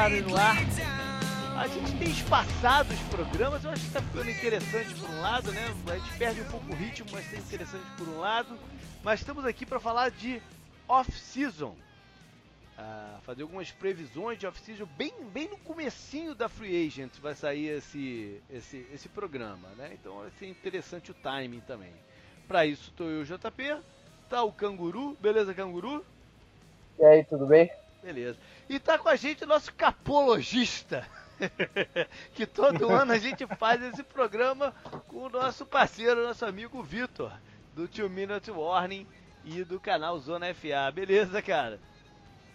invejadas no ar. A gente tem espaçado os programas, eu acho que tá ficando interessante por um lado, né? A gente perde um pouco o ritmo, mas tá interessante por um lado. Mas estamos aqui para falar de off-season. Ah, fazer algumas previsões de off-season bem, bem no comecinho da Free Agent vai sair esse, esse, esse programa, né? Então vai ser interessante o timing também. Para isso tô eu, JP, tá o Canguru, beleza Canguru? E aí, tudo bem? Beleza. E tá com a gente o nosso capologista. que todo ano a gente faz esse programa com o nosso parceiro, nosso amigo Vitor, do Two Minute Warning e do canal Zona FA. Beleza, cara?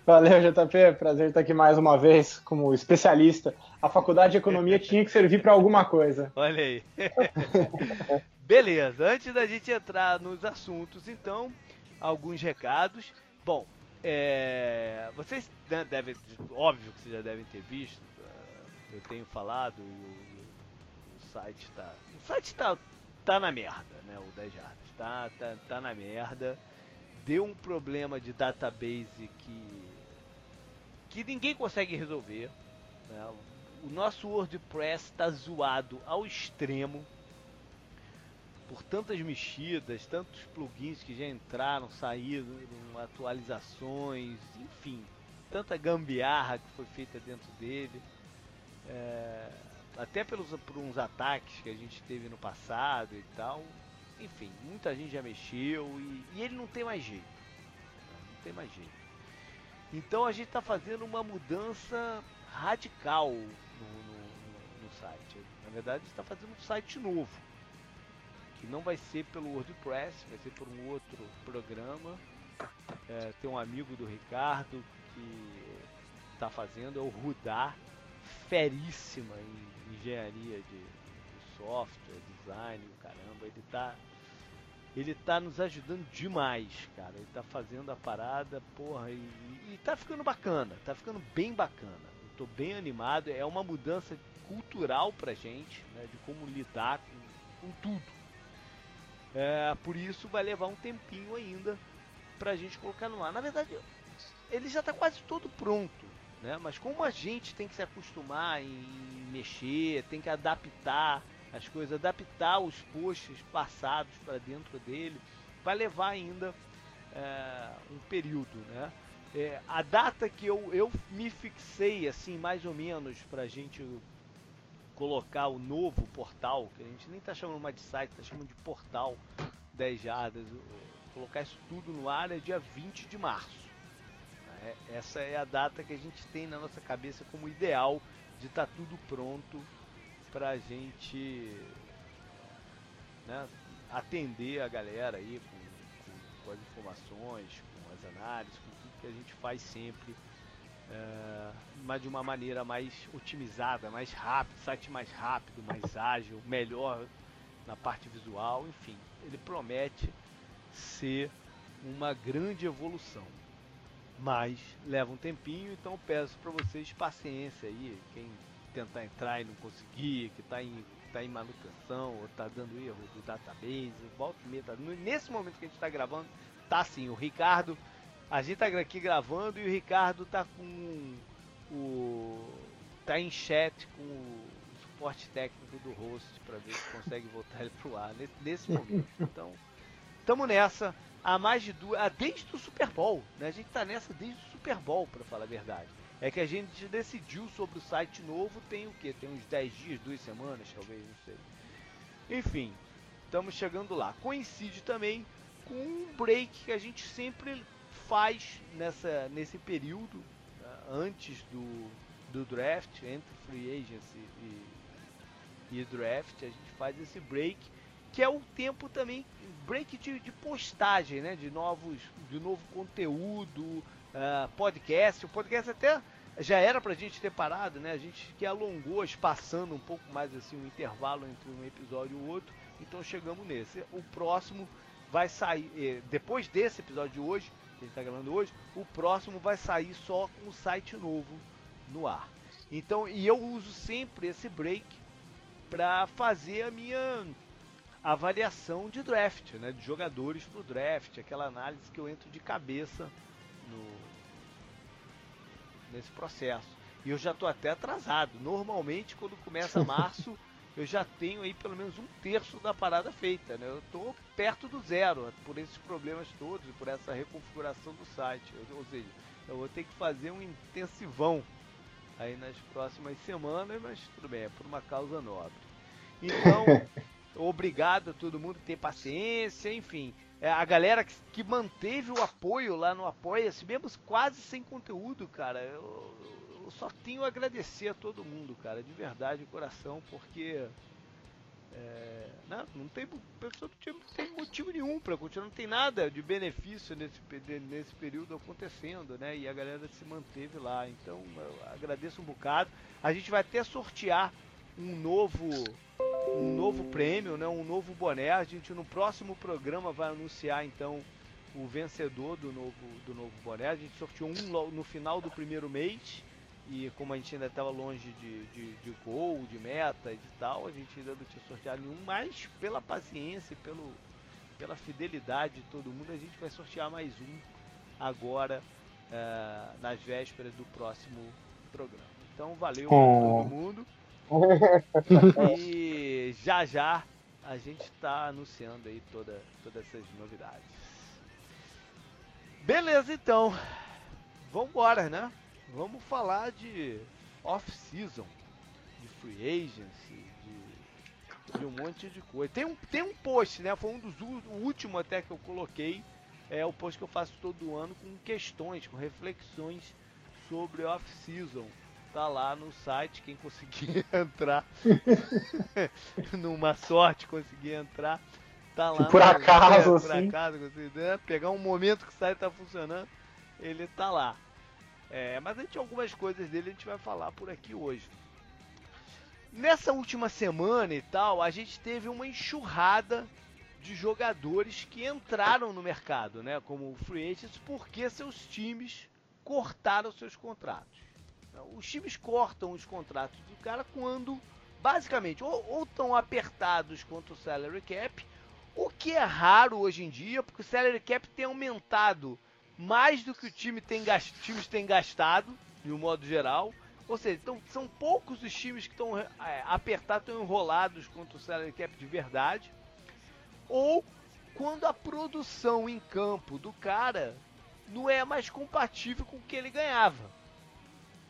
Valeu, JP. Prazer estar aqui mais uma vez como especialista. A faculdade de economia tinha que servir para alguma coisa. Olha aí. Beleza. Antes da gente entrar nos assuntos, então, alguns recados. Bom, é, vocês devem, óbvio que vocês já devem ter visto. Uh, eu tenho falado e o, o, site tá, o site tá, tá na merda, né? O 10 Jardas tá, tá, tá na merda. Deu um problema de database que que ninguém consegue resolver. Né? O nosso WordPress está zoado ao extremo por tantas mexidas, tantos plugins que já entraram, saíram, atualizações, enfim, tanta gambiarra que foi feita dentro dele. É, até pelos, por uns ataques que a gente teve no passado e tal. Enfim, muita gente já mexeu e, e ele não tem mais jeito. Não tem mais jeito. Então a gente está fazendo uma mudança radical no, no, no site. Na verdade, está fazendo um site novo, que não vai ser pelo WordPress, vai ser por um outro programa. É, tem um amigo do Ricardo que está fazendo, é o Rudar, feríssima em engenharia de, de software, design, caramba. Ele está ele tá nos ajudando demais, cara. Ele tá fazendo a parada, porra, e, e tá ficando bacana, tá ficando bem bacana. Eu tô bem animado, é uma mudança cultural pra gente, né, de como lidar com, com tudo. É, por isso vai levar um tempinho ainda pra gente colocar no ar. Na verdade, ele já tá quase todo pronto, né? Mas como a gente tem que se acostumar em mexer, tem que adaptar, as coisas, adaptar os posts passados para dentro dele, vai levar ainda é, um período, né? É, a data que eu, eu me fixei, assim, mais ou menos, para a gente colocar o novo portal, que a gente nem está chamando mais de site, está chamando de portal 10 jardas, colocar isso tudo no ar é dia 20 de março. É, essa é a data que a gente tem na nossa cabeça como ideal de estar tá tudo pronto para a gente né, atender a galera aí com, com, com, as informações, com as análises, com tudo que a gente faz sempre, é, mas de uma maneira mais otimizada, mais rápida, site mais rápido, mais ágil, melhor na parte visual, enfim, ele promete ser uma grande evolução. Mas leva um tempinho, então peço para vocês paciência aí, quem tentar entrar e não conseguir, que está em, tá em manutenção, ou está dando erro do database, volta e. Tá, nesse momento que a gente está gravando, tá assim, o Ricardo, a gente está aqui gravando e o Ricardo está com o. tá em chat com o suporte técnico do host para ver se consegue voltar ele pro ar nesse, momento. Então, estamos nessa há mais de duas. desde o Super Bowl, né? A gente está nessa desde o Super Bowl, para falar a verdade. É que a gente decidiu sobre o site novo tem o que? Tem uns 10 dias, duas semanas, talvez, não sei. Enfim, estamos chegando lá. Coincide também com um break que a gente sempre faz nessa, nesse período, né, antes do, do draft, entre free agency e, e draft, a gente faz esse break, que é o tempo também, break de, de postagem, né, de novos, de novo conteúdo, uh, podcast. O podcast até já era pra gente ter parado, né? A gente que alongou, espaçando um pouco mais assim um intervalo entre um episódio e o outro. Então chegamos nesse. O próximo vai sair eh, depois desse episódio de hoje, que a gente está gravando hoje, o próximo vai sair só com o site novo no ar. Então, e eu uso sempre esse break para fazer a minha avaliação de draft, né, de jogadores pro draft, aquela análise que eu entro de cabeça no, nesse processo. E eu já estou até atrasado. Normalmente, quando começa março, eu já tenho aí pelo menos um terço da parada feita. Né? Eu estou perto do zero por esses problemas todos, por essa reconfiguração do site. Ou seja, eu vou ter que fazer um intensivão aí nas próximas semanas, mas tudo bem, é por uma causa nobre. Então, obrigado a todo mundo ter paciência, enfim. É, a galera que, que, manteve o apoio lá no Apoia-se, mesmo quase sem conteúdo, cara, eu, eu, só tenho a agradecer a todo mundo, cara, de verdade, de coração, porque é, não, não tem, pessoa não tem motivo nenhum para continuar, não tem nada de benefício nesse, nesse período acontecendo, né? E a galera se manteve lá. Então, agradeço um bocado. A gente vai até sortear um novo um novo prêmio, né? Um novo boné. A gente no próximo programa vai anunciar então o vencedor do novo do novo boné. A gente sorteou um no final do primeiro mês e como a gente ainda estava longe de, de, de, gol, de meta e de tal, a gente ainda não tinha sorteado nenhum, mas pela paciência e pelo, pela fidelidade de todo mundo, a gente vai sortear mais um agora uh, nas vésperas do próximo programa. Então valeu oh. todo mundo. e já já a gente está anunciando aí toda, todas essas novidades. Beleza então. Vambora, né? Vamos falar de off-season, de free agency, de, de, um monte de coisa. Tem um, tem um post, né? Foi um dos o último até que eu coloquei. É o post que eu faço todo ano com questões, com reflexões sobre off-season. Tá lá no site, quem conseguir entrar. Numa sorte conseguir entrar. Tá lá. por acaso, é, por assim. acaso, né? pegar um momento que o site tá funcionando, ele tá lá. É, mas a gente algumas coisas dele a gente vai falar por aqui hoje. Nessa última semana e tal, a gente teve uma enxurrada de jogadores que entraram no mercado, né, como free agents, porque seus times cortaram seus contratos. Os times cortam os contratos do cara quando, basicamente, ou estão apertados quanto o salary cap, o que é raro hoje em dia, porque o salary cap tem aumentado mais do que o time tem gast... times têm gastado, de um modo geral. Ou seja, então, são poucos os times que estão é, apertados, estão enrolados contra o salary cap de verdade. Ou quando a produção em campo do cara não é mais compatível com o que ele ganhava.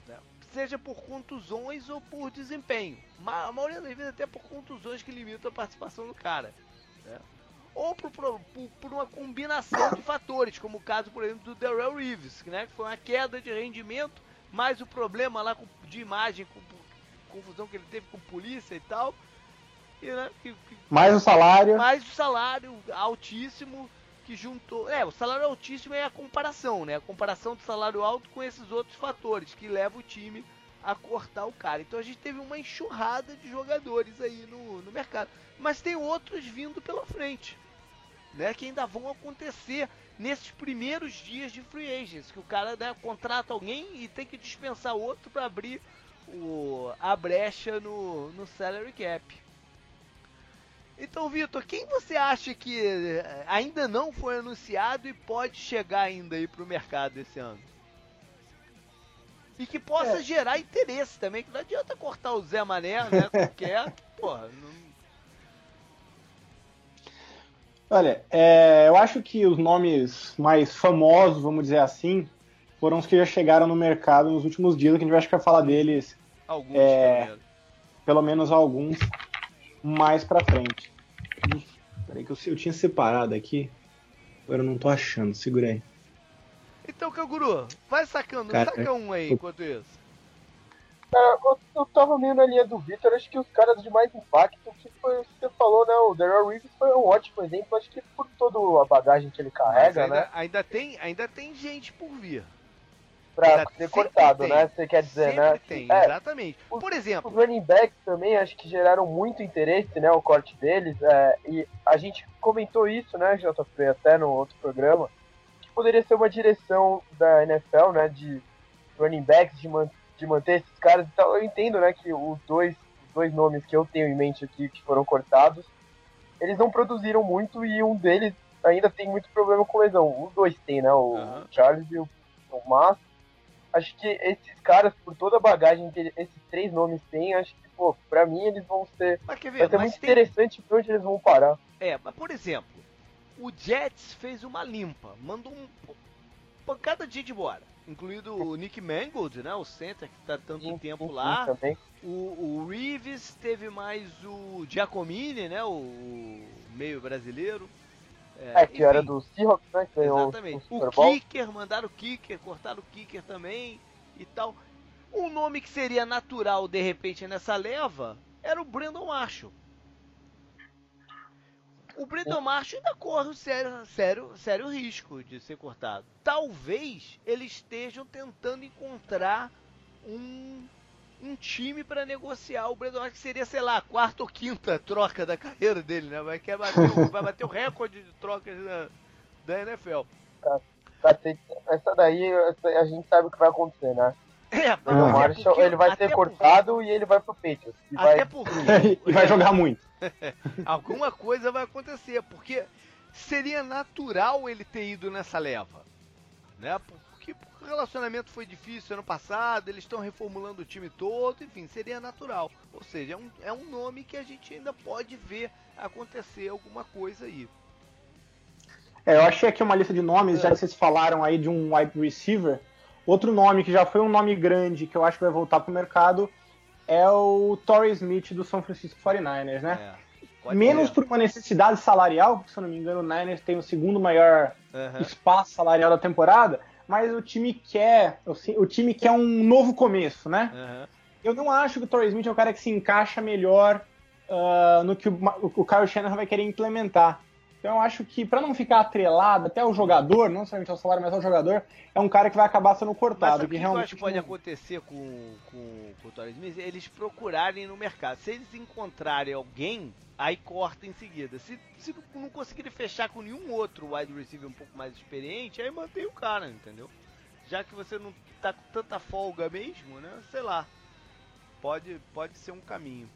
Né? Seja por contusões ou por desempenho. A maioria das vezes até por contusões que limitam a participação do cara. Né? Ou por, por, por, uma combinação de fatores, como o caso, por exemplo, do Darrell Reeves, né, que foi uma queda de rendimento, mais o problema lá com, de imagem, com, confusão que ele teve com polícia e tal. E, né, que, que, mais o salário. Mais o salário altíssimo que juntou. É, o salário altíssimo é a comparação, né? A comparação do salário alto com esses outros fatores que levam o time a cortar o cara. Então a gente teve uma enxurrada de jogadores aí no, no mercado. Mas tem outros vindo pela frente né, que ainda vão acontecer nesses primeiros dias de free agents, que o cara né, contrata alguém e tem que dispensar outro para abrir o, a brecha no, no salary cap. Então, Vitor, quem você acha que eh, ainda não foi anunciado e pode chegar ainda aí pro mercado esse ano? E que possa é. gerar interesse também, que não adianta cortar o Zé Mané, né, qualquer, porra, não, Olha, é, eu acho que os nomes mais famosos, vamos dizer assim, foram os que já chegaram no mercado nos últimos dias, que a gente vai falar deles. Alguns, é, pelo menos alguns, mais pra frente. Peraí que eu, eu tinha separado aqui, agora eu não tô achando, segura aí. Então, Canguru, vai sacando, Cara, saca um aí enquanto isso. Cara, eu, eu tava meio na linha do Victor, acho que os caras de mais impacto, que foi o que você falou, né? O Daryl Reeves foi um ótimo exemplo, acho que por toda a bagagem que ele carrega, ainda, né? Ainda tem, ainda tem gente por vir. Pra ainda ser cortado, tem. né? Você quer dizer, sempre né? Tem, é, exatamente. Por exemplo. Os running backs também acho que geraram muito interesse, né? O corte deles. É, e a gente comentou isso, né, JP, até no outro programa, que poderia ser uma direção da NFL, né? De running backs, de manter de manter esses caras. Então eu entendo, né, que os dois, dois nomes que eu tenho em mente aqui que foram cortados, eles não produziram muito e um deles ainda tem muito problema com lesão. Os dois têm, né, o uhum. Charles e o Thomas. acho que esses caras, por toda a bagagem que esses três nomes têm, acho que, pô, pra mim eles vão ser. Mas quer ver? Vai ser muito tem- interessante pra onde eles vão parar. É, mas por exemplo, o Jets fez uma limpa, mandou um pancada de gente embora. Incluindo o Nick Mangold, né? O center que tá tanto Sim, tempo sim, lá. Também. O, o Reeves teve mais o Giacomini, né? O, meio brasileiro. É, que era enfim, do Seahawks, né? Que Exatamente. o O kicker, mandaram o kicker, cortaram o kicker também e tal. Um nome que seria natural de repente nessa leva era o Brandon Marshall. O Brandon Marshall ainda corre um sério, sério, sério risco de ser cortado. Talvez eles estejam tentando encontrar um, um time para negociar o Brandon Marshall, que seria, sei lá, a quarta ou quinta troca da carreira dele, né? Vai, quer bater, o- vai bater o recorde de trocas da, da NFL. Essa daí a gente sabe o que vai acontecer, né? É, O Marshall, porque- ele vai ser cortado e ele vai pro Patriots. E Até vai... porque e vai jogar muito. alguma coisa vai acontecer, porque seria natural ele ter ido nessa leva, né? Porque o relacionamento foi difícil ano passado, eles estão reformulando o time todo, enfim, seria natural. Ou seja, é um, é um nome que a gente ainda pode ver acontecer alguma coisa aí. É, eu achei aqui uma lista de nomes, já que vocês falaram aí de um wide receiver. Outro nome que já foi um nome grande que eu acho que vai voltar pro mercado é o Torrey Smith do São Francisco 49ers, né? É, Menos ser. por uma necessidade salarial, porque se eu não me engano o Niners tem o segundo maior Aham. espaço salarial da temporada, mas o time quer, o time quer um novo começo, né? Aham. Eu não acho que o Torrey Smith é o cara que se encaixa melhor ah, no que o, o Kyle Shanahan vai querer implementar. Então eu acho que para não ficar atrelado até o jogador, não somente ao salário, mas ao jogador, é um cara que vai acabar sendo Mas cortado. sabe o que, eu realmente acho que pode acontecer com, com, com o Torrey Smith? Eles procurarem no mercado. Se eles encontrarem alguém, aí corta em seguida. Se, se não- não conseguirem fechar com nenhum outro wide receiver um pouco mais experiente, aí mantém o cara, entendeu? Já que você não tá com tanta folga mesmo, né? Sei lá. Pode, pode ser um caminho.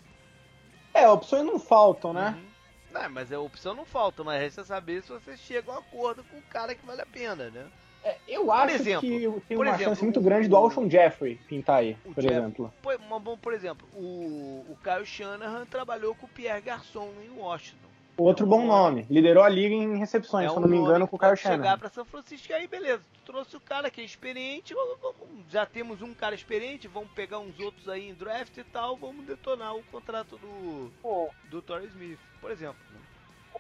É, opções não faltam, né? Uhum. Não, mas a opção não falta, mas resta saber se você chega a um acordo com o cara que vale a pena, né? É, eu acho exemplo, que tem uma exemplo, chance muito grande do Alshon Jeffrey pintar aí, por Jeff- exemplo. Por, por exemplo, o, o Kyle Shanahan trabalhou com o Pierre Garçon em Washington. Outro bom nome. Liderou a liga em recepções, É se um eu não me engano, com o Kyle pode chegar Shanahan. para São Francisco e aí beleza, tu trouxe o cara que é experiente, já temos um cara experiente, vamos pegar uns outros aí em draft e tal, vamos detonar o contrato do, do Torrey Smith, por exemplo.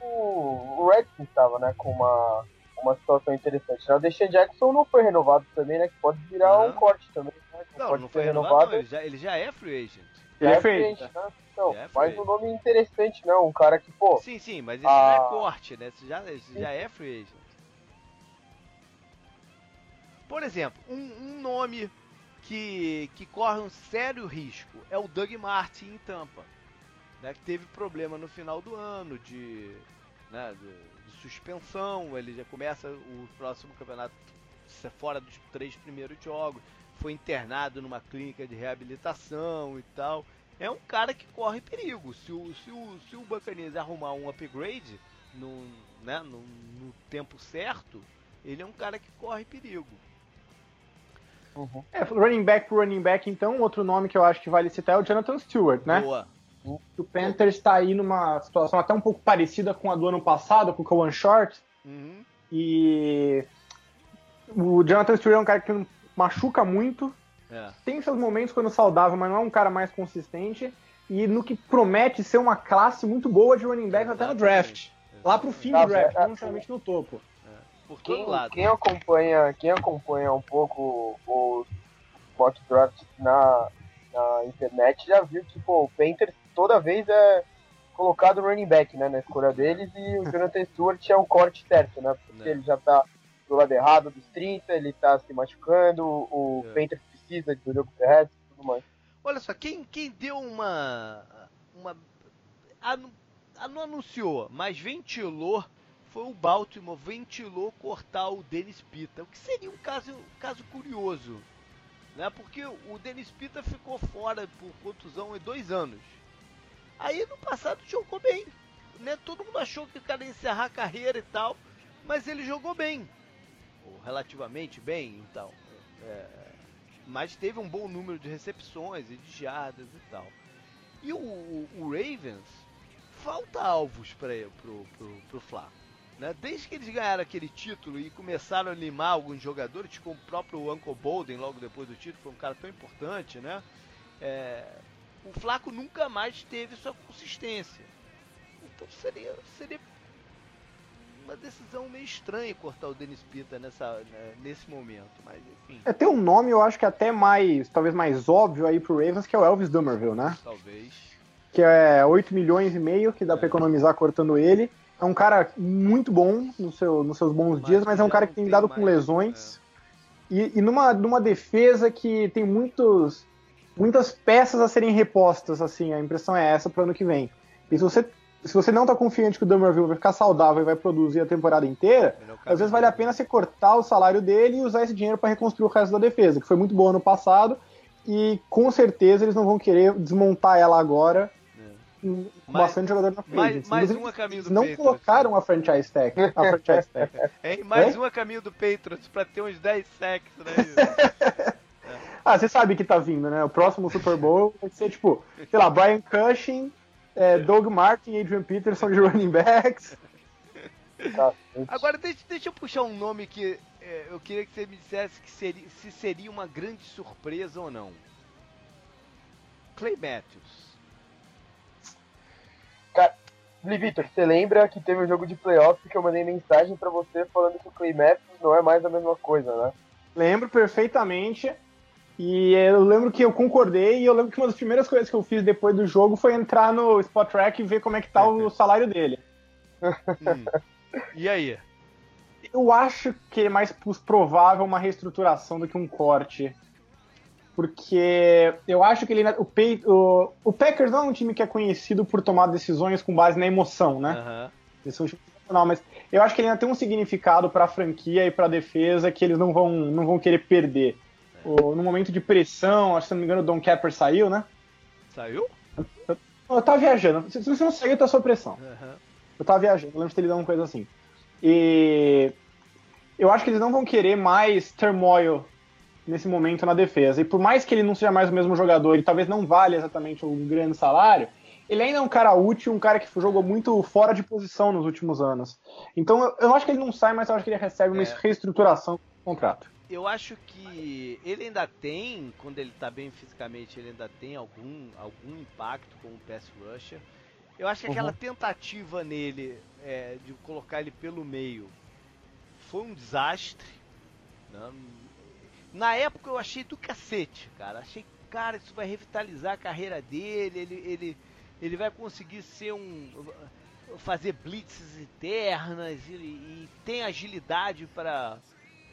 o, o Redskins estava, né, com uma, uma situação interessante. né? O Deshaun Jackson não foi renovado também, né? Que pode virar Aham. um corte também. Né, Não, pode não ser foi renovado, não, ele já, ele já é free agent. É É frente, né? Então, É mais um nome interessante, né? Um cara que, pô, Sim, sim, mas isso Ah. já é corte, né? Isso já, isso já é free agent. Por exemplo, um, um nome que, que corre um sério risco é o Doug Martin em Tampa. Né, que teve problema no final do ano de, né, de, de suspensão. Ele já começa o próximo campeonato fora dos três primeiros jogos. Foi internado numa clínica de reabilitação e tal é um cara que corre perigo. Se o, se o, se o Buccaneers arrumar um upgrade no, né, no, no tempo certo, ele é um cara que corre perigo. uhum. É, running back pro running back, então, outro nome que eu acho que vale citar é o Jonathan Stewart, né? Boa. O Panthers está aí numa situação até um pouco parecida com a do ano passado, com o Cowan Short. Uhum. E o Jonathan Stewart é um cara que machuca muito, É. tem seus momentos quando saudável, mas não é um cara mais consistente. E no que promete ser uma classe muito boa de running back até no draft. Lá pro fim do draft, é, não necessariamente no topo. Por todo Quem, lado. quem acompanha, quem acompanha um pouco os mock drafts na, na internet já viu que pô, o Panthers toda vez é colocado running back né, na escolha deles e o Jonathan Stewart é o corte certo, né? Porque É. ele já tá do lado errado dos 30, ele tá se machucando, o É. Panthers precisa do jogo terrestre e tudo mais. Olha só, quem, quem deu uma. uma anu- não anunciou, mas ventilou foi o Baltimore, ventilou cortar o Dennis Pita. O que seria um caso, um caso curioso, né? Porque o Dennis Pita ficou fora por contusão em dois anos. Aí no passado jogou bem, né? Todo mundo achou que o cara ia encerrar a carreira e tal, mas ele jogou bem, relativamente bem, então. É, mas teve um bom número de recepções e de jardas e tal. E o, o Ravens falta alvos para pro, pro, pro Flaco. Né? Desde que eles ganharam aquele título e começaram a limar alguns jogadores, como o próprio Uncle Bolden logo depois do título, foi um cara tão importante, né? É, o Flaco nunca mais teve sua consistência. Então seria, seria uma decisão meio estranha cortar o Dennis Pita nessa, né, nesse momento, mas enfim. É, tem um nome, eu acho que até mais, talvez mais óbvio aí pro Ravens, que é o Elvis Dumerville, né? Talvez. Que é 8 milhões e meio que dá é. pra economizar cortando ele. É um cara muito bom no seu, nos seus bons mas dias, mas é um cara que tem lidado com lesões. É. E, e numa, numa defesa que tem muitos, muitas peças a serem repostas, assim, a impressão é essa pro ano que vem. E se você se você não tá confiante que o Dumerville vai ficar saudável e vai produzir a temporada inteira, às vezes vale a pena você cortar o salário dele e usar esse dinheiro para reconstruir o resto da defesa, que foi muito boa no passado, e com certeza eles não vão querer desmontar ela agora é. com bastante jogador na frente. Mais, mais um a caminho do Não Patriots. colocaram a franchise tag. A franchise tag. É, mais é? um a caminho do Patriots para ter uns 10 sacks, né? ah, você sabe que tá vindo, né? O próximo Super Bowl vai ser tipo, sei lá, Brian Cushing é, Doug Martin e Adrian Peterson de running backs. Agora deixa, deixa eu puxar um nome que é, eu queria que você me dissesse que seria, se seria uma grande surpresa ou não. Clay Matthews. Cara, Vitor, você lembra que teve um jogo de playoff que eu mandei mensagem para você falando que o Clay Matthews não é mais a mesma coisa, né? Lembro perfeitamente. E eu lembro que eu concordei e eu lembro que uma das primeiras coisas que eu fiz depois do jogo foi entrar no Spot Track e ver como é que tá o salário dele. Hum. E aí? Eu acho que é mais provável uma reestruturação do que um corte. Porque eu acho que ele. O, o, o Packers não é um time que é conhecido por tomar decisões com base na emoção, né? Uhum. Eles não, mas eu acho que ele ainda tem um significado para a franquia e para a defesa que eles não vão, não vão querer perder o, no momento de pressão, acho que se não me engano o Don Capper saiu, né? Saiu? Eu, eu tava viajando. Se, se você não saiu, tá sob pressão. Uhum. Eu tava viajando, eu lembro de ter lido uma coisa assim. E eu acho que eles não vão querer mais turmoil nesse momento na defesa. E por mais que ele não seja mais o mesmo jogador e talvez não valha exatamente um grande salário, ele ainda é um cara útil, um cara que jogou muito fora de posição nos últimos anos. Então eu, eu acho que ele não sai, mas eu acho que ele recebe uma é. reestruturação do contrato eu acho que ele ainda tem, quando ele tá bem fisicamente, ele ainda tem algum, algum impacto como pass rusher. Eu acho que uhum. aquela tentativa nele é, de colocar ele pelo meio foi um desastre. Né? Na época eu achei do cacete, cara. Achei, cara, isso vai revitalizar a carreira dele, ele, ele, ele vai conseguir ser um. fazer blitzes internas e, e tem agilidade para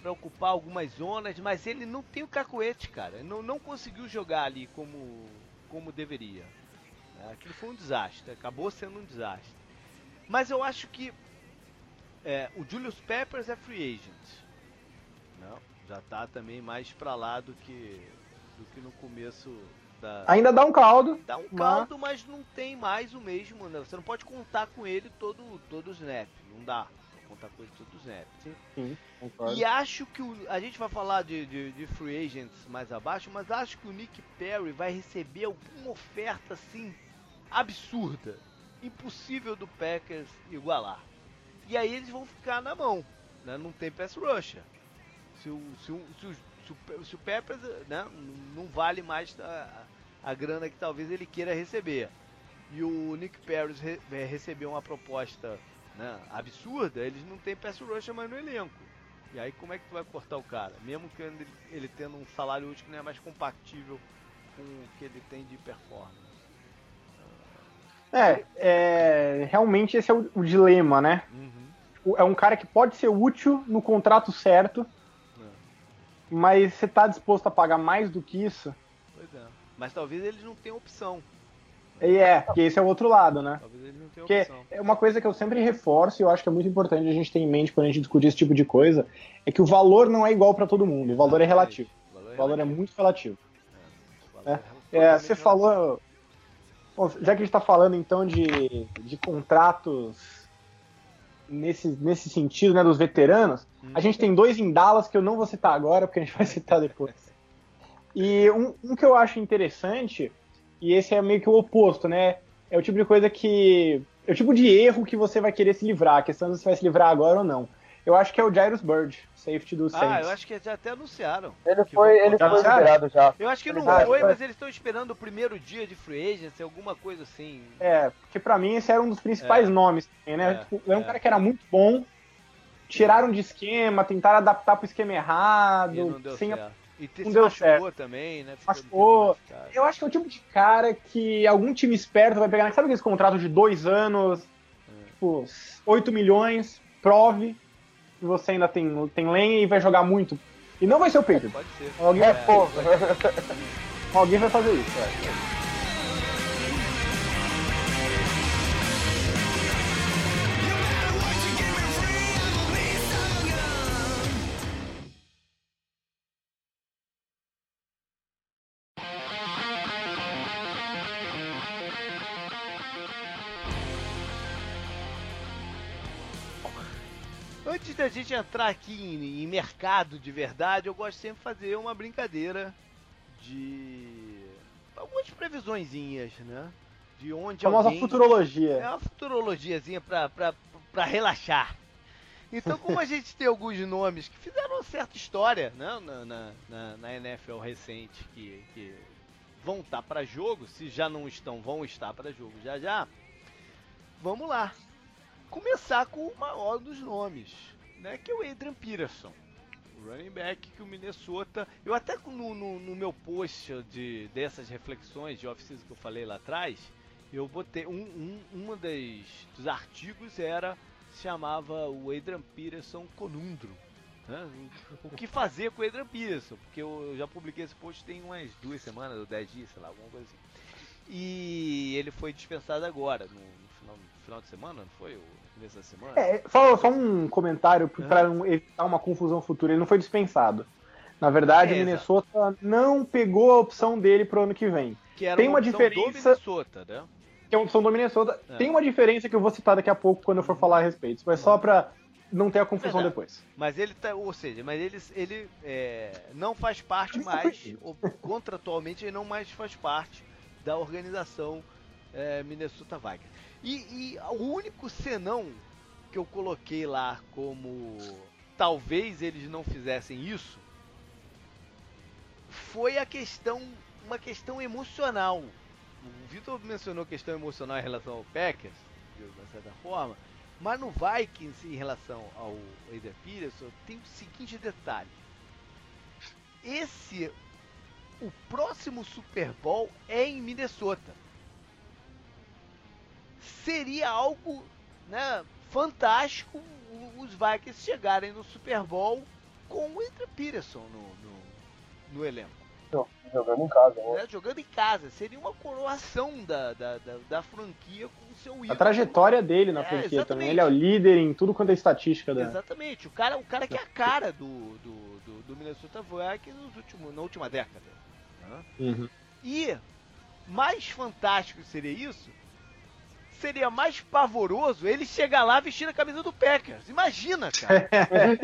para ocupar algumas zonas, mas ele não tem o cacuete, cara. Não, não conseguiu jogar ali como, como deveria. É, aquilo foi um desastre, acabou sendo um desastre. Mas eu acho que é, o Julius Peppers é free agent. Não, já tá também mais para lá do que, do que no começo da... Ainda dá um caldo. Dá um caldo, mas... mas não tem mais o mesmo. Né? Você não pode contar com ele todo, todo o snap. Não dá contar com ele todo o snap. Sim, e acho que o, a gente vai falar de, de, de, free agents mais abaixo, mas acho que o Nick Perry vai receber alguma oferta assim absurda, impossível do Packers igualar. E aí eles vão ficar na mão, né? Não tem pass rusher. Se o, se o, se o, se o, se o Peppers né, não vale mais a, a grana que talvez ele queira receber. E o Nick Perry re, recebeu uma proposta né, absurda, eles não têm pass rusher mais no elenco. E aí como é que tu vai cortar o cara? Mesmo que ele, ele tendo um salário útil que não é mais compatível com o que ele tem de performance. É, é realmente esse é o, o dilema, né? Uhum. É um cara que pode ser útil no contrato certo, é. mas você tá disposto a pagar mais do que isso? Pois é. Mas talvez eles não tenham opção. E é, que esse é o outro lado, né? Talvez ele não tenha Porque é uma coisa que eu sempre reforço e eu acho que é muito importante a gente ter em mente quando a gente discute esse tipo de coisa, é que o valor não é igual para todo mundo, o valor é relativo. O valor é, é muito relativo. É, é, é você falou... Bom, já que a gente está falando então de, de contratos nesse, nesse sentido, né, dos veteranos, hum. a gente tem dois em Dallas que eu não vou citar agora, porque a gente vai citar depois. E um, um, que eu acho interessante, e esse é meio que o oposto, né? É o tipo de coisa que. É o tipo de erro que você vai querer se livrar. A questão é se você vai se livrar agora ou não. Eu acho que é o Jairus Bird, safety do Saints. Ah, eu acho que já até anunciaram. Ele foi, ele foi liberado já. Eu acho que não ah, foi, mas eles estão esperando o primeiro dia de free agency, alguma coisa assim. É, porque pra mim esse era um dos principais é. nomes, né? É, tipo, era um é. cara que era muito bom, tiraram de esquema, tentaram adaptar pro esquema errado. Sem certo. E te, não deu certo. também, né? Ficou machucou. Eu acho que é o tipo de cara que algum time esperto vai pegar. Sabe aqueles contratos de dois anos, é. tipo, 8 milhões, prove que você ainda tem, tem lenha e vai jogar muito. E não vai ser o Pedro. Pode ser. Alguém, é, pô. Alguém vai fazer isso. É. gente entrar aqui em, em, mercado de verdade, eu gosto sempre de fazer uma brincadeira de algumas previsõezinhas, né? De onde a alguém... futurologia. É uma futurologiazinha pra, pra, pra relaxar. Então, como a gente tem alguns nomes que fizeram uma certa história né, na, na, na, na NFL recente, que, que vão estar tá para jogo, se já não estão, vão estar para jogo já já, vamos lá. Começar com o maior dos nomes né, que é o Adrian Peterson. O running back que o Minnesota. Eu até no, no, no meu post de, dessas reflexões de off-season que eu falei lá atrás, eu botei. Um, um uma das, dos artigos era. Chamava o Adrian Peterson Conundro. Né? O que fazer com o Adrian Peterson? Porque eu já publiquei esse post tem umas duas semanas ou dez dias, sei lá, alguma coisa assim. E ele foi dispensado agora, no, no final, no final de semana, não foi? Da semana? É, só, só um comentário para evitar uma confusão futura. Ele não foi dispensado. Na verdade, é, o Minnesota exato. não pegou a opção dele pro ano que vem. Que Tem uma, uma diferença. Minnesota, né? Que é uma opção do Minnesota. É. Tem uma diferença que eu vou citar daqui a pouco quando eu for falar a respeito. Mas só pra não ter a confusão depois. Mas ele tá, ou seja, mas ele, ele é, não faz parte mais, ou, contratualmente ele não mais faz parte da organização é, Minnesota Vikings. E, e o único senão que eu coloquei lá como talvez eles não fizessem isso foi a questão, uma questão emocional. O Vitor mencionou questão emocional em relação ao Packers, de certa forma, mas no Vikings, em relação ao Adrian Peterson, tem o seguinte detalhe. Esse, o próximo Super Bowl é em Minnesota seria algo né, fantástico os Vikings chegarem no Super Bowl com o Adrian Peterson no, no, no elenco. Jogando em casa, né? É, jogando em casa. Seria uma coroação da, da, da, da franquia com o seu ídolo. A trajetória dele na é, franquia exatamente. também. Ele é o líder em tudo quanto é estatística. Da... Exatamente. O cara, o cara que é a cara do, do, do, do Minnesota Vikings nos últimos, na última década. Né? Uhum. E mais fantástico seria isso seria mais pavoroso ele chegar lá vestindo a camisa do Packers. Imagina, cara.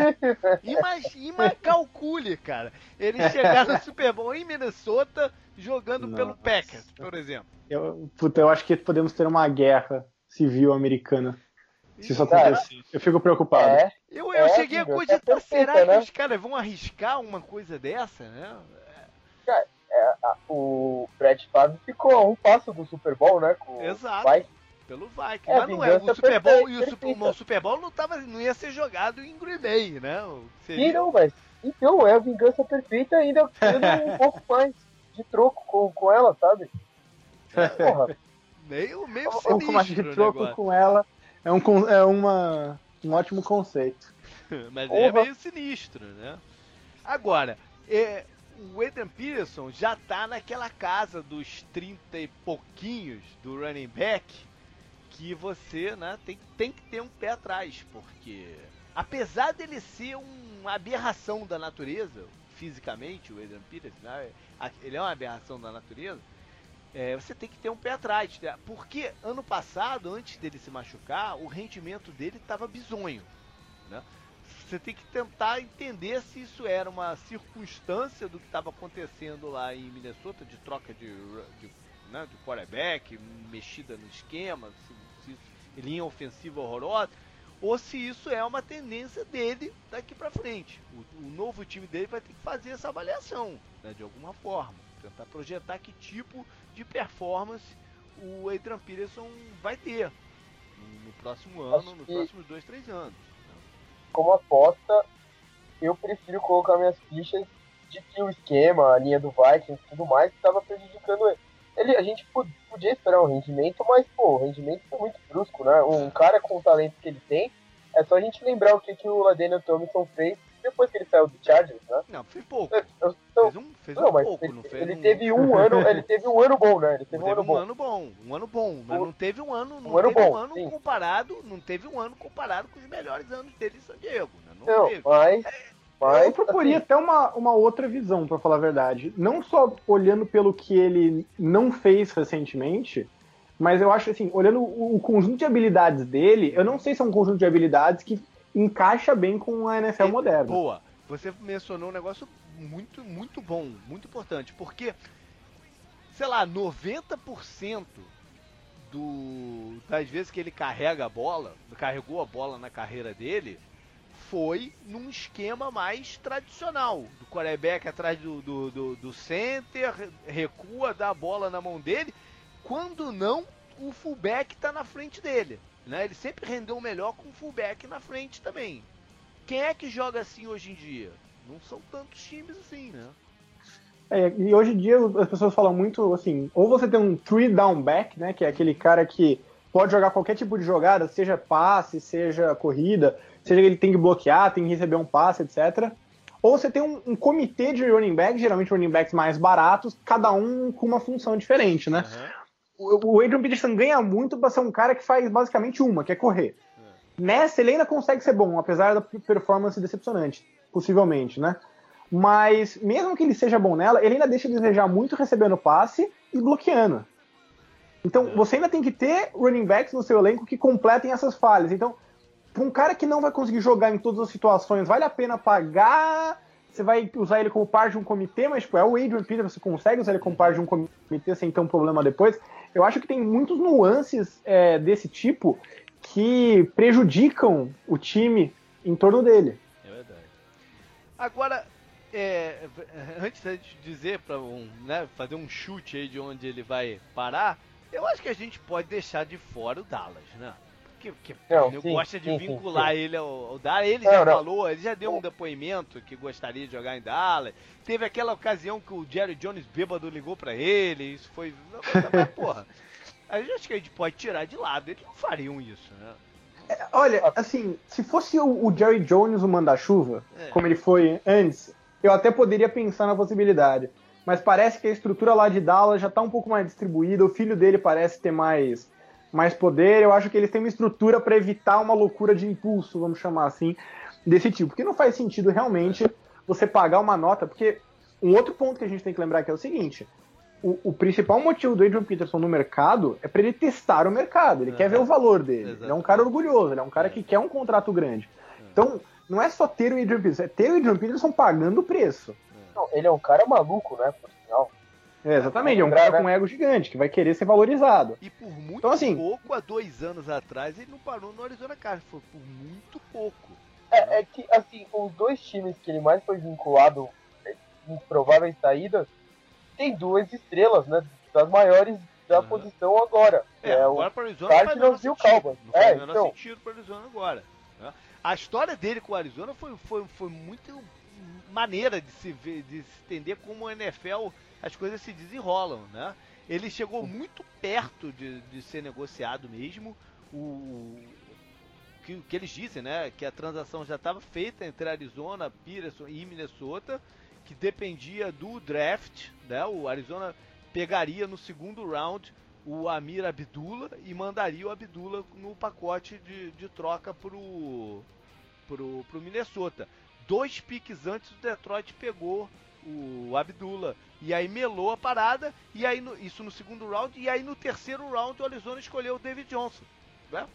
Imagina, calcule, cara. Ele chegar no Super Bowl em Minnesota jogando Nossa. pelo Packers, por exemplo. Eu, puta, eu acho que podemos ter uma guerra civil americana. Se isso acontecer. Eu fico preocupado. É, eu, eu é, cheguei a cogitar, será né? que os caras vão arriscar uma coisa dessa, né? Cara, é, o Brett Favre ficou a um passo do Super Bowl, né? Com Exato. Vai pelo Vikings. É, mas não é. O Super Bowl, e o Super, o Super Bowl não, tava, não ia ser jogado em Green Bay, né? Seria... Não, mas. Então, é a vingança perfeita ainda tendo um pouco mais de troco com, com ela, sabe? Porra. meio, meio um pouco mais de troco com ela é, um, é uma, um ótimo conceito. mas é meio sinistro, né? Agora, é, o Adrian Peterson já tá naquela casa dos 30 e pouquinhos do running back que você né, tem, tem que ter um pé atrás, porque apesar dele ser uma aberração da natureza, fisicamente, o Adrian Peters, né, ele é uma aberração da natureza, é, você tem que ter um pé atrás. Né, porque ano passado, antes dele se machucar, o rendimento dele estava bizonho. Né? você tem que tentar entender se isso era uma circunstância do que estava acontecendo lá em Minnesota, de troca de, de, né, de quarterback, mexida no esquema, linha ofensiva horrorosa, ou se isso é uma tendência dele daqui para frente. O, o, novo time dele vai ter que fazer essa avaliação, né, de alguma forma, tentar projetar que tipo de performance o Adrian Peterson vai ter no, no próximo ano, nos próximos dois, três anos como aposta, eu prefiro colocar minhas fichas de que o esquema, a linha do Vikings e tudo mais estava prejudicando ele. Ele. A gente podia esperar um rendimento, mas pô, o rendimento foi muito brusco, né? Um cara com o talento que ele tem, é só a gente lembrar o que, que o Ladaniel Thompson fez depois que ele saiu do Chargers, né? Não, foi pouco. Eu, eu, fez um, fez não, um pouco, ele, não fez ele um... teve um ano, ele teve um ano bom, né? Ele teve, um, ano, bom. ano bom. Um ano bom, mas não teve um ano, não um ano teve bom, um ano sim. comparado, não teve um ano comparado com os melhores anos dele em San Diego, né? Não, não teve. mas mas, eu proporia assim, até uma, uma outra visão, para falar a verdade. Não só olhando pelo que ele não fez recentemente, mas eu acho assim, olhando o, o conjunto de habilidades dele, eu não sei se é um conjunto de habilidades que encaixa bem com a NFL moderna. Boa. Você mencionou um negócio muito, muito bom, muito importante, porque, sei lá, 90% do, das vezes que ele carrega a bola, carregou a bola na carreira dele, foi num esquema mais tradicional. Do quarterback atrás do, do, do, do center, recua, dá a bola na mão dele. Quando não, o fullback está na frente dele. Né? Ele sempre rendeu melhor com o fullback na frente também. Quem é que joga assim hoje em dia? Não são tantos times assim, né? É, e hoje em dia as pessoas falam muito assim, ou você tem um three down back, né, que é aquele cara que pode jogar qualquer tipo de jogada, seja passe, seja corrida, seja ele tem que bloquear, tem que receber um passe, etc. Ou você tem um, um comitê de running backs, geralmente running backs mais baratos, cada um com uma função diferente, né? Uhum. O, o Adrian Peterson ganha muito para ser um cara que faz basicamente uma, que é correr. Nessa, ele ainda consegue ser bom, apesar da performance decepcionante, possivelmente, né? Mas, mesmo que ele seja bom nela, ele ainda deixa de desejar muito recebendo passe e bloqueando. Então, é. você ainda tem que ter running backs no seu elenco que completem essas falhas. Então, para um cara que não vai conseguir jogar em todas as situações, vale a pena pagar. Você vai usar ele como parte de um comitê, mas tipo, é o Adrian Peterson, você consegue usar ele como parte de um comitê sem ter um problema depois. Eu acho que tem muitos nuances é, desse tipo que prejudicam o time em torno dele. É verdade. Agora, é, antes de dizer para um, né, fazer um chute aí de onde ele vai parar, eu acho que a gente pode deixar de fora o Dallas, né? Porque, porque não, ele sim, gosta de sim, vincular sim, ele ao, ao Dallas. Ele não, já não. falou, ele já deu um depoimento que gostaria de jogar em Dallas. Teve aquela ocasião que o Jerry Jones bêbado ligou para ele, isso foi. Mas, porra, a gente acho que a gente pode tirar de lado, eles não fariam isso, né? É, olha, assim, se fosse o, o Jerry Jones o manda-chuva, É. como ele foi antes, eu até poderia pensar na possibilidade. Mas parece que a estrutura lá de Dallas já tá um pouco mais distribuída, o filho dele parece ter mais, mais poder. Eu acho que eles têm uma estrutura para evitar uma loucura de impulso, vamos chamar assim, desse tipo. Porque não faz sentido realmente você pagar uma nota, porque um outro ponto que a gente tem que lembrar que é o seguinte: o, o principal motivo do Adrian Peterson no mercado é para ele testar o mercado. Ele Uhum. quer ver o valor dele. Ele é um cara orgulhoso, ele é um cara que quer um contrato grande. Então, não é só ter o Adrian Peterson, é ter o Adrian Peterson pagando o preço. Não, ele é um cara maluco, né? Por sinal. É, exatamente, é um cara com um ego gigante, que vai querer ser valorizado. E por muito Então, assim- pouco, há dois anos atrás, ele não parou no Arizona Cardinals. Foi por muito pouco. É, é que, assim, os dois times que ele mais foi vinculado em prováveis saídas tem duas estrelas, né? Das maiores da Uhum. posição agora. É, É, agora o para o Arizona Cardinals e o. Cowboys. Não faz É, menor então. sentido para o Arizona agora. né? A história dele com o Arizona foi, foi, foi muito maneira de se ver, de se entender como a NFL as coisas se desenrolam, né? Ele chegou muito perto de, de ser negociado mesmo. O que, que eles dizem, né? Que a transação já estava feita entre Arizona, Peterson e Minnesota, que dependia do draft, né? O Arizona pegaria no segundo round o Amir Abdullah e mandaria o Abdullah no pacote de, de troca pro, pro, pro Minnesota. Dois piques antes o Detroit pegou o Abdullah e aí melou a parada e aí no- isso no segundo round e aí no terceiro round o Arizona escolheu o David Johnson. Né?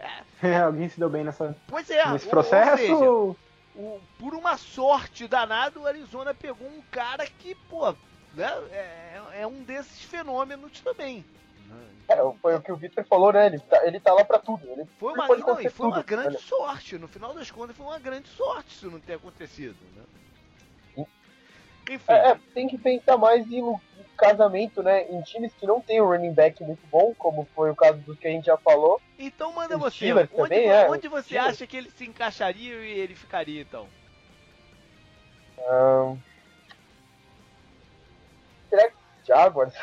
É, É, alguém se deu bem nessa, pois é, nesse ou- processo. ou seja, o, por uma sorte danada, o Arizona pegou um cara que, pô, né, é, é um desses fenômenos também. É, foi o que o Victor falou, né? Ele tá, ele tá lá pra tudo. Ele foi uma, não, foi tudo, uma grande né? sorte. No final das contas, foi uma grande sorte isso não ter acontecido. Né? Enfim. É, é, tem que pensar mais em, em casamento, né? Em times que não tem um running back muito bom, como foi o caso dos que a gente já falou. Então manda O você. Onde, também, é, onde você Steelers. acha que ele se encaixaria e ele ficaria, então? Ahn, será que Jaguars?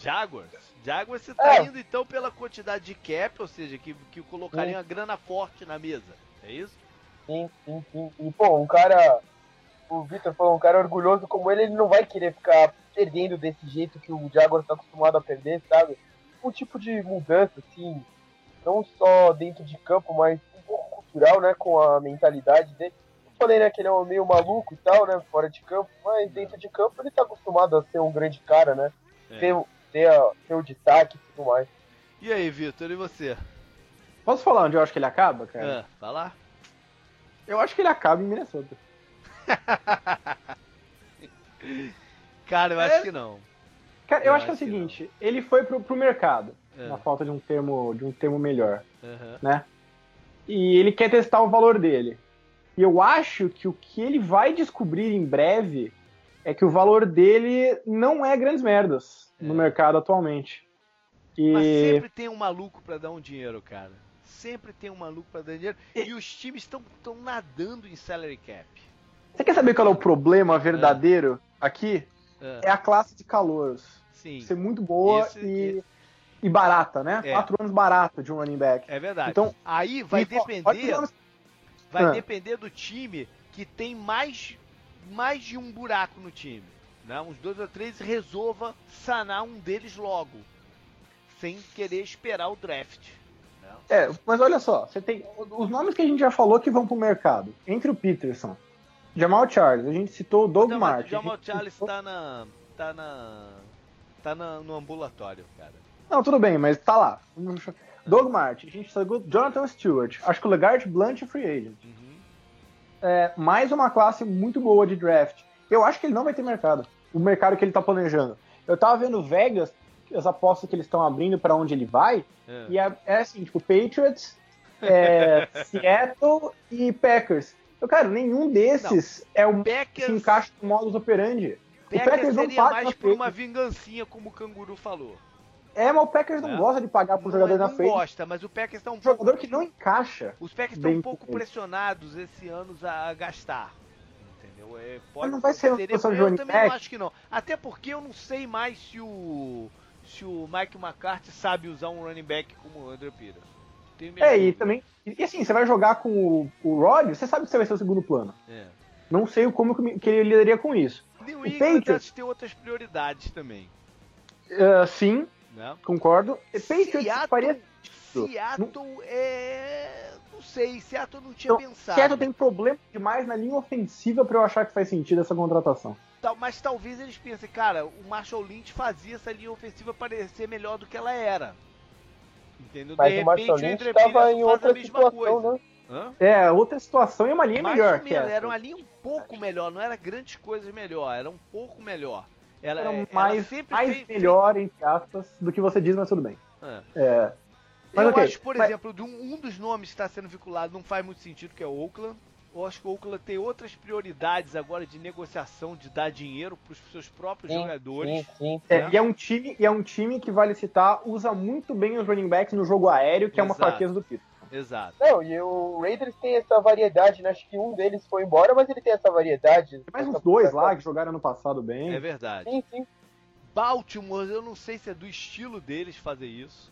Jaguars? Jaguars você tá É. indo então pela quantidade de cap, ou seja, que, que colocaria uma grana forte na mesa. É isso? Sim, sim, sim. E, pô, um cara. O Victor falou, um cara orgulhoso como ele, ele não vai querer ficar perdendo desse jeito que o Jaguars tá acostumado a perder, sabe? Um tipo de mudança, assim, não só dentro de campo, mas um pouco cultural, né? Com a mentalidade dele. Eu falei, né, que ele é meio maluco e tal, né? Fora de campo, mas dentro de campo ele tá acostumado a ser um grande cara, né? É. Ter, ter, o destaque e tudo mais. E aí, Vitor, e você? Posso falar onde eu acho que ele acaba, cara? Ah, falar? Eu acho que ele acaba em Minnesota. Cara, eu É. acho que não. Cara, eu, Eu acho que é o acho seguinte, ele foi pro, pro mercado, É. na falta de um termo, de um termo melhor, Aham. né? E ele quer testar o valor dele. E eu acho que o que ele vai descobrir em breve é que o valor dele não é grandes merdas no É. mercado atualmente. E Mas sempre tem um maluco pra dar um dinheiro, cara. Sempre tem um maluco pra dar dinheiro. E os times estão nadando em salary cap. você quer saber qual é o problema verdadeiro aqui? Ah, É a classe de calouros. sim, Ser muito boa Isso- e, e barata, né? É. Quatro anos barato de um running back. é verdade. Então, Aí vai E, depender, vai Ah. depender do time que tem mais, mais de um buraco no time. Né? Uns dois ou três e resolva sanar um deles logo. Sem querer esperar o draft. né? É, mas olha só, você tem os nomes que a gente já falou que vão pro mercado. Entre o Peterson, Jamal Charles, a gente citou o Doug Então, Martin. O Jamal Charles citou- tá na. tá na. tá na- no ambulatório, cara. Não, tudo bem, mas tá lá. Doug Martin, a gente citou Jonathan Stewart. Acho que o Legard Blunt é free agent. Uhum. É, mais uma classe muito boa de draft. Eu acho que ele não vai ter mercado. O mercado que ele tá planejando. Eu tava vendo Vegas, as apostas que eles estão abrindo pra onde ele vai, É. E é, é assim, tipo, Patriots, é, Seattle e Packers. Eu, cara, nenhum desses é o que Packers, se encaixa no modus operandi. O Packers Packers não seria paga mais por uma vingancinha, como o Canguru falou. É, mas o Packers não É. gosta de pagar pro Não, jogador na não frente. gosta, mas o Packers tá um pouco. jogador que não encaixa. Os Packers estão um pouco pressionados esse ano a gastar. É, pode, não vai ser seria- de Eu running também não back? acho que não. Até porque eu não sei mais se o. se o Mike McCarthy sabe usar um running back como o Andrew Peters. Tenho minhas É, e também. E assim, você vai jogar com o, o Rodgers, você sabe que você vai ser o segundo plano. É. Não sei como que, ele lidaria com isso. New O Patriots- tem outras prioridades também. Ah, sim, Né? concordo. E Patriots Seattle. Seattle é. Sei, Seattle não tinha Então, pensado. Seattle tem problema demais na linha ofensiva pra eu achar que faz sentido essa contratação. Tal- Mas talvez eles pensem, cara, o Marshall Lynch fazia essa linha ofensiva parecer melhor do que ela era. Entendeu? Mas de o Marshall repente o Lynch André Peterson em outra mesma situação, coisa. né? Hã? É, outra situação e uma linha Mais melhor menos, era uma linha um pouco melhor, não era grandes coisas melhor, era um pouco melhor. Ela, Era ela mais, sempre mais fez- melhor, entre aspas, do que você diz, mas tudo bem. É. É, Mas eu ok, acho, por mas- exemplo, de um, um dos nomes que está sendo vinculado não faz muito sentido, que é o Oakland. Eu acho que o Oakland tem outras prioridades agora de negociação, de dar dinheiro para os seus próprios Sim, jogadores. Sim, sim. é, né? e, é um time, e é um time que, vale citar, usa muito bem os running backs no jogo aéreo, que é uma Exato. fraqueza do Peter. Exato. Não, e o Raiders tem essa variedade, né? Acho que um deles foi embora, mas ele tem essa variedade. Tem mais uns dois lá que jogaram ano passado bem. É verdade. Sim, sim. Baltimore, eu não sei se é do estilo deles fazer isso.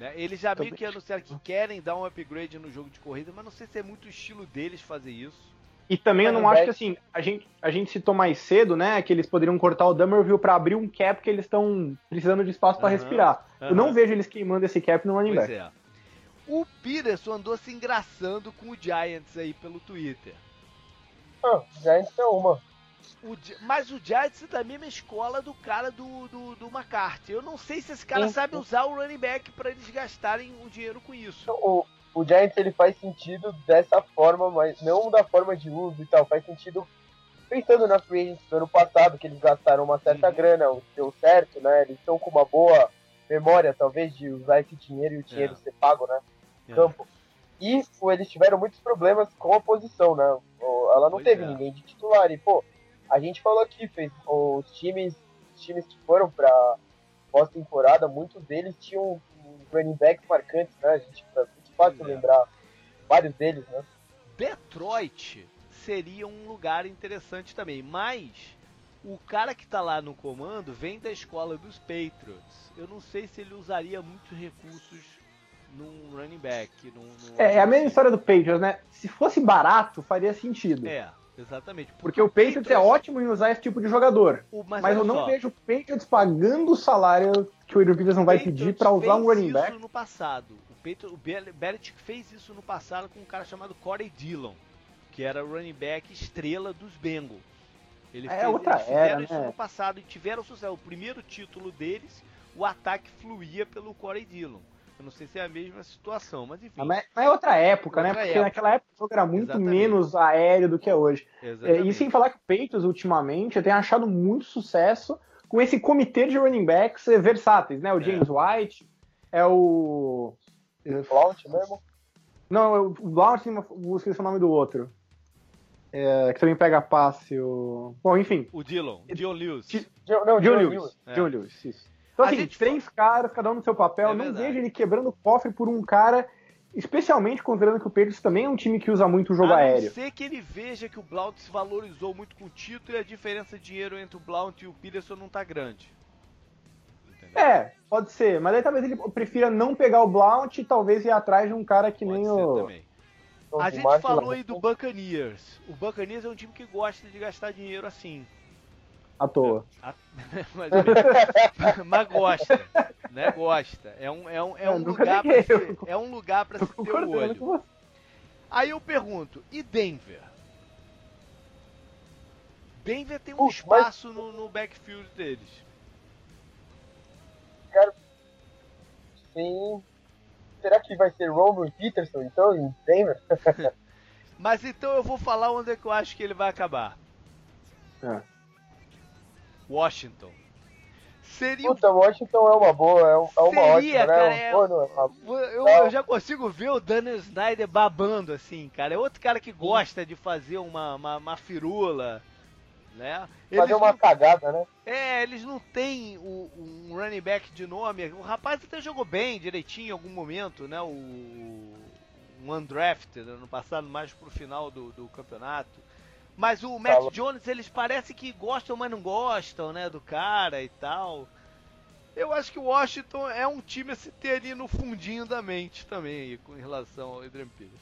Né? Eles já meio que anunciaram que querem dar um upgrade no jogo de corrida, mas não sei se é muito o estilo deles fazer isso. E também eu não Running acho que assim, a gente, a gente citou mais cedo, né, que eles poderiam cortar o Dummerville pra abrir um cap que eles estão precisando de espaço pra Aham, respirar. Eu não vejo eles queimando esse cap no running Pois back. é. O Peterson andou se engraçando com o Giants aí pelo Twitter. Ah, Giants é uma. O mas o Giants é da mesma escola do cara do, do, do McCarthy. Eu não sei se esse cara Sim, sabe usar o running back pra eles gastarem o dinheiro com isso. O, o Giants ele faz sentido dessa forma, mas não da forma de uso e tal, faz sentido pensando na free agency do ano passado, que eles gastaram uma certa uhum. grana, deu certo, né? Eles estão com uma boa memória, talvez, de usar esse dinheiro e o dinheiro yeah. ser pago, né? Yeah. campo. E pô, eles tiveram muitos problemas com a posição, né? Ela não pois teve é. ninguém de titular. E, pô, a gente falou aqui, fez os times, os times que foram pra pós-temporada, muitos deles tinham running backs marcantes, né? A gente é muito fácil é. lembrar vários deles, né? Detroit seria um lugar interessante também, mas o cara que está lá no comando vem da escola dos Patriots. Eu não sei se ele usaria muitos recursos num running back. Num, num... É, é, a mesma história do Patriots, né? Se fosse barato, faria sentido. É, exatamente. Porque, Porque o Patriots, Patriots, é ótimo em usar esse tipo de jogador. O, mas, mas eu não só. vejo o Patriots pagando o salário que o Adrian Peterson vai pedir para usar um running back. isso no passado. O, Patriots, o Belichick fez isso no passado com um cara chamado Corey Dillon que era o running back estrela dos Bengals. Ele é fez, outra eles fizeram era, isso né? no passado e tiveram sucesso. O primeiro título deles, o ataque fluía pelo Corey Dillon. Eu não sei se é a mesma situação, mas enfim. Mas é outra época, né? outra né? Porque época. naquela época o jogo era muito Exatamente. menos aéreo do que é hoje. É, e sem falar que o Peitos, ultimamente, tem achado muito sucesso com esse comitê de running backs versáteis, né? O é. James é. White, é o. Blount mesmo? Não, o Blount, esqueci o nome do outro. É, que também pega passe. O... Bom, enfim. O Dillon, Dion Lewis. não, Dion Lewis. Dion Lewis, isso. Então, assim, três caras, cada um no seu papel. É não vejo ele quebrando o cofre por um cara, especialmente considerando que o Patriots também é um time que usa muito o jogo a aéreo. A ser que ele veja que o Blount se valorizou muito com o título e a diferença de dinheiro entre o Blount e o Peterson não tá grande. Entendeu? É, pode ser. Mas aí talvez ele prefira não pegar o Blount e talvez ir atrás de um cara que pode nem o... Também. A gente falou aí do Buccaneers. O Buccaneers é um time que gosta de gastar dinheiro assim. À toa. mas, mas, gosta, né? Gosta. É um, é um, é um lugar pra se, é um lugar para se ter o olho. Aí eu pergunto, e Denver? Denver tem um espaço mas... no, no backfield deles. Cara, sim, Será que vai ser Roman Peterson, então, em Denver? Mas então eu vou falar onde é que eu acho que ele vai acabar. É. Washington. Seria Puta, Washington é uma boa, é, uma Seria, ótima, né? cara, né? É... eu, eu, já consigo ver o Daniel Snyder babando assim, cara. É outro cara que gosta de fazer uma, uma, uma firula, né? Fazer uma não, cagada, né? É, eles não têm o, um running back de nome. O rapaz até jogou bem, direitinho em algum momento, né? O um undrafted no passado, mais pro final do, do campeonato. Mas o Matt Fala. Jones, eles parecem que gostam, mas não gostam, né, do cara e tal. Eu acho que o Washington é um time a se ter ali no fundinho da mente também, com relação ao Adrian Peterson.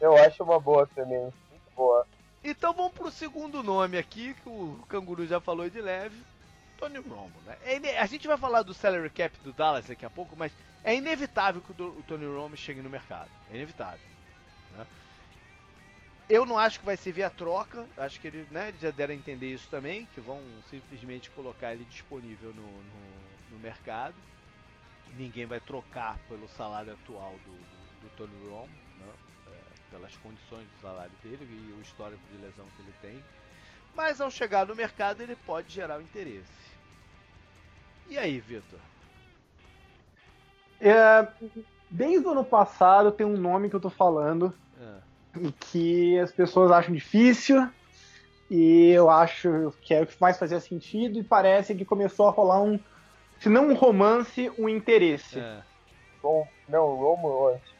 Eu acho uma boa também, muito boa. Então vamos pro segundo nome aqui, que o Canguru já falou de leve. Tony Romo, né? É a gente vai falar do salary cap do Dallas daqui a pouco, mas é inevitável que o, Tony Romo chegue no mercado. É inevitável. Né? Eu não acho que vai ser via troca, acho que eles né, já deram a entender isso também, que vão simplesmente colocar ele disponível no, no, no mercado. Ninguém vai trocar pelo salário atual do, do, do Tony Romo pelas condições do salário dele e o histórico de lesão que ele tem. Mas ao chegar no mercado ele pode gerar o interesse. E aí, Vitor? É, desde o ano passado tem um nome que eu tô falando é. Que as pessoas acham difícil e eu acho que é o que mais fazia sentido e parece que começou a rolar um, se não um romance, um interesse. É. Bom, não, Romo antes.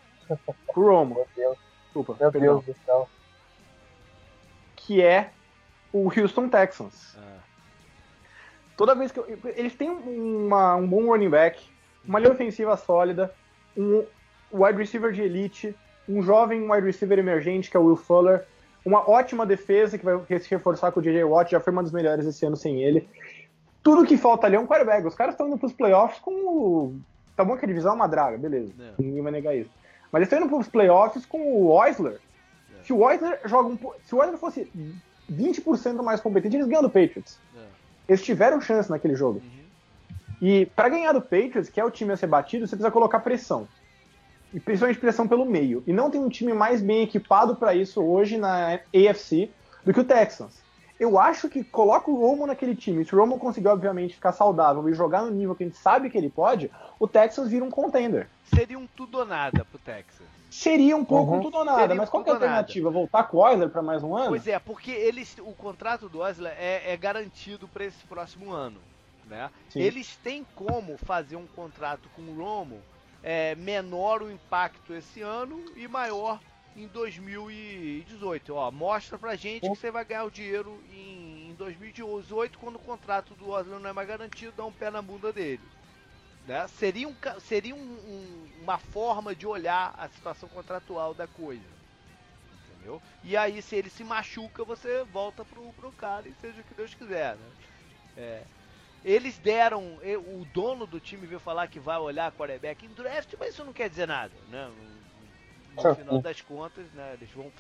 Romo. Meu Deus. Desculpa. Meu perdão. Deus do céu. Que é o Houston Texans. É. Toda vez que eu, eles têm uma, um bom running back, uma linha ofensiva sólida, um wide receiver de elite, um jovem wide receiver emergente que é o Will Fuller, uma ótima defesa que vai se reforçar com o DJ Watt, já foi uma das melhores esse ano sem ele. Tudo que falta ali é um quarterback. Os caras estão indo para os playoffs com o. Tá bom que a divisão é uma draga, beleza. É. Ninguém vai negar isso. Mas eles estão indo para os playoffs com o Oisler. É. Se o Oisler joga um, se o Oisler fosse 20% mais competente, eles ganham do Patriots. É. Eles tiveram chance naquele jogo. Uhum. E para ganhar do Patriots, que é o time a ser batido, você precisa colocar pressão. E principalmente pressão pelo meio. E não tem um time mais bem equipado para isso hoje na AFC do que o Texans. Eu acho que coloca o Romo naquele time. Se o Romo conseguir, obviamente, ficar saudável e jogar no nível que a gente sabe que ele pode, o Texas vira um contender. Seria um tudo ou nada pro Texas. Seria um pouco uhum. um tudo ou nada, Seria mas qual que é a alternativa? Nada. Voltar com o Osler para mais um ano? Pois é, porque eles, o contrato do Osler é, é garantido para esse próximo ano. Né? Eles têm como fazer um contrato com o Romo é, menor o impacto esse ano e maior em 2018. Ó, mostra pra gente que você vai ganhar o dinheiro em, em 2018, quando o contrato do Osler não é mais garantido, dá um pé na bunda dele. Né? Seria, um, seria um, um, uma forma de olhar a situação contratual da coisa. Entendeu? E aí, se ele se machuca, você volta pro, pro cara e seja o que Deus quiser. Né? É, eles deram. O dono do time veio falar que vai olhar quarterback em draft, mas isso não quer dizer nada, né? No final das contas, né, eles vão,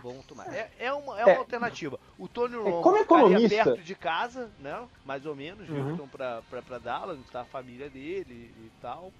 vão tomar. É, é, uma, é uma é. alternativa. O Tony Romo Como economista... perto de casa, né? Mais ou menos, uhum. Houston pra Dallas, tá a família dele e tal.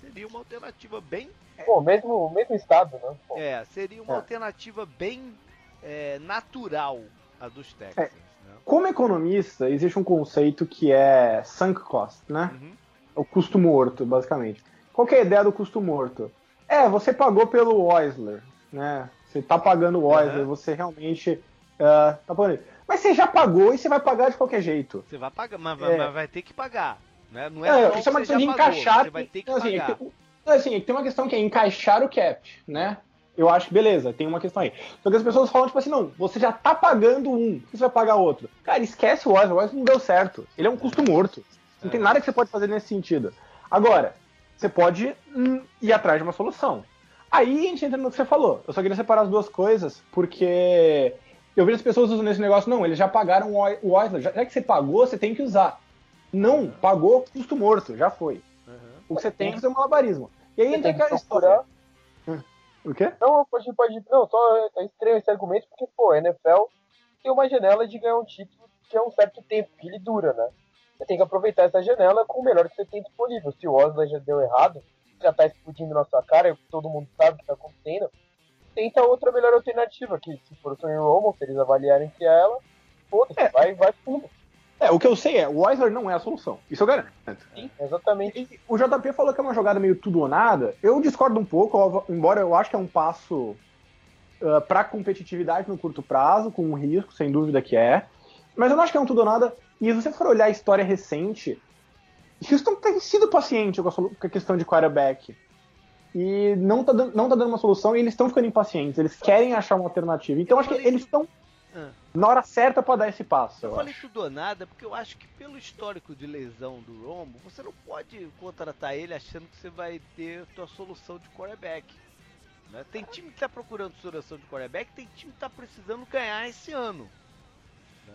Seria uma alternativa bem. Pô, mesmo, mesmo estado, né? Pô. É, seria uma é. alternativa bem é, natural a dos Texans. É. Como economista, existe um conceito que é sunk cost, né? Uhum. O custo morto, basicamente. Qual é a ideia do custo morto? É, você pagou pelo Oisler, né? Você tá pagando o Oisler, uhum. você realmente uh, tá pagando. Mas você já pagou e você vai pagar de qualquer jeito. Você vai pagar, mas, é. mas vai ter que pagar. Né? Não é, é isso é uma questão de encaixar. Pagou, você vai ter que assim, pagar. Tem, assim, tem uma questão que é encaixar o cap, né? Eu acho que beleza, tem uma questão aí. Só que as pessoas falam, tipo assim, não, você já tá pagando um, por que você vai pagar outro? Cara, esquece o Wesley, o Wesley não deu certo. Ele é um custo morto. Não tem nada que você pode fazer nesse sentido. Agora, você pode hum, ir atrás de uma solução. Aí a gente entra no que você falou. Eu só queria separar as duas coisas, porque eu vejo as pessoas usando esse negócio, não, eles já pagaram o Wesley. Já, que você pagou, você tem que usar. Não, pagou, custo morto, já foi. Uhum. O que você tem é fazer um malabarismo. E aí entra aquela história. O quê? Não, pode, pode. Não, só é estranho esse argumento porque, pô, a NFL tem uma janela de ganhar um título que é um certo tempo, que ele dura, né? Você tem que aproveitar essa janela com o melhor que você tem disponível. Se o Osler já deu errado, já tá explodindo na sua cara, todo mundo sabe o que tá acontecendo, tenta outra melhor alternativa, que se for o Tony Romo, se eles avaliarem que é ela, foda-se, é. vai, vai fundo. É, o que eu sei é, o Weisler não é a solução. Isso eu garanto. Sim, exatamente. o JP falou que é uma jogada meio tudo ou nada. Eu discordo um pouco, embora eu acho que é um passo uh, para competitividade no curto prazo, com um risco, sem dúvida que é. Mas eu não acho que é um tudo ou nada. E se você for olhar a história recente, Houston tem sido paciente com a, com a questão de quarterback. E não tá, não tá dando uma solução e eles estão ficando impacientes. Eles querem achar uma alternativa. Então eu acho que eles estão ah. na hora certa para dar esse passo. Eu, eu falei acho. tudo ou nada porque eu acho que pelo histórico de lesão do Rombo, você não pode contratar ele achando que você vai ter sua solução de quarterback. Né? Tem time que está procurando solução de quarterback, tem time que está precisando ganhar esse ano. Né?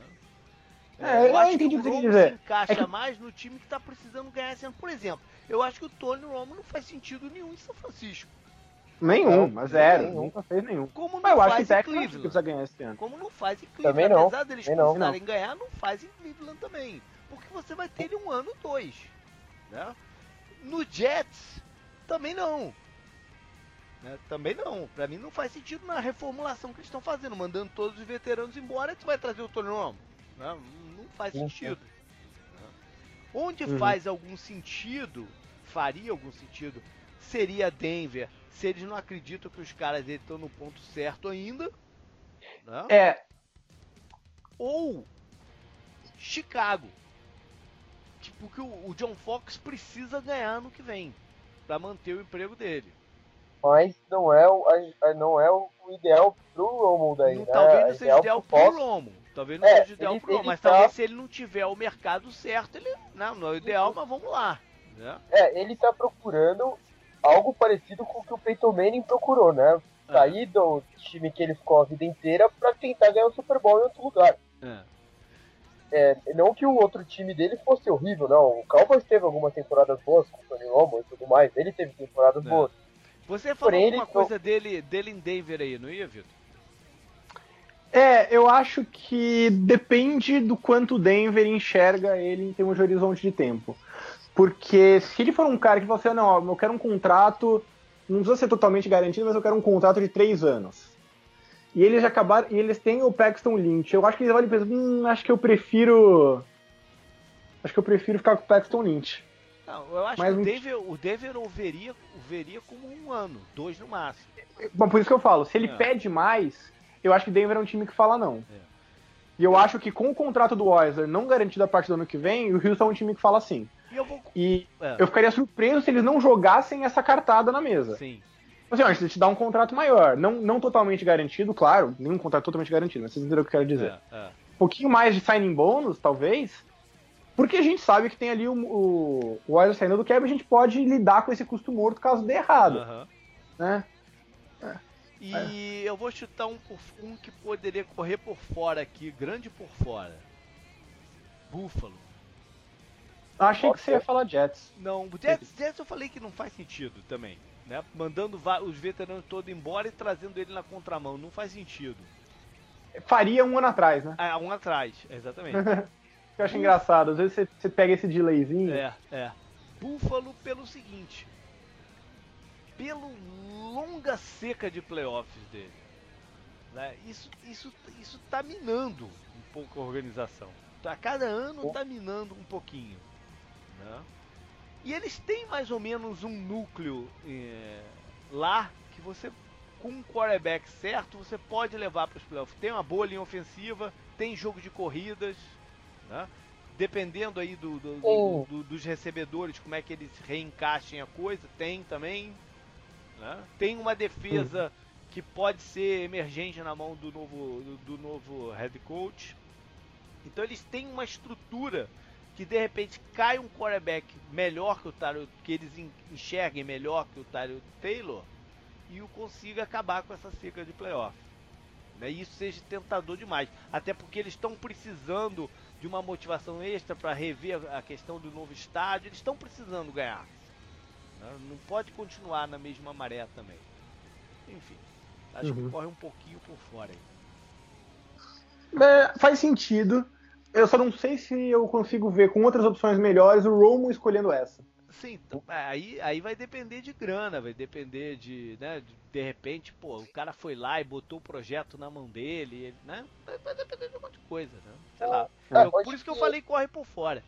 É, eu, eu acho entendi que o Romo se encaixa é que... mais no time que está precisando ganhar esse ano. Por exemplo, eu acho que o Tony Romo não faz sentido nenhum em São Francisco. Nenhum, mas zero. Nenhum. Nunca fez nenhum. Como não mas eu acho que o Texas precisa ganhar esse ano. Como não faz em Cleveland. Também não. Apesar deles Também precisarem não. ganhar, não faz em Cleveland também. Porque você vai ter ele um ano, dois. Né? No Jets, também não. Né? Também não. Pra mim não faz sentido na reformulação que eles estão fazendo. Mandando todos os veteranos embora, tu vai trazer o Tony Romo. Né? Não faz sentido. Né? Onde uhum. faz algum sentido, faria algum sentido, seria Denver se eles não acreditam que os caras estão no ponto certo ainda. Né? É. Ou Chicago. Tipo, que o, John Fox precisa ganhar no que vem para manter o emprego dele. Mas não é o, não é o ideal pro Romo daí, não, né? Talvez não seja ideal pro Fox. Romo. Talvez não é, seja ideal ele, pro Romo, mas tá... talvez se ele não tiver o mercado certo, ele não, não é o ideal, mas vamos lá. Né? É, ele tá procurando algo parecido com o que o Peyton Manning procurou, né? É. Sair do time que ele ficou a vida inteira para tentar ganhar o Super Bowl em outro lugar. É. É, não que o outro time dele fosse horrível, não. O Cowboys teve algumas temporadas boas com o Tony Romo e tudo mais. Ele teve temporadas é. boas. Você falou Porém, alguma coisa dele, dele em Denver aí, não ia, Vitor? É, eu acho que depende do quanto o Denver enxerga ele em termos de horizonte de tempo. Porque se ele for um cara que você, assim, não, eu quero um contrato não precisa ser totalmente garantido, mas eu quero um contrato de três anos. E eles acabaram. E eles têm o Paxton Lynch. Eu acho que eles e pensam, hum, acho que eu prefiro. Acho que eu prefiro ficar com o Paxton Lynch. Não, eu acho Mas que o Denver, o Denver o veria, o veria como um ano, dois no máximo. Bom, por isso que eu falo, se ele É. pede mais, eu acho que Denver é um time que fala não. É. E eu acho que com o contrato do Oiler não garantido a partir do ano que vem, o Houston é um time que fala sim. E eu vou. E É, eu ficaria surpreso se eles não jogassem essa cartada na mesa. sim. Assim, ó, a gente te dá um contrato maior. Não, não totalmente garantido, claro. Nenhum contrato totalmente garantido, mas vocês entenderam o que eu quero dizer. É, é. Um pouquinho mais de signing bônus, talvez. Porque a gente sabe que tem ali o, o, o Oilers saindo do cap, a gente pode lidar com esse custo morto caso dê errado, Aham. né? E eu vou chutar um, um que poderia correr por fora aqui, grande por fora. Buffalo. Achei que você ia falar Jets. Não, Jets, Jets eu falei que não faz sentido também. Né? Mandando os veteranos todos embora e trazendo ele na contramão. Não faz sentido. Faria um ano atrás, né? Ah, um atrás, exatamente. Eu acho engraçado. Às vezes você, você pega esse delayzinho. É, é. Buffalo pelo seguinte. Pelo longa seca de playoffs dele. Né? Isso, isso, isso tá minando um pouco a organização. A cada ano tá minando um pouquinho. Né? E eles têm mais ou menos um núcleo eh, lá que você, com um quarterback certo, você pode levar para os playoffs. Tem uma boa linha ofensiva, tem jogo de corridas, né? dependendo aí do, do- do- Sim. do- dos recebedores, como é que eles reencaixem a coisa, tem também. né? Tem uma defesa que pode ser emergente na mão do novo, do, do novo head coach. Então eles têm uma estrutura que de repente cai um quarterback melhor que o Tyler, que eles en- enxerguem melhor que o Tyler Taylor e o consiga acabar com essa seca de playoff. Né? E isso seja tentador demais. Até porque eles estão precisando de uma motivação extra para rever a questão do novo estádio. Eles estão precisando ganhar. né? Não pode continuar na mesma maré também. Enfim, acho que Uhum. corre um pouquinho por fora aí. É, faz sentido. Eu só não sei se eu consigo ver com outras opções melhores o Romo escolhendo essa. Sim, então, é, aí, aí vai depender de grana, vai depender de, né, de, de repente, pô, o cara foi lá e botou o projeto na mão dele, ele, né? Vai, vai depender de um monte de coisa, né? Sei lá. É, Eu- pode por isso que eu falei corre por fora.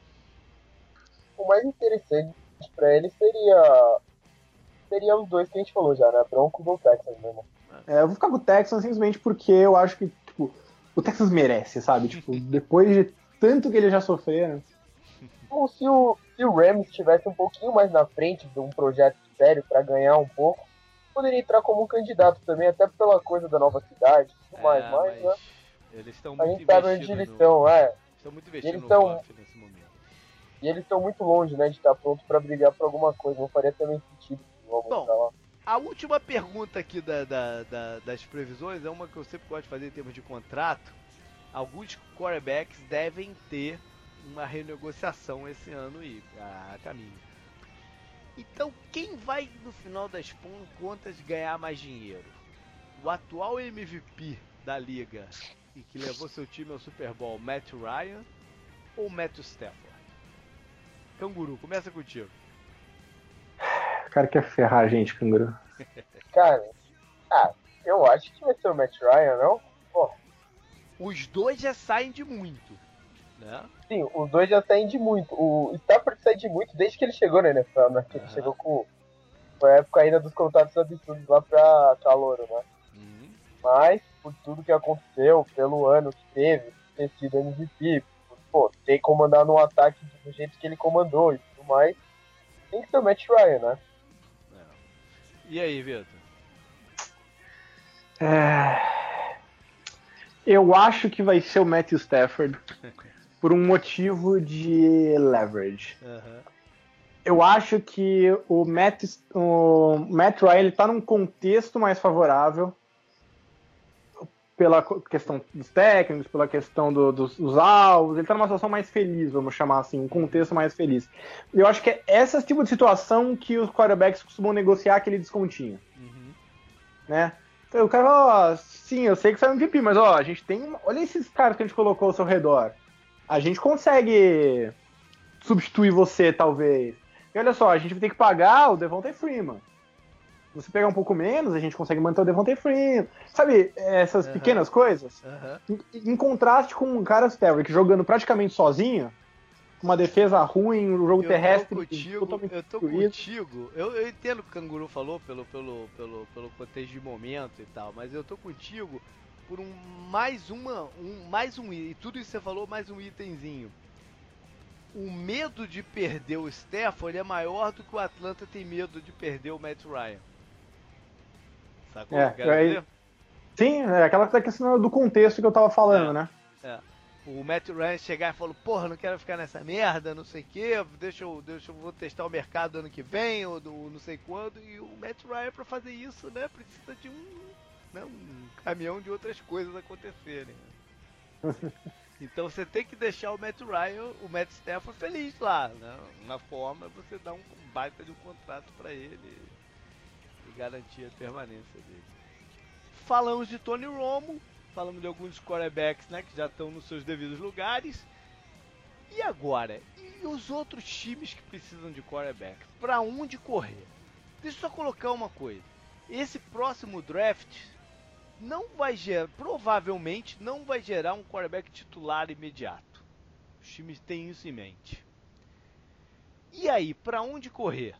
O mais interessante pra ele seria. Seria os dois que a gente falou já, né? Broncos ou Texans mesmo. É, eu vou ficar com o Texans simplesmente porque eu acho que, tipo, o Texas merece, sabe? Tipo, depois de tanto que eles já sofreram. Ou se o, se o Rams estivesse um pouquinho mais na frente de um projeto sério pra ganhar um pouco, poderia entrar como um candidato também, até pela coisa da nova cidade e tudo mais. É, Mas, né? eles estão A muito gente sabe onde investidos eles no, estão, é. estão muito investidos eles no tão- Goff nesse momento. E eles estão muito longe, né, de estar pronto pra brigar por alguma coisa. Não faria também sentido Bom, tá lá. A última pergunta aqui da- da- da- das previsões é uma que eu sempre gosto de fazer em termos de contrato. Alguns quarterbacks devem ter uma renegociação esse ano aí, a caminho. Então, quem vai, no final das contas, ganhar mais dinheiro? O atual MVP da liga e que levou seu time ao Super Bowl, Matt Ryan ou Matt Stafford? Canguru, começa contigo. O cara quer ferrar a gente, canguru. Cara, ah, eu acho que vai ser o Matt Ryan, não? Os dois já saem de muito, né? Sim, os dois já saem de muito. O Stafford sai de muito desde que ele chegou na NFL, né? Que ele chegou com. Foi a época ainda dos contratos absurdos lá pra Calouro, né? Uhum. Mas, por tudo que aconteceu, pelo ano que teve, ter sido MVP, por, pô, ter comandado um ataque do jeito que ele comandou e tudo mais, tem que ser o Matt Ryan, né? E aí, Vitor? É... Eu acho que vai ser o Matthew Stafford por um motivo de leverage. Aham. Eu acho que o Matt, o Matt Ryan ele tá num contexto mais favorável pela questão dos técnicos, pela questão do- dos, dos alvos, ele tá numa situação mais feliz, vamos chamar assim, um contexto mais feliz. Eu acho que é esse tipo de situação que os quarterbacks costumam negociar aquele descontinho Uhum. né? Então, o cara fala, ó, sim, eu sei que você é um MVP, mas ó, a gente tem. uma- Olha esses caras que a gente colocou ao seu redor. A gente consegue substituir você, talvez. E olha só, a gente vai ter que pagar o Devontae Freeman. Você pegar um pouco menos, a gente consegue manter o Devontae Free. Sabe, essas uhum. pequenas coisas? Uhum. Em, em, contraste com o cara Sterrick jogando praticamente sozinho, uma defesa ruim, um jogo eu terrestre. Tô contigo, eu tô contigo. Eu, eu entendo o que o Canguru falou pelo, pelo, pelo, pelo contexto de momento e tal, mas eu tô contigo por um mais uma, um mais um e tudo isso que você falou mais um itemzinho. O medo de perder o Stafford é maior do que o Atlanta tem medo de perder o Matt Ryan. Sacou? É, é, sim, é aquela questão do contexto que eu tava falando, é, né? É. O Matt Ryan chegar e falou, porra, não quero ficar nessa merda, não sei o que, deixa eu, deixa eu vou testar o mercado ano que vem, ou do, não sei quando, e o Matt Ryan para fazer isso, né, precisa de um, né, um caminhão de outras coisas acontecerem. Então você tem que deixar o Matt Ryan, o Matt Stafford feliz lá, né? Na forma você dá um baita de um contrato para ele garantir a permanência dele. Falamos de Tony Romo, falamos de alguns quarterbacks né, que já estão nos seus devidos lugares. E agora? E os outros times que precisam de quarterback? Para onde correr? Deixa eu só colocar uma coisa. Esse próximo draft não vai gerar, provavelmente não vai gerar um quarterback titular imediato. Os times têm isso em mente. E aí, para onde correr?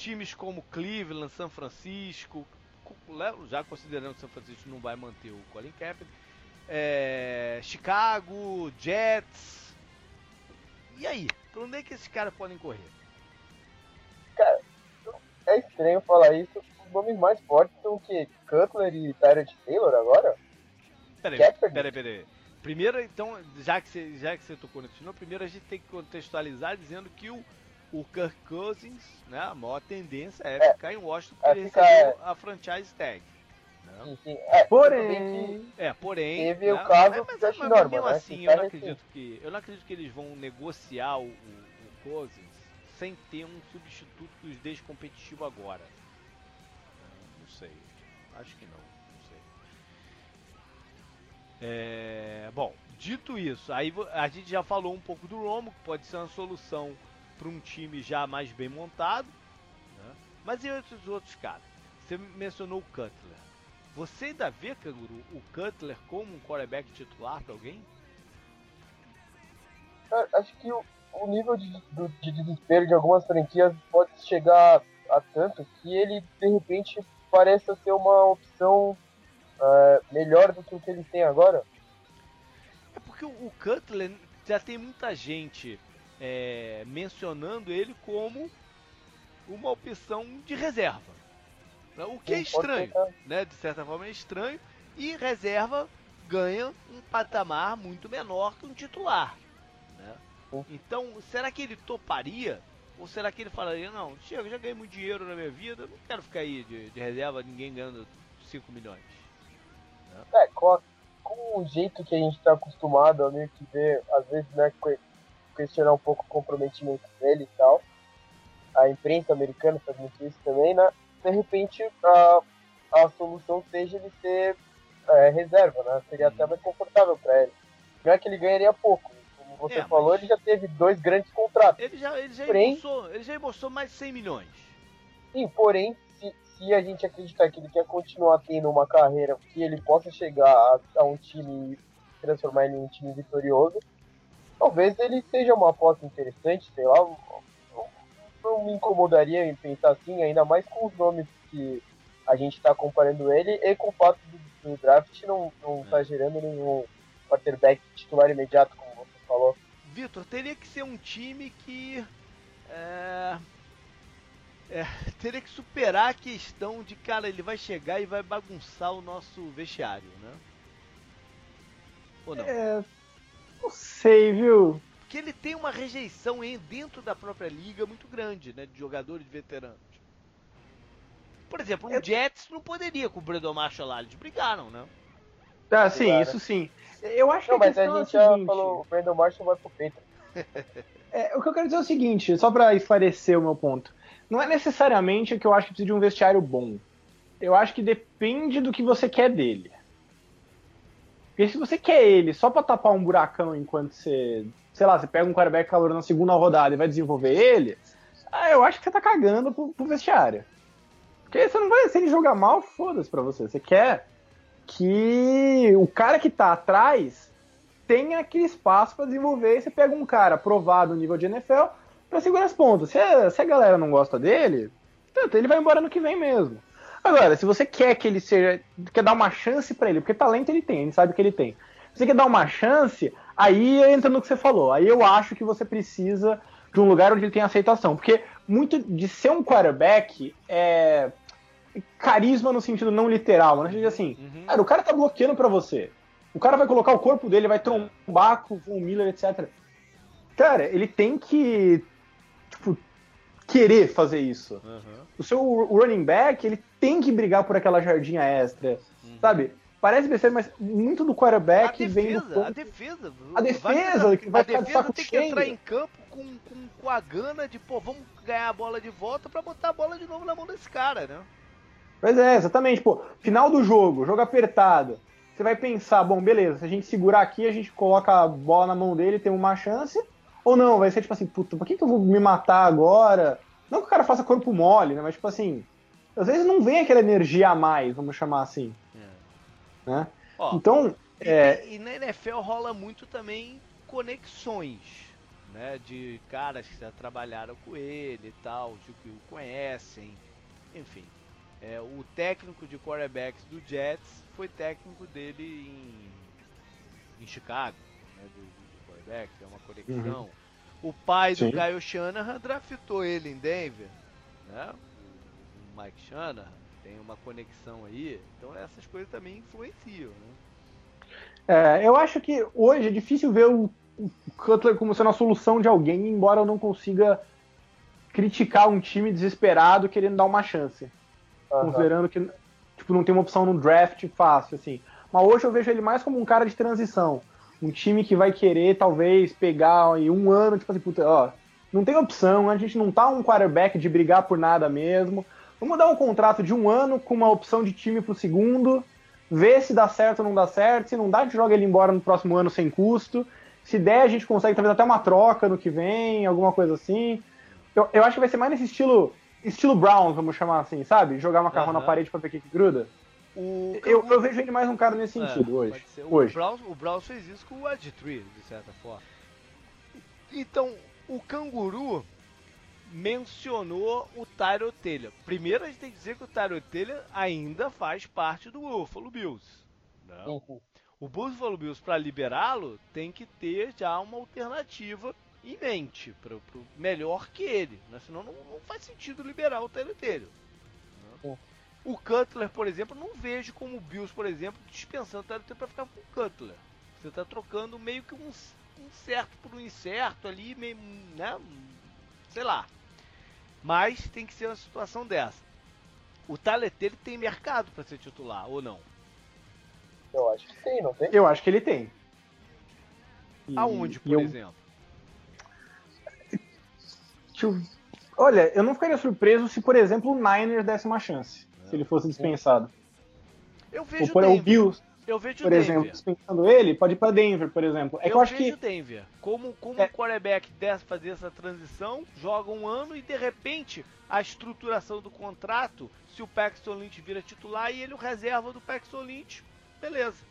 Times como Cleveland, São Francisco, já considerando que São Francisco não vai manter o Colin Kaepernick, é, Chicago, Jets. E aí? Pra onde é que esses caras podem correr? Cara, é estranho falar isso. Os nomes mais fortes são o que? Cutler e Tyrant Taylor agora? Peraí, peraí, peraí. Primeiro, então, já que você, já que você tocou no primeiro a gente tem que contextualizar dizendo que o o Kirk Cousins, né, a maior tendência é, é ficar em Washington porque é ele recebeu é. a franchise tag. Né? Sim, sim. É, porém, é, porém, teve né, o caso mas, mas, mas Norman, mesmo né? assim, eu não acredito que eu não acredito que eles vão negociar o, o, o Cousins sem ter um substituto que os deixe competitivo agora. Não sei, acho que não, não sei. É, bom, dito isso, aí a gente já falou um pouco do Romo, que pode ser uma solução para um time já mais bem montado. Né? Mas e outros outros caras? Você mencionou o Cutler. Você ainda vê, Canguru, o Cutler como um quarterback titular para alguém? acho que o, o nível de, de, desespero de algumas franquias pode chegar a tanto que ele, de repente, pareça ser uma opção uh, melhor do que o que eles têm agora. É porque o Cutler já tem muita gente é, mencionando ele como uma opção de reserva. Né? O que é estranho, né? De certa forma é estranho. E reserva ganha um patamar muito menor que um titular. Né? Então, será que ele toparia? Ou será que ele falaria, não, chega, já ganhei muito dinheiro na minha vida, não quero ficar aí de, de reserva, ninguém ganhando 5 milhões. Né? É, com, a, com o jeito que a gente está acostumado a meio que ver, às vezes, né, questionar um pouco o comprometimento dele e tal. A imprensa americana faz muito isso também, né? De repente, a, a solução seja ele ser é, reserva, né? Seria até mais confortável para ele. Não é que ele ganharia pouco. Como você é, falou, ele já teve dois grandes contratos. Ele já, ele já, porém, embolsou, ele já embolsou mais de 100 milhões. Sim, porém, se, se a gente acreditar que ele quer continuar tendo uma carreira que ele possa chegar a, a um time transformar ele em um time vitorioso, talvez ele seja uma aposta interessante, sei lá. Não me incomodaria em pensar assim, ainda mais com os nomes que a gente está comparando ele e com o fato do, do draft não, não tá gerando nenhum quarterback titular imediato, como você falou. Vitor, teria que ser um time que. É, é, teria que superar a questão de, cara, ele vai chegar e vai bagunçar o nosso vestiário, né? Ou não? É, não sei, viu? Porque ele tem uma rejeição dentro da própria liga muito grande, né? De jogadores veteranos. Por exemplo, o Eu... Jets não poderia com o Brandon Marshall lá, eles brigaram, né? Ah, sim, claro. isso sim. Eu acho não, que a mas a é gente é já seguinte... falou, o Brandon Marshall vai pro peito. é, o que eu quero dizer é o seguinte, só para esclarecer o meu ponto. Não é necessariamente que eu acho que precisa de um vestiário bom. Eu acho que depende do que você quer dele. Porque se você quer ele só pra tapar um buracão enquanto você, sei lá, você pega um quarterback calor na segunda rodada e vai desenvolver ele, ah, eu acho que você tá cagando pro, pro vestiário. Porque você não vai, se ele jogar mal, foda-se pra você. Você quer que o cara que tá atrás tenha aquele espaço para desenvolver. E você pega um cara aprovado no nível de NFL para segurar as pontas. Se se a galera não gosta dele, ele vai embora no que vem mesmo. Agora, se você quer que ele seja. quer dar uma chance para ele, porque talento ele tem, ele sabe que ele tem. Se você quer dar uma chance, aí entra no que você falou. Aí eu acho que você precisa de um lugar onde ele tem aceitação. Porque muito de ser um quarterback é carisma no sentido não literal, né? assim, uhum. cara, o cara tá bloqueando para você. O cara vai colocar o corpo dele, vai trombar com o Miller, etc. Cara, ele tem que, querer fazer isso. Uhum. O seu running back, ele tem que brigar por aquela jardinha extra, uhum. sabe? Parece besteira, mas muito do quarterback a defesa, vem do ponto... A defesa. A defesa, vai, vai a defesa tem cheio. que entrar em campo com, com, com a gana de, pô, vamos ganhar a bola de volta para botar a bola de novo na mão desse cara, né? Pois é, exatamente. Pô, final do jogo, jogo apertado. Você vai pensar, bom, beleza, se a gente segurar aqui, a gente coloca a bola na mão dele, tem uma chance. Ou não, vai ser tipo assim, puta, por que, que eu vou me matar agora? Não que o cara faça corpo mole, né? Mas tipo assim, às vezes não vem aquela energia a mais, vamos chamar assim. É. Né? Ó, então. E, é... e na NFL rola muito também conexões, né? De caras que já trabalharam com ele e tal, de que o conhecem, enfim. É, o técnico de quarterbacks do Jets foi técnico dele em, em Chicago, né, do, do quarterback, é uma conexão. Uhum. O pai Sim. do Kyle Shanahan draftou ele em Denver, né? O Mike Shanahan tem uma conexão aí, então essas coisas também influenciam, né? É, eu acho que hoje é difícil ver o, o Cutler como sendo a solução de alguém, embora eu não consiga criticar um time desesperado querendo dar uma chance uhum. considerando que tipo, não tem uma opção no draft fácil, assim. Mas hoje eu vejo ele mais como um cara de transição. Um time que vai querer, talvez, pegar em um ano, tipo assim, puta, ó, não tem opção, a gente não tá um quarterback de brigar por nada mesmo. Vamos dar um contrato de um ano com uma opção de time pro segundo, ver se dá certo ou não dá certo. Se não dá, a gente joga ele embora no próximo ano sem custo. Se der, a gente consegue talvez até uma troca no que vem, alguma coisa assim. Eu, eu acho que vai ser mais nesse estilo estilo Brown, vamos chamar assim, sabe? Jogar macarrão uhum. na parede pra ver o que, que gruda. O... Eu, eu, vejo ele mais um cara nesse é, sentido é, hoje. O, hoje. Brown, o Brown fez isso com o Ed Tree, de certa forma. Então, o canguru mencionou o Tyro Taylor. Primeiro a gente tem que dizer que o Tyro Taylor ainda faz parte do Buffalo Bills. Não. Uhum. O Buffalo Bills, para liberá-lo, tem que ter já uma alternativa em mente, para o melhor que ele, né? senão não, não, faz sentido liberar o Taylor Né? O Cutler, por exemplo, não vejo como o Bills, por exemplo, dispensando o Taylor para ficar com o Cutler. Você está trocando meio que um, um, certo por um incerto ali, meio, né? sei lá. Mas tem que ser uma situação dessa. O Tyler Taylor tem mercado para ser titular, ou não? Eu acho que tem, não tem? Eu acho que ele tem. E, Aonde, por eu... exemplo? Olha, eu não ficaria surpreso se, por exemplo, o Niners desse uma chance. Se ele fosse dispensado. Eu vejo Ou por, o Bills, eu vejo por Denver. exemplo, dispensando ele, pode ir para Denver, por exemplo. É eu, que eu acho vejo que Denver. Como, como é... o quarterback desse fazer essa transição, joga um ano e de repente a estruturação do contrato, se o Paxton Lynch vira titular e ele o reserva do Paxton Lynch, beleza.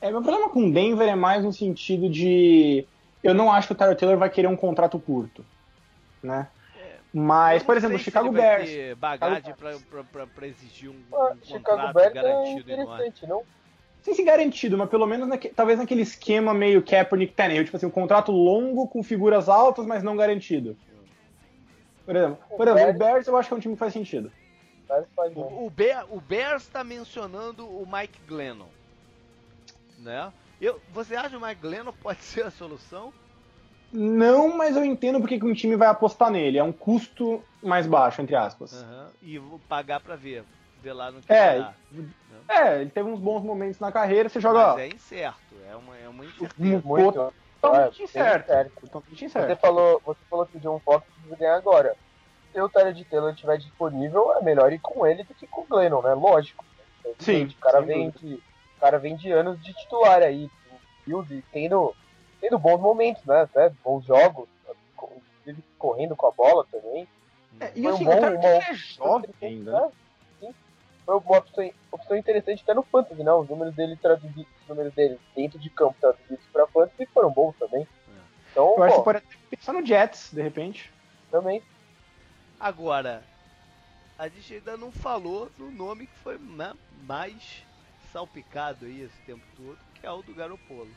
É, meu problema com Denver é mais no sentido de eu não acho que o Tyler Taylor vai querer um contrato curto né? Mas, por exemplo, o Chicago Bears. Bagagem para exigir um, ah, um Chicago Bears é garantido é interessante, não? Sem se garantido, mas pelo menos naque, talvez naquele esquema meio Kaepernick Tannehill, tipo assim, um contrato longo com figuras altas, mas não garantido. Por exemplo, o, por exemplo, Bears, o Bears eu acho que é um time que faz sentido. O, o, Bear, o Bears está mencionando o Mike Glennon, né? Eu, você acha que o Mike Glennon pode ser a solução? Não, mas eu entendo porque que um time vai apostar nele. É um custo mais baixo, entre aspas. Uhum. E vou pagar pra ver. Ver lá no que é, é, ele teve uns bons momentos na carreira, você joga. Mas é incerto, é uma, é uma incerteza. Muito, totalmente é, incerto. Totalmente incerto. Você falou, você falou que o John Fox precisa ganhar agora. Se o Tyler de Taylor estiver disponível, é melhor ir com ele do que com o Glennon, né? Lógico. É Sim. O cara, vem de, o cara vem de anos de titular aí, Field, tendo tendo bons momentos, né? Até bons jogos, inclusive correndo com a bola também. É, e assim, um bom, uma... é jovem ainda. Né? foi uma opção, opção interessante até no Fantasy, né? Os números dele traduzidos, os números dele dentro de campo traduzidos pra Fantasy foram bons também. Então, Eu pô, acho que pode até pensar no Jets, de repente. também. Agora, a gente ainda não falou no nome que foi né, mais salpicado aí esse tempo todo, que é o do Garopolo.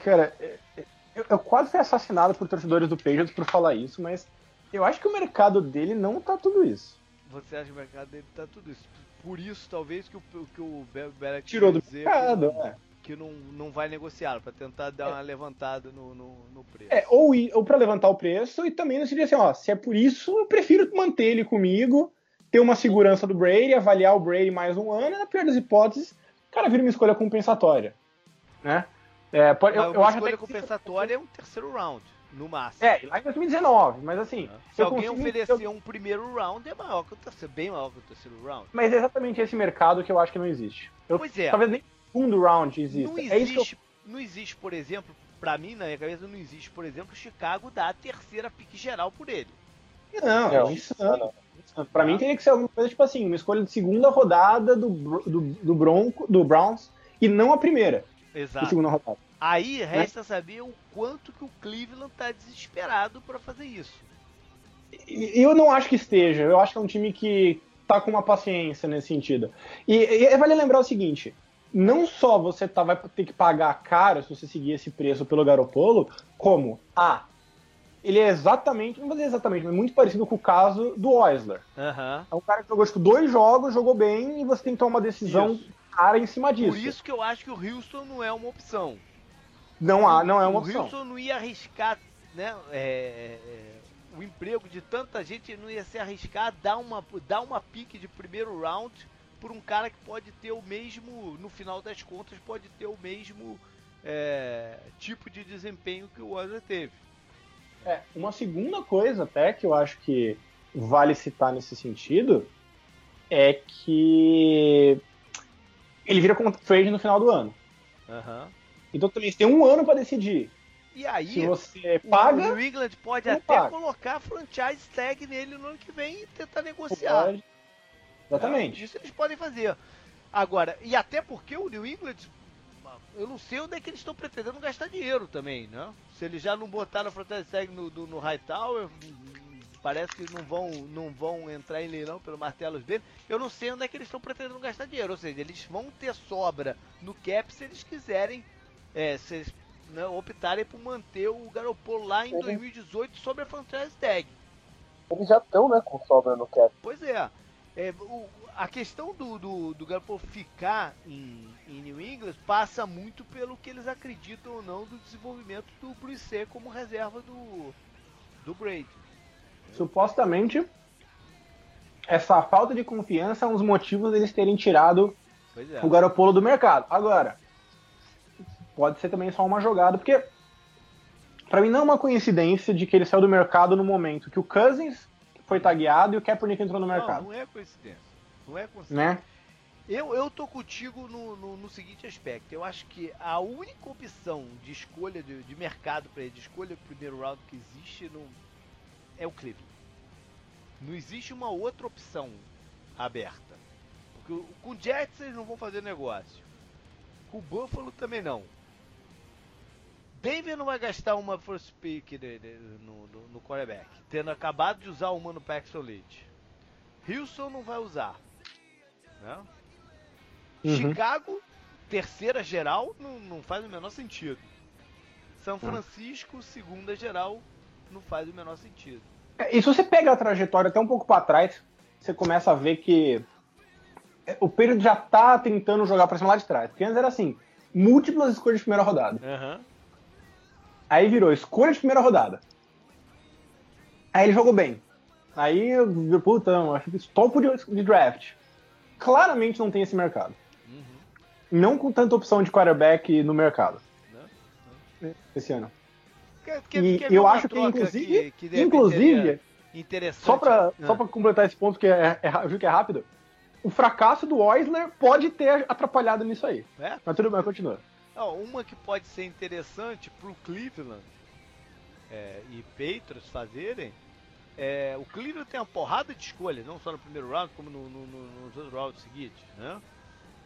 Cara, é- é- eu, eu quase fui assassinado por torcedores do Patriots por falar isso, mas eu acho que o mercado dele não tá tudo isso. Você acha que o mercado dele tá tudo isso? Por isso, talvez, que o, que o Be- Belichick Tirou do dizer mercado, que, é. que não, não vai negociar, pra tentar dar uma levantada no, no, no preço. É, ou, ou para levantar o preço e também decidir assim, ó, se é por isso, eu prefiro manter ele comigo, ter uma segurança do Brady, avaliar o Brady mais um ano, e na pior das hipóteses, o cara vira uma escolha compensatória, né? É, pode, eu, eu acho escolha até que- compensatória é um terceiro round, no máximo. É, lá em 2019, mas assim, Se alguém consigo- oferecer um primeiro round, é maior que o terceiro, bem maior que o terceiro round. mas é exatamente esse mercado que eu acho que não existe. Eu- Pois é. Talvez nem o segundo round exista. Não É isso que eu existe, não existe, por exemplo, pra mim, na minha cabeça, não existe, por exemplo, o Chicago dar a terceira pique geral por ele. Não, é isso não, não. não. Pra mim teria que ser alguma coisa tipo assim, uma escolha de segunda rodada do, do, do Bronco, do Browns, e não a primeira de Exato. segunda rodada. Aí resta saber o quanto que o Cleveland tá desesperado pra fazer isso. Eu não acho que esteja, eu acho que é um time que tá com uma paciência nesse sentido. E, e vale lembrar o seguinte: não só você tá, vai ter que pagar caro se você seguir esse preço pelo Garopolo, como A. Ele é exatamente, não vou dizer exatamente, mas muito parecido com o caso do Oisler. Aham. É um cara que jogou tipo, dois jogos, jogou bem, e você tem que tomar uma decisão Isso. cara em cima disso. Por isso que eu acho que o Houston não é uma opção. Não há, não é uma o opção. Houston não ia arriscar, né? é, é, o emprego de tanta gente não ia se arriscar a dar uma, dar uma pique de primeiro round por um cara que pode ter o mesmo, no final das contas, pode ter o mesmo é, tipo de desempenho que o Wesley teve. É, uma segunda coisa até que eu acho que vale citar nesse sentido é que ele vira contra trade no final do ano. Aham. Então também você tem um ano para decidir. E aí, Se você o paga, New England pode até paga. colocar franchise tag nele no ano que vem e tentar negociar. pode. Exatamente. Isso eles podem fazer. Agora, e até porque o New England, eu não sei onde é que eles estão pretendendo gastar dinheiro também, né? Se eles já não botaram a franchise tag no, no, no Hightower, parece que não vão, não vão entrar em leilão pelo martelos dele. Eu não sei onde é que eles estão pretendendo gastar dinheiro. Ou seja, eles vão ter sobra no cap se eles quiserem, é, se eles né, optarem por manter o Garoppolo lá em Uhum. 2018 sobre a franchise tag. Eles já estão, né, com sobra no cap. Pois é. É, o- a questão do, do, do Garoppolo ficar em, em New England passa muito pelo que eles acreditam ou não do desenvolvimento do Bruce como reserva do, do Brady. Supostamente, essa falta de confiança é um dos motivos deles terem tirado Pois é. o Garopolo do mercado. Agora, pode ser também só uma jogada, porque pra mim não é uma coincidência de que ele saiu do mercado no momento que o Cousins foi tagueado e o Kaepernick entrou no Não, mercado, não é coincidência. Não é coincidência. né? Eu, eu tô contigo no, no, no seguinte aspecto. Eu acho que a única opção de escolha de, de mercado para ele, de escolha do primeiro round que existe no, é o Cleveland. Não existe uma outra opção aberta. Porque com o Jets eles não vão fazer negócio. Com o Buffalo também não. Denver não vai gastar uma first pick de- de- no, no, no quarterback, tendo acabado de usar uma no Paxton Leach. Houston não vai usar. Né? Uhum. Chicago, terceira geral, não, não faz o menor sentido. São Francisco, segunda geral, não faz o menor sentido. É, E se você pega a trajetória até um pouco pra trás, você começa a ver que é, o Pedro já tá tentando jogar pra cima lá de trás. Porque antes era assim, múltiplas escolhas de primeira rodada. Aí virou escolha de primeira rodada. Aí ele jogou bem. Aí, eu- puta, eu acho que topo de, de draft. Claramente não tem esse mercado. Uhum. Não com tanta opção de quarterback no mercado Né? esse ano. Quer- quer- E quer ver eu acho que, inclusive, que- que inclusive, só pra, Ah. só pra completar esse ponto que é, é, eu vi que é rápido, o fracasso do Oisler pode ter atrapalhado nisso aí. É? Mas tudo bem, continua. Ó, uma que pode ser interessante pro Cleveland é, e Patriots fazerem é, o Cleveland tem uma porrada de escolha, não só no primeiro round, como no, no, no, nos outros rounds seguintes, né?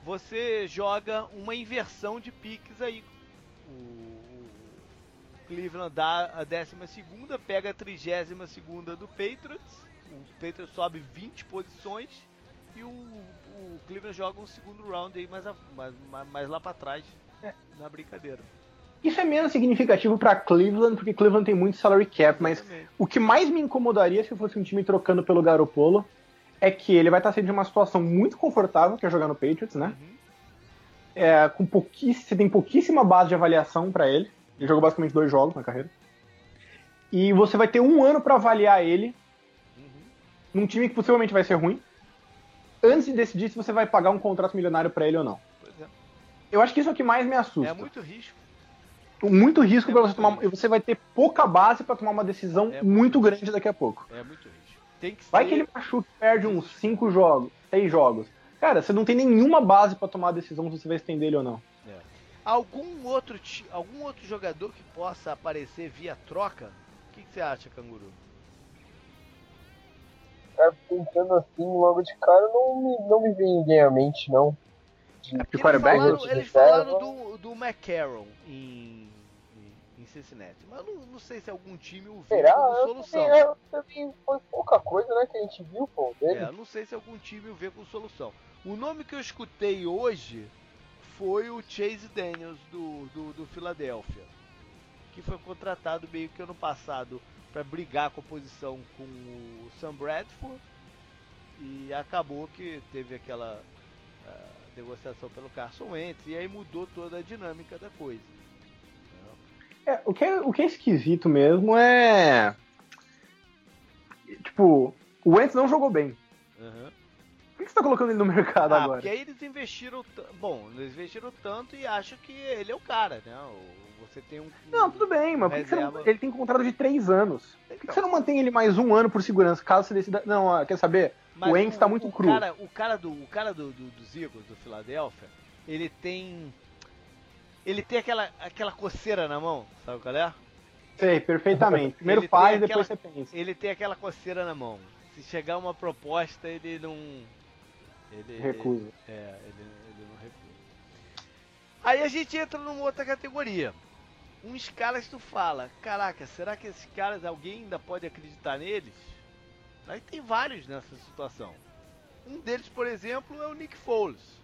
Você joga uma inversão de piques aí. O, o Cleveland dá a 12 segunda, pega a 32 segunda do Patriots, o Patriots sobe 20 posições e o, o Cleveland joga um segundo round aí mais, a, mais, mais lá para trás é. na brincadeira. Isso é menos significativo para Cleveland, porque Cleveland tem muito salary cap, mas o que mais me incomodaria se fosse um time trocando pelo Garopolo é que ele vai estar sendo de uma situação muito confortável, que é jogar no Patriots, né? Uhum. É, com pouquíssimo, você tem pouquíssima base de avaliação para ele. Ele jogou basicamente dois jogos na carreira. E você vai ter um ano para avaliar ele uhum. num time que possivelmente vai ser ruim, antes de decidir se você vai pagar um contrato milionário para ele ou não. Eu acho que isso é o que mais me assusta. É muito risco muito risco é para você tomar. E você vai ter pouca base para tomar uma decisão é muito, muito grande daqui a pouco. É muito risco. Tem que vai ser... que ele machuca perde uns 5 jogos, 6 jogos. Cara, você não tem nenhuma base para tomar a decisão se você vai estender ele ou não. É. Algum outro, algum outro jogador que possa aparecer via troca? O que, que você acha, Canguru? É, pensando assim, logo de cara, não me, não me vem ninguém à mente, não. De, é de eles falaram, eles falaram do, do McCarron em Cincinnati. Mas eu não, não sei se algum time o viu Será? como solução. Eu também, foi pouca coisa né, que a gente viu pô, dele. É, não sei se algum time o vê como solução. O nome que eu escutei hoje foi o Chase Daniels do, do, do Philadelphia. Que foi contratado meio que ano passado para brigar com a posição com o Sam Bradford. E acabou que teve aquela uh, negociação pelo Carson Wentz. E aí mudou toda a dinâmica da coisa. É, o, que é, o que é esquisito mesmo é. Tipo, o Wentz não jogou bem. Uhum. Por que você tá colocando ele no mercado ah, agora? Porque aí eles investiram. Bom, eles investiram tanto e acham que ele é o cara, né? Você tem um. Não, tudo bem, mas reserva... não... ele tem contrato de três anos. Então. Por que você não mantém ele mais um ano por segurança, caso você decida. Não, quer saber? Mas o Wentz tá muito o cru. Cara, o cara do, o cara do, do, dos Eagles, do Philadelphia, ele tem ele tem aquela, aquela coceira na mão, sabe qual é? Sei, perfeitamente. Primeiro faz, aquela, depois você pensa. Ele tem aquela coceira na mão. Se chegar uma proposta, ele não. Ele recusa. Ele, é, ele, ele não recusa. Aí a gente entra numa outra categoria. Uns caras tu fala, caraca, será que esses caras alguém ainda pode acreditar neles? Aí tem vários nessa situação. Um deles, por exemplo, é o Nick Foles.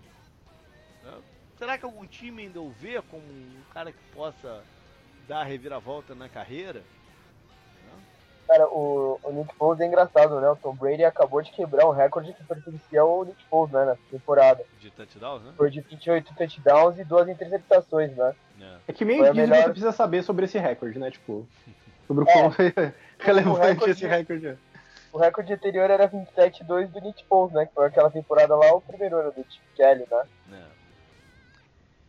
Será que algum time ainda o vê como um cara que possa dar a reviravolta na carreira? Cara, o, o Nick Foles é engraçado, né? O Tom Brady acabou de quebrar um recorde que pertencia ao Nick Foles, né? Nessa temporada. De touchdowns, né? Foi de 28 touchdowns e duas interceptações, né? É, é que meio que melhor... você precisa saber sobre esse recorde, né? Tipo, sobre o quão é, relevante recorde, esse recorde é. O recorde anterior era 27-2 do Nick Foles, né? Que foi aquela temporada lá, o primeiro ano do Chip Kelly, né? É.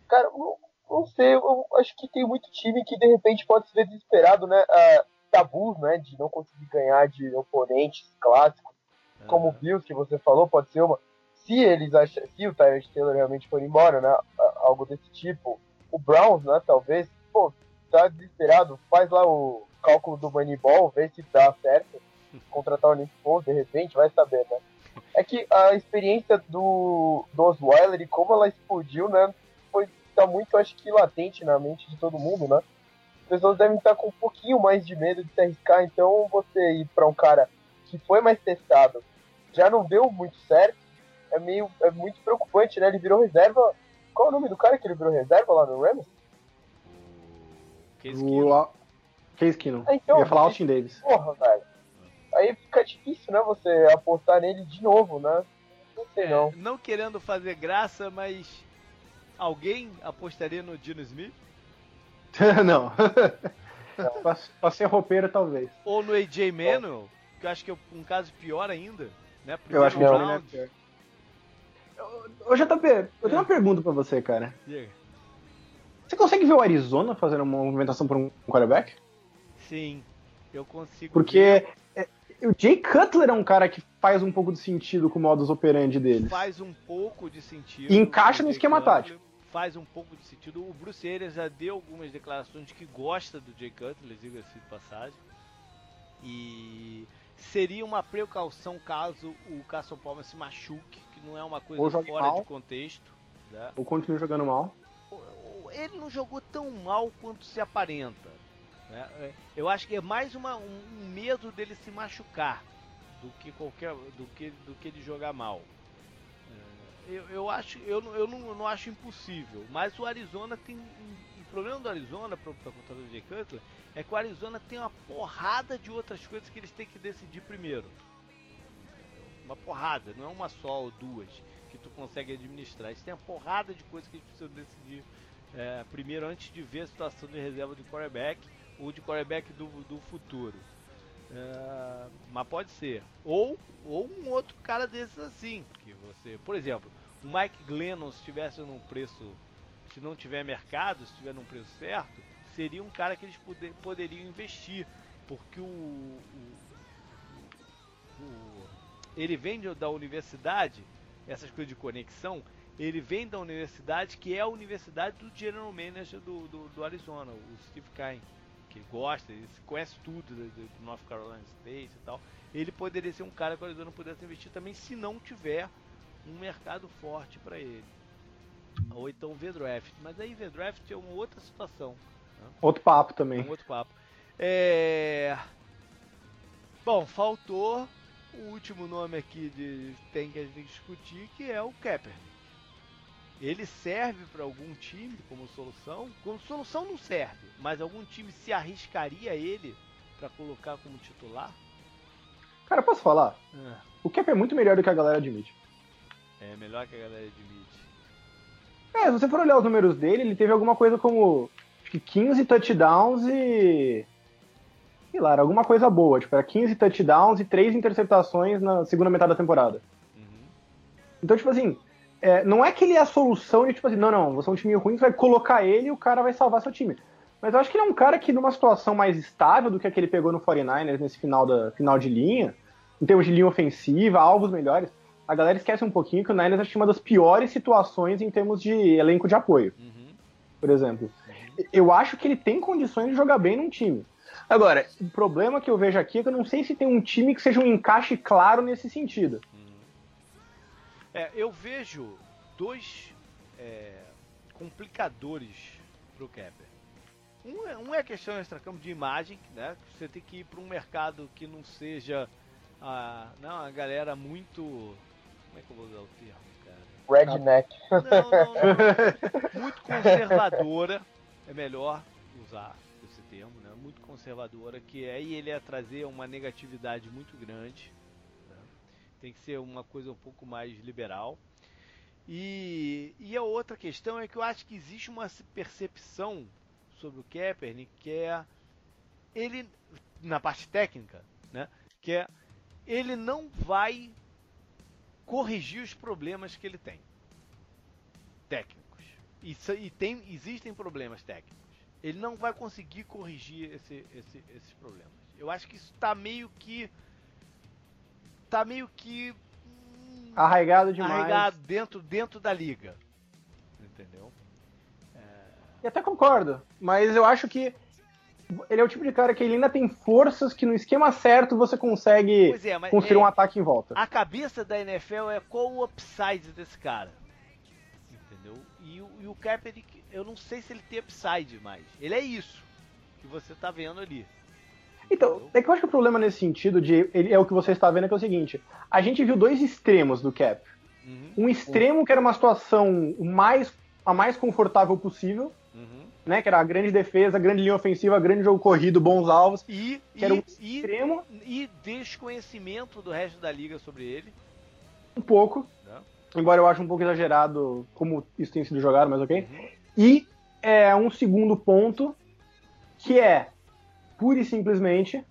Cara, não, não sei, eu acho que tem muito time que de repente pode ser desesperado, né? Uh, tabus, né? De não conseguir ganhar de oponentes clássicos, uhum. como o Bills, que você falou, pode ser uma. Se eles acham, se o Tyrant Taylor realmente for embora, né? Algo desse tipo. O Browns, né? Talvez, pô, tá desesperado, faz lá o cálculo do Moneyball, vê se dá certo. Contratar o Nick Foles, de repente, vai saber, né? É que a experiência do, do Osweiler e como ela explodiu, né? tá muito, acho que, latente na mente de todo mundo, né? As pessoas devem estar com um pouquinho mais de medo de se arriscar, então você ir para um cara que foi mais testado, já não deu muito certo, é meio é muito preocupante, né? Ele virou reserva. Qual é o nome do cara que ele virou reserva lá no Rams? Case Keenum. Case Keenum. É, então, Eu ia falar Austin Davis. Porra, velho. Aí fica difícil, né? Você apostar nele de novo, né? Não sei é, não. Não querendo fazer graça, mas Alguém apostaria no Dino Smith? não. pra, ser roupeiro, talvez. Ou no AJ Manuel, que eu acho que é um caso pior ainda. Né? eu acho que é o pior. Ô, JP, eu tenho uma pergunta pra você, cara. Você consegue ver o Arizona fazendo uma movimentação por um quarterback? Sim, eu consigo. Porque é, o Jay Cutler é um cara que faz um pouco de sentido com o modus operandi dele. Faz um pouco de sentido. E encaixa no esquema Cutler. tático faz um pouco de sentido. O Bruce Arians já deu algumas declarações de que gosta do Jay Cutler, diga-se de passagem. E seria uma precaução caso o Carson Palmer se machuque, que não é uma coisa fora mal. de contexto. Né? Ou continua jogando mal. Ele não jogou tão mal quanto se aparenta. Né? É, Eu acho que é mais uma- um, medo dele se machucar do que qualquer do que do que ele jogar mal. É, Eu, eu acho eu, eu, não, eu não acho impossível, mas o Arizona tem o problema do Arizona para o Jay Cutler é que o Arizona tem uma porrada de outras coisas que eles têm que decidir primeiro. Uma porrada, não é uma só ou duas que tu consegue administrar. Eles têm uma porrada de coisas que eles precisam decidir é, primeiro antes de ver a situação de reserva de quarterback ou de quarterback do, do futuro. É, mas pode ser. Ou, ou um outro cara desses assim. Que você. Por exemplo, o Mike Glennon se estivesse num preço. Se não tiver mercado, se estiver num preço certo, seria um cara que eles poder, poderiam investir. Porque o, o- o- ele vem da universidade, essas coisas de conexão, ele vem da universidade que é a universidade do general manager do, do, do Arizona, o Steve Kine, que gosta, ele conhece tudo do, North Carolina State e tal. Ele poderia ser um cara que o Arizona pudesse investir também se não tiver um mercado forte para ele. Ou então V-Draft. Mas aí V-Draft é uma outra situação. Outro papo É também. um outro papo. É... Bom, faltou o último nome aqui de tem que a gente tem que discutir, que é o Kaepernick. Ele serve para algum time como solução? Como solução não serve, mas algum time se arriscaria ele para colocar como titular? Cara, posso falar? O Cap é muito melhor do que a galera admite. É melhor que a galera admite. É, se você for olhar os números dele, ele teve alguma coisa como acho que 15 touchdowns e. Sei lá, era alguma coisa boa. Tipo, era 15 touchdowns e 3 interceptações na segunda metade da temporada. Uhum. Então, tipo assim, é, não é que ele é a solução de, tipo assim, não, não, você é um time ruim, você vai colocar ele e o cara vai salvar seu time. Mas eu acho que ele é um cara que, numa situação mais estável do que a que ele pegou no 49ers nesse final, da, final de linha, em termos de linha ofensiva, alvos melhores, a galera esquece um pouquinho que o Niners acho que é uma das piores situações em termos de elenco de apoio, Uhum. por exemplo. Eu acho que ele tem condições de jogar bem num time. Agora, o problema que eu vejo aqui é que eu não sei se tem um time que seja um encaixe claro nesse sentido. É, eu vejo dois é, complicadores pro Kepper. Um é, um é a questão extracampo de imagem, né? Você tem que ir para um mercado que não seja a, não, a galera muito. Como é que eu vou usar o termo, cara? Redneck. Não, não, não. Muito conservadora. É melhor usar esse termo, né? Muito conservadora, que aí ele ia trazer uma negatividade muito grande. Tem que ser uma coisa um pouco mais liberal. E, e a outra questão é que eu acho que existe uma percepção sobre o Kaepernick que é ele na parte técnica, né? Que é ele não vai corrigir os problemas que ele tem técnicos. E, e tem, existem problemas técnicos. Ele não vai conseguir corrigir esse- esse- esses problemas. Eu acho que isso tá meio que. Tá meio que. hum, Arraigado demais. arraigado dentro, dentro da liga. Entendeu? E até concordo, mas eu acho que ele é o tipo de cara que ele ainda tem forças que no esquema certo você consegue é, construir é, um ataque em volta. a cabeça da NFL é qual o upside desse cara. Entendeu? E, o- e o Kaepernick, eu não sei se ele tem upside mais. Ele é isso que você tá vendo ali. Então, é que eu acho que o problema nesse sentido de ele é o que você está vendo é que é o seguinte: a gente viu dois extremos do Cap. Uhum, Um extremo que era uma situação mais a mais confortável possível, uhum. né? Que era a grande defesa, grande linha ofensiva, grande jogo corrido, bons alvos. E, Que era um e, e, extremo e desconhecimento do resto da liga sobre ele. um pouco, Né? embora eu ache um pouco exagerado como isso tem sido jogado, mas ok. Uhum. E é um segundo ponto que é pura e simplesmente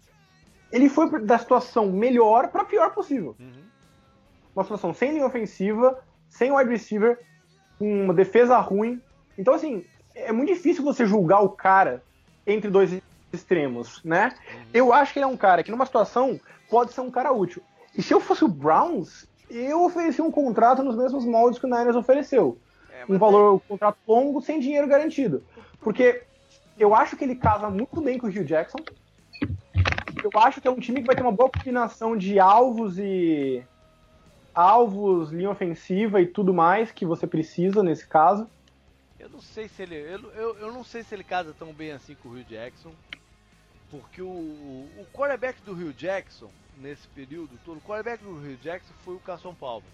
ele foi da situação melhor para pior possível. Uhum. Uma situação sem linha ofensiva, sem wide receiver, com uma defesa ruim. Então assim, é muito difícil você julgar o cara entre dois extremos, né? Eu acho que ele é um cara que numa situação pode ser um cara útil. E se eu fosse o Browns, eu oferecia um contrato nos mesmos moldes que o Niners ofereceu É, um valor um contrato longo sem dinheiro garantido. Porque eu acho que ele casa muito bem com o Hugh Jackson. eu acho que é um time que vai ter uma boa combinação de alvos e. alvos, linha ofensiva e tudo mais que você precisa nesse caso. Eu não sei se ele. Eu, eu, eu não sei se ele casa tão bem assim com o Rio Jackson. Porque o, o quarterback do Rio Jackson, nesse período todo, o quarterback do Rio Jackson foi o Carson Palmer.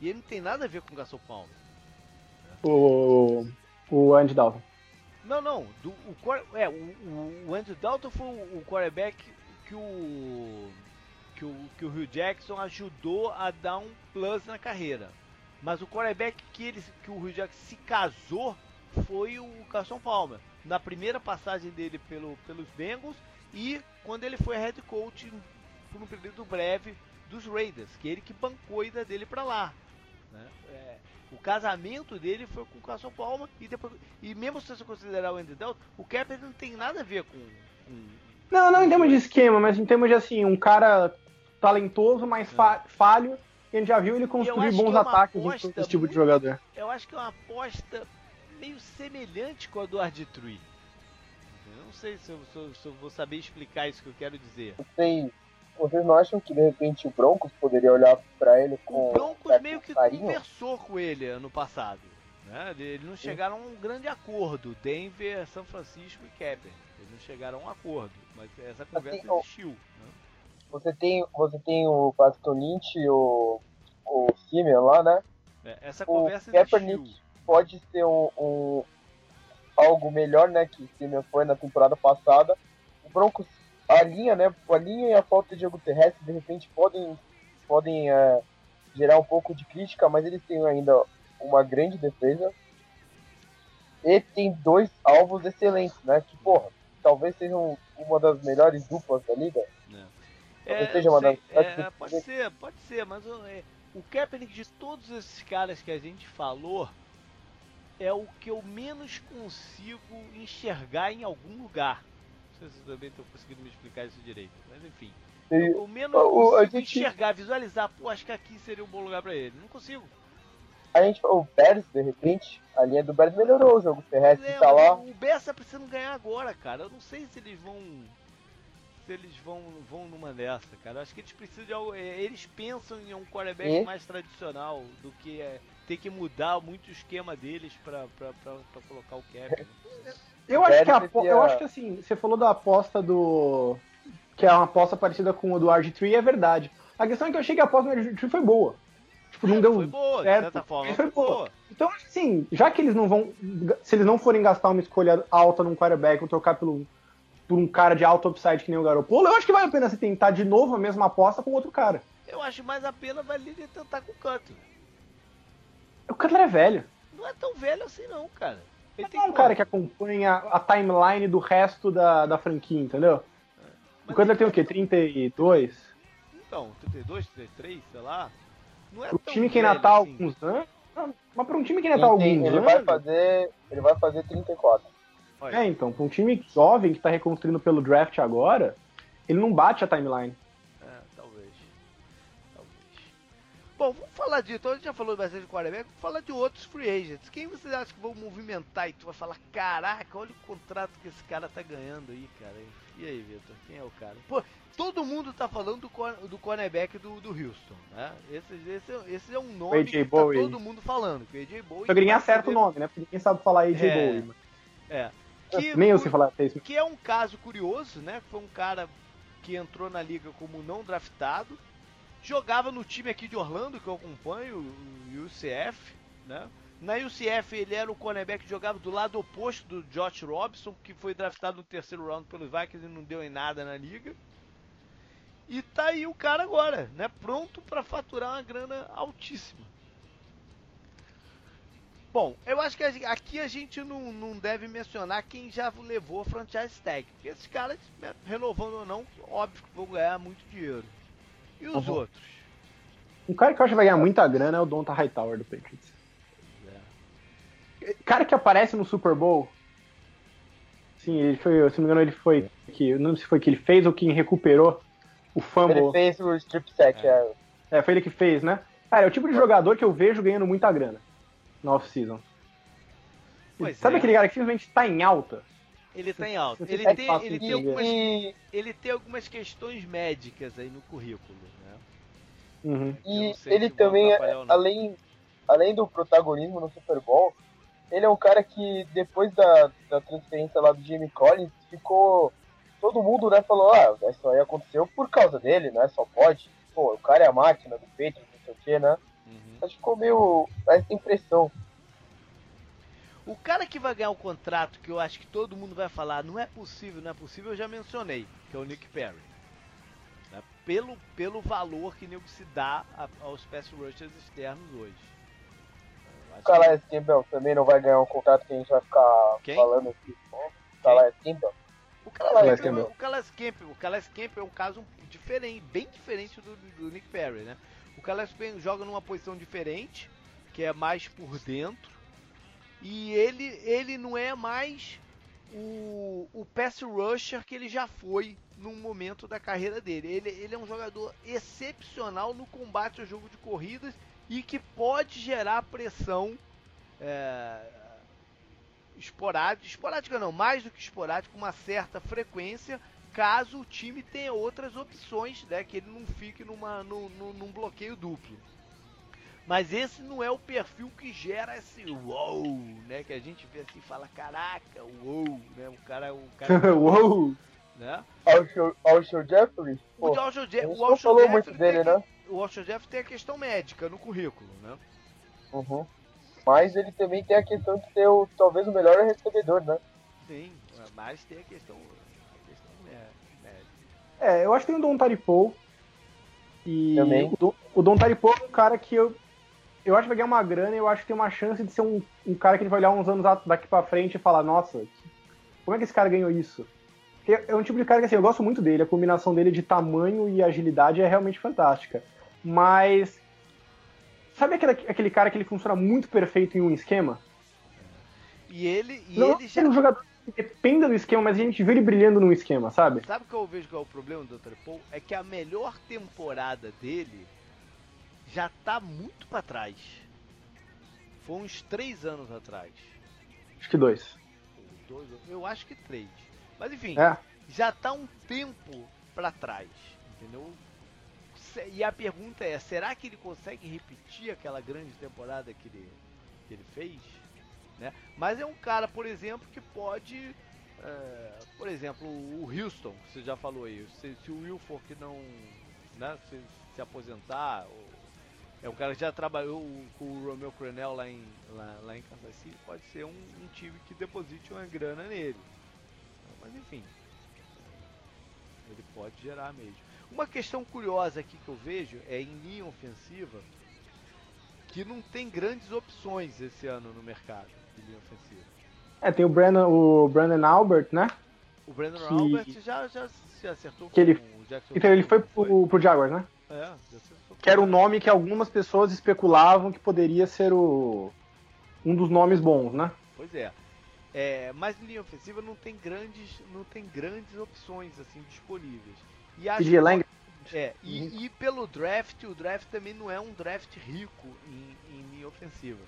E ele não tem nada a ver com o Carson Palmer. O. O Andy Dalton. Não, não. Do, o, é, o, o Andy Dalton foi o, quarterback que o, que o. que o Rio Jackson ajudou a dar um plus na carreira. Mas o quarterback que, ele, que o Rio Jackson se casou foi o Carson Palmer. Na primeira passagem dele pelo, pelos Bengals e quando ele foi head coach por um período breve dos Raiders, que é ele que bancou a ida dele para lá. Né? É, o casamento dele foi com o Carson Palmer e depois e mesmo se você considerar o Andy Dalton, o Kaepernick não tem nada a ver com, com, Não, não em termos de esquema, mas em termos de assim, um cara talentoso, mas é. fa falho. E a gente já viu ele construir bons é ataques com esse tipo de jogador. Eu acho que é uma aposta meio semelhante com a do Arditrui. Eu não sei se eu, se, eu, se eu, vou saber explicar isso que eu quero dizer. Tem vocês não acham que de repente o Broncos poderia olhar para ele com. O Broncos meio que carinho? conversou com ele ano passado. Né? Eles não chegaram a um grande acordo. Denver, São Francisco e Kepler. Eles não chegaram a um acordo. Mas essa conversa assim, existiu. Né? Você, tem, você tem o Pastonite e o, o Simeon lá, né? É, essa conversa o Kaepernick pode ser um, um, algo melhor, né? Que o Simeon foi na temporada passada. O Broncos a linha, né? A linha e a falta de jogo terrestre de repente podem, podem é, gerar um pouco de crítica, mas eles têm ainda uma grande defesa. E tem dois alvos excelentes, né? Que, porra, talvez sejam uma das melhores duplas da liga. É. É, seja uma das... é, pode ser, pode ser, mas é, o Kaepernick de todos esses caras que a gente falou é o que eu menos consigo enxergar em algum lugar sei se também estou conseguindo me explicar isso direito. Mas enfim. Eu, o menos o, a gente... enxergar, visualizar, pô, acho que aqui seria um bom lugar para ele. Não consigo. A gente, o Bears, de repente, a linha do Bears melhorou o jogo terrestre, é, tá lá. O Bears tá precisando ganhar agora, cara. Eu não sei se eles vão. Se eles vão, vão numa dessa, cara. Eu acho que eles precisam de algo. É, eles pensam em um quarterback e? mais tradicional do que é, ter que mudar muito o esquema deles para colocar o cap. Eu acho que a, eu acho que assim, você falou da aposta do que é uma aposta parecida com a do RG3 é verdade. A questão é que eu achei que a aposta do RG3 foi boa. Tipo, não é, deu foi boa, certo. de certa forma. Foi boa. boa. Então, assim, já que eles não vão se eles não forem gastar uma escolha alta num quarterback ou trocar pelo por um cara de alto upside que nem o Garoppolo, eu acho que vale a pena você tentar de novo a mesma aposta com outro cara. Eu acho mais a pena valer tentar com o Cutler. O Cutler é velho. Não é tão velho assim não, cara. Ele tem é um cara que acompanha a timeline do resto da, da franquia, entendeu? É. Enquanto ele tem o quê? 32? Então, 32, 33, sei lá. Não é Pro time que ainda tá assim. alguns anos. Mas para um time que ainda tá alguns ele anos. Vai fazer, ele vai fazer 34. É, então, para um time jovem que tá reconstruindo pelo draft agora, ele não bate a timeline. Bom, vamos falar de. Então a gente já falou bastante de quarterback, vamos falar de outros free agents. Quem vocês acham que vão movimentar e tu vai falar, caraca, olha o contrato que esse cara tá ganhando aí, cara. E aí, Vitor, quem é o cara? Pô, todo mundo tá falando do, do cornerback do, do Houston, né? Esse, esse, esse é um nome que tá todo mundo falando. Que o AJ Bowie. Eu queria acerta o nome, né? Porque ninguém sabe falar AJ é, Bowie. Mas... É. Que, Nem eu sei falar isso. Que é um caso curioso, né? Foi um cara que entrou na liga como não draftado Jogava no time aqui de Orlando, que eu acompanho, o UCF, né? Na UCF ele era o cornerback que jogava do lado oposto do Josh Robson, que foi draftado no terceiro round pelos Vikings e não deu em nada na liga. E tá aí o cara agora, né? Pronto para faturar uma grana altíssima. Bom, eu acho que aqui a gente não, não deve mencionar quem já levou a franchise tag. Porque esses caras, né, renovando ou não, óbvio que vão ganhar muito dinheiro. E os uhum. outros? Um cara que eu acho que vai ganhar muita grana é o Donta Hightower do Patriots. É. Cara que aparece no Super Bowl. Sim, ele foi, se não me engano, ele foi. Que, não sei se foi que ele fez ou quem recuperou o fumble. Ele fez o strip sack, é. é. é. foi ele que fez, né? Cara, é o tipo de jogador que eu vejo ganhando muita grana na off-season. Sabe é. aquele cara que simplesmente tá em alta? Ele tá em alta. Ele é tem, ele, tem algumas, ele tem algumas questões médicas aí no currículo, né? Uhum. E ele também, além, além do protagonismo no Super Bowl, ele é um cara que depois da, da transferência lá do Jamie Collins, ficou. Todo mundo, né, falou, ah, isso aí aconteceu por causa dele, né? Só pode. Pô, o cara é a máquina do peito, não sei o quê, né? Uhum. Mas ficou meio. essa impressão. O cara que vai ganhar o contrato, que eu acho que todo mundo vai falar, não é possível, não é possível, eu já mencionei, que é o Nick Perry. Né? Pelo, pelo valor que nego se dá a- aos pass rushers externos hoje. O que- Calais Campbell também não vai ganhar um contrato que a gente vai ficar Quem? falando aqui. O Calais Campbell. O Calais. Campbell, o Calais Campbell, o Calais Campbell é um caso diferente, bem diferente do, do Nick Perry, né? O Calais Campbell joga numa posição diferente, que é mais por dentro, e ele, ele não é mais o, o pass rusher que ele já foi num momento da carreira dele. Ele, ele é um jogador excepcional no combate ao jogo de corridas e que pode gerar pressão é, esporádica, esporádica não, mais do que esporádica, uma certa frequência, caso o time tenha outras opções, né, que ele não fique numa, num, num- num bloqueio duplo. Mas esse não é o perfil que gera esse wow, né, que a gente vê assim e fala, caraca, wow, né, o cara, o cara, Uou! né? Alshon Alshon Jeffrey? O Pô, Joshua a Jeff, gente o Alshon falou Jeffrey muito tem dele, né? O Alshon Jeff tem a questão médica no currículo, né? Uhum. Mas ele também tem a questão de ser o, talvez o melhor recebedor, né? Sim, mas tem a questão, a questão mé- médica. É, eu acho que tem o Don Taripou. E Também. o Don, o Don Taripou é um cara que eu, eu acho que vai ganhar uma grana e eu acho que tem uma chance de ser um, um cara que ele vai olhar uns anos daqui pra frente e falar, nossa, como é que esse cara ganhou isso? Porque é um tipo de cara que assim, eu gosto muito dele, a combinação dele de tamanho e agilidade é realmente fantástica. Mas. Sabe aquele, aquele cara que ele funciona muito perfeito em um esquema? E ele, e não ele já é um jogador que dependa do esquema, mas a gente vê ele brilhando num esquema, sabe? Sabe o que eu vejo que é o problema do Dr. Paul? É que a melhor temporada dele já tá muito pra trás. Foi uns três anos atrás. Acho que dois. Dois, eu acho que três. Mas enfim, É. já tá um tempo pra trás, entendeu? E a pergunta é, será que ele consegue repetir aquela grande temporada que ele, que ele fez? Né? Mas é um cara, por exemplo, que pode, é, por exemplo, o Houston, que você já falou aí, se, se o Wilfork não né, se, se aposentar, ou- é um cara que já trabalhou com o Romeo Crenel lá em, lá, lá em Kansas City, pode ser um, um time que deposite uma grana nele. Mas enfim, ele pode gerar mesmo. Uma questão curiosa aqui que eu vejo é em linha ofensiva que não tem grandes opções esse ano no mercado de linha ofensiva. É, tem o Brandon, o Brandon Albert, né? O Brandon Que- Albert já, já se acertou Que ele- com o Jackson. Então ele foi pro, pro Jaguars, né? É, já acertou Que era um nome que algumas pessoas especulavam que poderia ser o um dos nomes bons, né? Pois é. É, mas em linha ofensiva não tem grandes, não tem grandes opções assim disponíveis. E acho Lang, É, e, e pelo draft, o draft também não é um draft rico em, em linha ofensiva.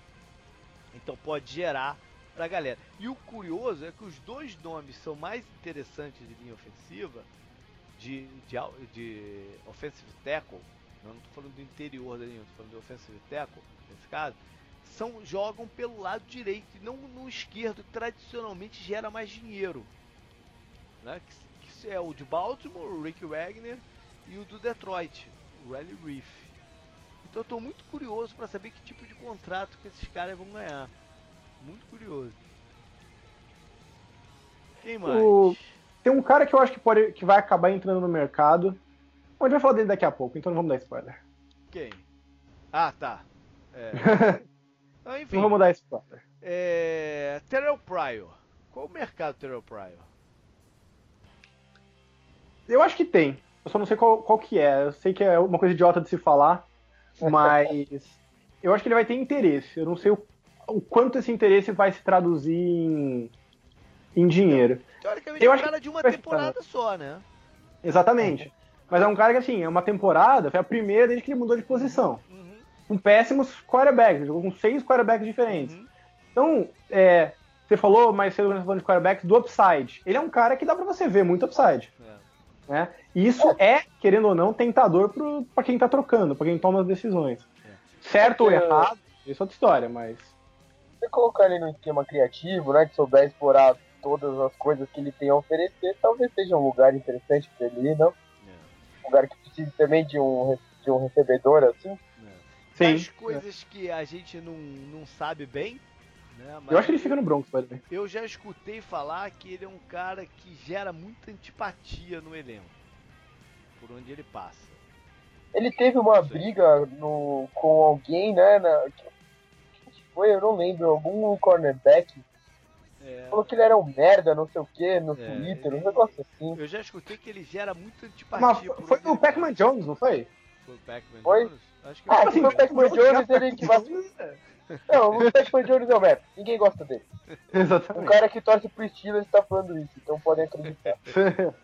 Então pode gerar pra galera. E o curioso é que os dois nomes são mais interessantes de linha ofensiva, de, de, de offensive tackle, não estou falando do interior da linha, estou falando de offensive tackle, nesse caso, são, jogam pelo lado direito e não no esquerdo, que tradicionalmente gera mais dinheiro. Né? Que, que é o de Baltimore, o Rick Wagner, e o do Detroit, o Riley Reef. Então eu tô muito curioso para saber que tipo de contrato que esses caras vão ganhar. Muito curioso. Quem mais? O- tem um cara que eu acho que, pode, que vai acabar entrando no mercado. Bom, a gente vai falar dele daqui a pouco, então não vamos dar spoiler. Quem? Ah, tá. É. Então, enfim, Não vamos dar spoiler. é... Terrell Pryor. Qual o mercado do Terrell Pryor? Eu acho que tem. Eu só não sei qual, qual que é. Eu sei que é uma coisa idiota de se falar, mas eu acho que ele vai ter interesse. Eu não sei o, o quanto esse interesse vai se traduzir em, em dinheiro. Teoricamente Eu é acho cara que de uma temporada só, né? Exatamente. Mas é um cara que, assim, é uma temporada, foi a primeira desde que ele mudou de posição. Uhum, Com péssimos quarterbacks, ele jogou com seis quarterbacks diferentes. uhum. Então, é, você falou mais cedo quando você falou de quarterbacks do upside. Ele é um cara que dá para você ver muito upside. É. Né? E isso é, querendo ou não, tentador para quem tá trocando, para quem toma as decisões. É. Certo ou errado, isso é outra história, mas. Você colocar ele num esquema criativo, né? Que souber explorar todas as coisas que ele tem a oferecer, talvez seja um lugar interessante para ele, não? É. Um lugar que precise também de um, de um recebedor, assim. Sim. As coisas que a gente não, não sabe bem. Né? eu acho que ele fica no Broncos, pode ver. Eu já escutei falar que ele é um cara que gera muita antipatia no elenco. Por onde ele passa. Ele teve uma briga no, com alguém, né? Na, que foi? Eu não lembro. Algum cornerback. É... Falou que ele era um merda, não sei o que, no é, Twitter, um negócio assim. Eu já escutei que ele gera muita antipatia. Mas foi o Pac-Man Jones, não foi? Foi o Pac-Man Jones? Acho que ah, se for o Pac-Man Jones, ele que vai. Não, o Pac-Man Jones é o Beto. Ninguém gosta dele. Exatamente. O cara que torce pro Steelers tá falando isso, então podem acreditar.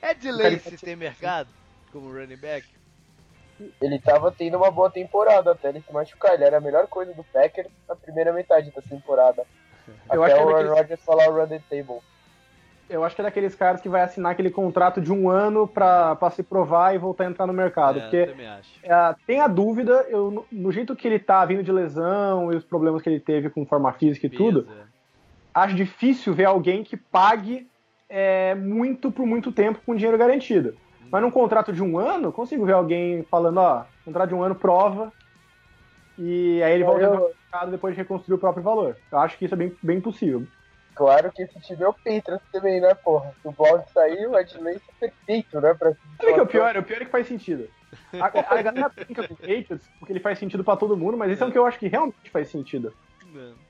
é de Lace ter mercado como running back? Ele tava tendo uma boa temporada até ele se machucar. Ele era a melhor coisa do Packers na primeira metade da temporada. Eu até o Aaron Rodgers falar o run the table. Eu acho que é daqueles caras que vai assinar aquele contrato de um ano para se provar e voltar a entrar no mercado. É, porque é, tem a dúvida, eu, no jeito que ele tá vindo de lesão e os problemas que ele teve com forma física e tudo, é. acho difícil ver alguém que pague é, muito por muito tempo com dinheiro garantido. Hum. Mas num contrato de um ano, consigo ver alguém falando, ó, contrato de um ano prova, e aí ele volta eu... mercado depois de reconstruir o próprio valor. Eu acho que isso é bem, bem possível. Claro que esse time é o Patriots também, né, porra? Se o Brown sair, o Ed Lace é perfeito, né? Pra Sabe que é o pior? O pior é que faz sentido. A, a galera brinca com o Patriots porque ele faz sentido pra todo mundo, mas esse é, um que eu acho que realmente faz sentido.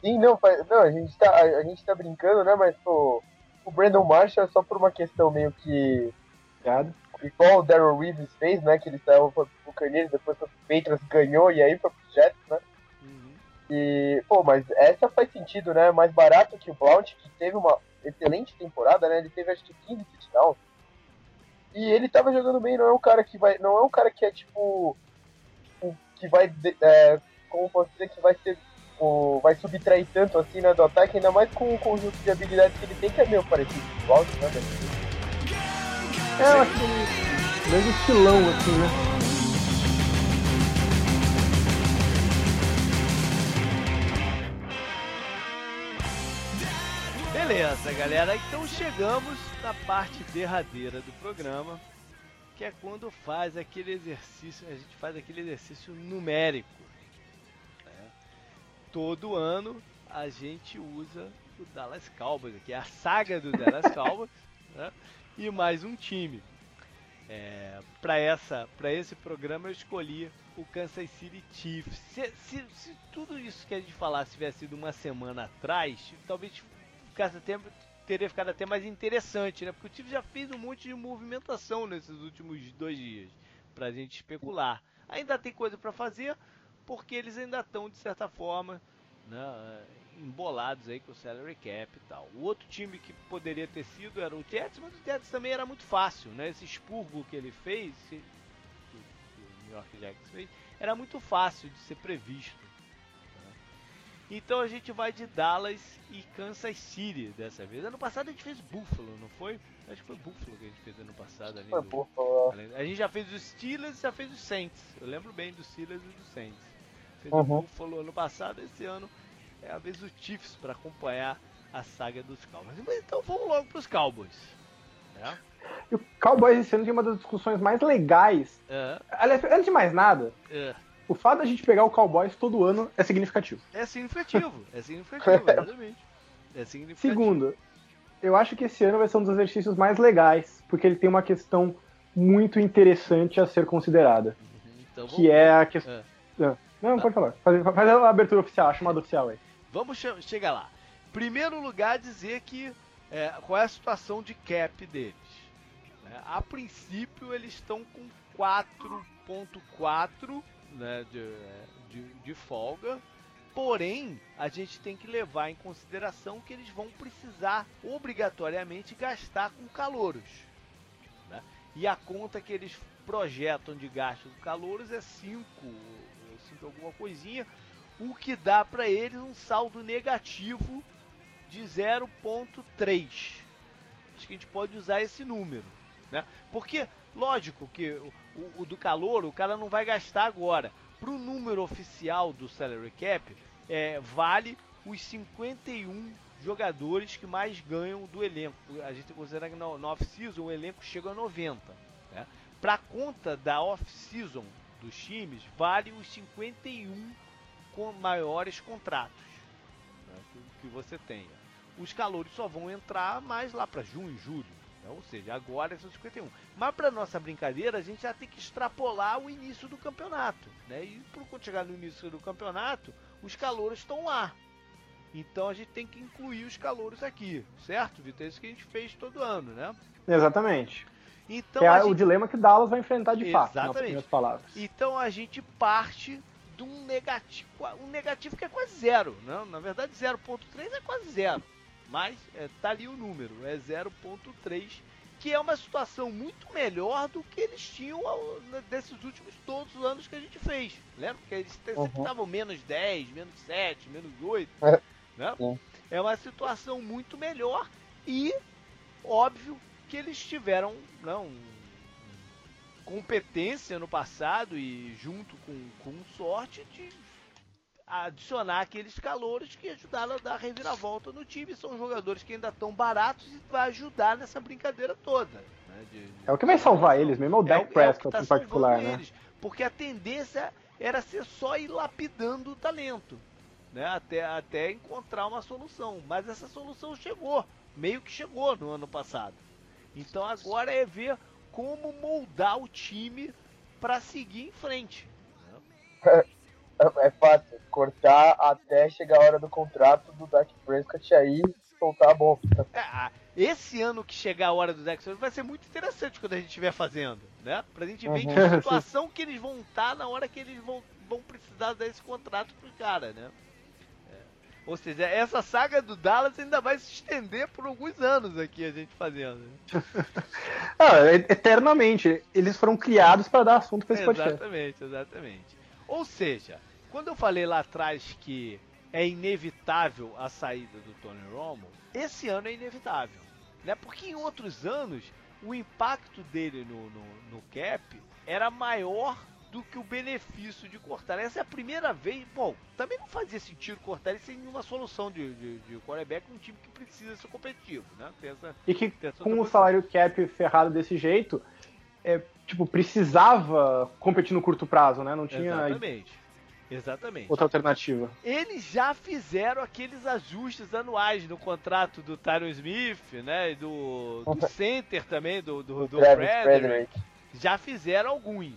Sim, não, faz, não a, gente tá, a, a, gente tá brincando, né? Mas pô, o Brandon Marshall é só por uma questão meio que. Obrigado. Igual o Daryl Reeves fez, né? Que ele saiu pro Carneiro, depois o Patriots ganhou e aí foi pro Jets, né? E, pô, mas essa faz sentido, né? Mais barato que o Blount, que teve uma excelente temporada, né? Ele teve acho que 15 touchdowns. E ele tava jogando bem, não é um cara que vai. Não é um cara que é tipo. que vai. É, como posso dizer, que vai ser. O, vai subtrair tanto assim né, do ataque, ainda mais com o conjunto de habilidades que ele tem, que é meio parecido com o Blount, né? É, eu acho que. Mesmo estilão, assim, né? Beleza, galera. Então chegamos na parte derradeira do programa, que é quando faz aquele exercício, a gente faz aquele exercício numérico. Né? Todo ano a gente usa o Dallas Cowboys, que é a saga do Dallas Cowboys, né? e mais um time. É, para essa, para esse programa eu escolhi o Kansas City Chiefs. Se, se, se, tudo isso que a gente falasse tivesse sido uma semana atrás, talvez ficasse até, teria ficado até mais interessante, né? Porque o time já fez um monte de movimentação nesses últimos dois dias pra gente especular. Ainda tem coisa para fazer, porque eles ainda estão, de certa forma, né, embolados aí com o salary cap e tal. O outro time que poderia ter sido era o Jets, mas o Jets também era muito fácil, né? Esse expurgo que ele fez, que o New York Jets fez, era muito fácil de ser previsto. Então a gente vai de Dallas e Kansas City dessa vez. Ano passado a gente fez Buffalo, não foi? Acho que foi Buffalo que a gente fez ano passado. Foi do... Buffalo. A gente já fez os Steelers e já fez os Saints. Eu lembro bem dos Steelers e dos Saints. Fez uhum. o Buffalo ano passado, esse ano é a vez do Chiefs para acompanhar a saga dos Cowboys. Então vamos logo para os Cowboys. É? E o Cowboys esse ano tem uma das discussões mais legais. É. Aliás, antes de mais nada, é o fato da gente pegar o Cowboys todo ano é significativo. É significativo, é significativo, exatamente. É significativo. Segundo, eu acho que esse ano vai ser um dos exercícios mais legais, porque ele tem uma questão muito interessante a ser considerada. Uhum, então, que é a questão. É. é. Não, tá. pode falar. Faz, faz, a abertura oficial, a chamada oficial aí. Vamos che chegar lá. Primeiro lugar, dizer que é, qual é a situação de cap deles. É, a princípio, eles estão com 4.4 né, de, de, de folga. Porém, a gente tem que levar em consideração que eles vão precisar obrigatoriamente gastar com calouros. Né? E a conta que eles projetam de gasto com calouros é 5, 5 alguma coisinha, o que dá para eles um saldo negativo de 0,3. Acho que a gente pode usar esse número, né? Porque, lógico que o, o, do calor o cara não vai gastar agora. Para o número oficial do salary cap, é, vale os 51 jogadores que mais ganham do elenco. A gente considera que na, off-season o elenco chega a 90. Né? Para conta da off-season dos times, vale os 51 com maiores contratos né, que, que, você tenha. Os calores só vão entrar mais lá para junho, julho. Né? Ou seja, agora são 51. Mas para nossa brincadeira, a gente já tem que extrapolar o início do campeonato. Né? E quando chegar no início do campeonato, os calores estão lá. Então a gente tem que incluir os calouros aqui, certo, Vitor? É isso que a gente fez todo ano, né? Exatamente. Então, é gente... o dilema que Dallas vai enfrentar de fato, Exatamente. palavras. Então a gente parte de um negativo, um negativo que é quase zero, né? Na verdade 0.3 é quase zero, mas é, tá ali o número, é 0.3, que é uma situação muito melhor do que eles tinham desses últimos todos os anos que a gente fez. Lembra? que eles sempre uhum. estavam menos 10, menos 7, menos 8. É. Né? É uma situação muito melhor e óbvio que eles tiveram não, né, competência no passado e junto com, com sorte de adicionar aqueles calouros que ajudaram a dar a reviravolta no time. São jogadores que ainda estão baratos e vai ajudar nessa brincadeira toda. Né? De, de... É o que vai salvar eles, mesmo é o Dak é, Prescott é tá em particular, né? Eles, porque a tendência era ser só ir lapidando o talento né? Até, até encontrar uma solução. Mas essa solução chegou, meio que chegou no ano passado. Então agora é ver como moldar o time para seguir em frente. Né? É, é, fácil, cortar até chegar a hora do contrato do Dak Prescott aí soltar a bomba. É, esse ano que chegar a hora do Dak Prescott vai ser muito interessante quando a gente estiver fazendo, né? Pra gente ver uhum. que situação que eles vão estar na hora que eles vão, vão precisar desse contrato pro cara, né? Ou seja, essa saga do Dallas ainda vai se estender por alguns anos aqui a gente fazendo. ah, eternamente. Eles foram criados para dar assunto para esse podcast. Exatamente, exatamente. Ou seja, quando eu falei lá atrás que é inevitável a saída do Tony Romo, esse ano é inevitável. Né? Porque em outros anos o impacto dele no, no, no cap era maior do que o benefício de cortar. Essa é a primeira vez. Bom, também não fazia sentido cortar ele sem nenhuma solução de, de, de quarterback num time que precisa ser competitivo, né? Essa, e que com o salário cap ferrado desse jeito, é, tipo, precisava competir no curto prazo, né? Não tinha. Exatamente. Exatamente. Outra alternativa. Eles já fizeram aqueles ajustes anuais no contrato do Tyron Smith, né? E do, do center também, do, do, do Frederick. Frederick. Já fizeram alguns.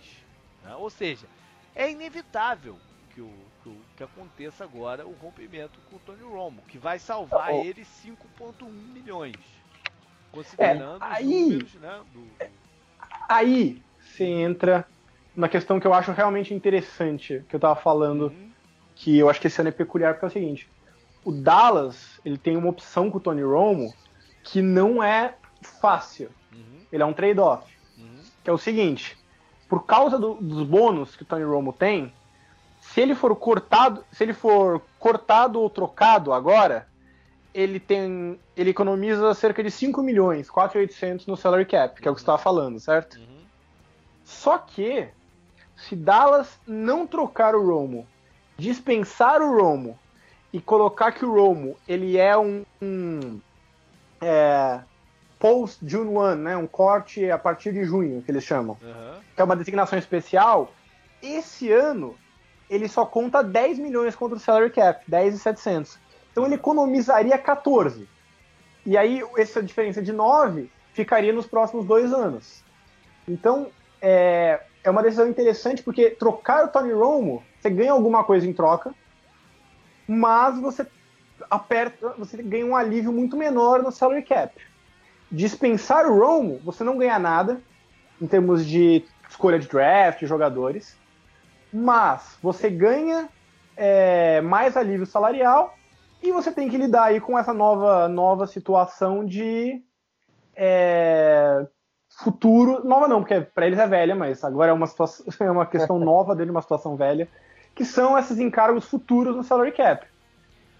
Né? Ou seja, é inevitável que, o, que, o, que aconteça agora o rompimento com o Tony Romo, que vai salvar oh. ele 5,1 milhões. Considerando é, aí, números, né, do... Aí você entra na questão que eu acho realmente interessante, que eu tava falando, uhum. que eu acho que esse ano é peculiar, porque é o seguinte, o Dallas, ele tem uma opção com o Tony Romo que não é fácil. Uhum. Ele é um trade-off. Uhum. Que é o seguinte, por causa do, dos bônus que o Tony Romo tem, se ele for cortado, se ele for cortado ou trocado agora, ele tem, ele economiza cerca de 5 milhões, 4.800 no salary cap, que é o que você estava falando, certo? Uhum. Só que se Dallas não trocar o Romo, dispensar o Romo e colocar que o Romo ele é um, um é, post June 1, né, um corte a partir de junho, que eles chamam, uhum. que é uma designação especial, esse ano ele só conta 10 milhões contra o salary cap, 10 e 700. Então ele economizaria 14. E aí essa diferença de 9 ficaria nos próximos dois anos. Então é, é uma decisão interessante porque trocar o Tony Romo, você ganha alguma coisa em troca, mas você aperta, você ganha um alívio muito menor no salary cap. Dispensar o Romo, você não ganha nada em termos de escolha de draft, jogadores, mas você ganha é, mais alívio salarial e você tem que lidar aí com essa nova, nova situação de é, futuro, nova não, porque para eles é velha, mas agora é uma, situação, é uma questão nova dele, uma situação velha, que são esses encargos futuros no salary cap.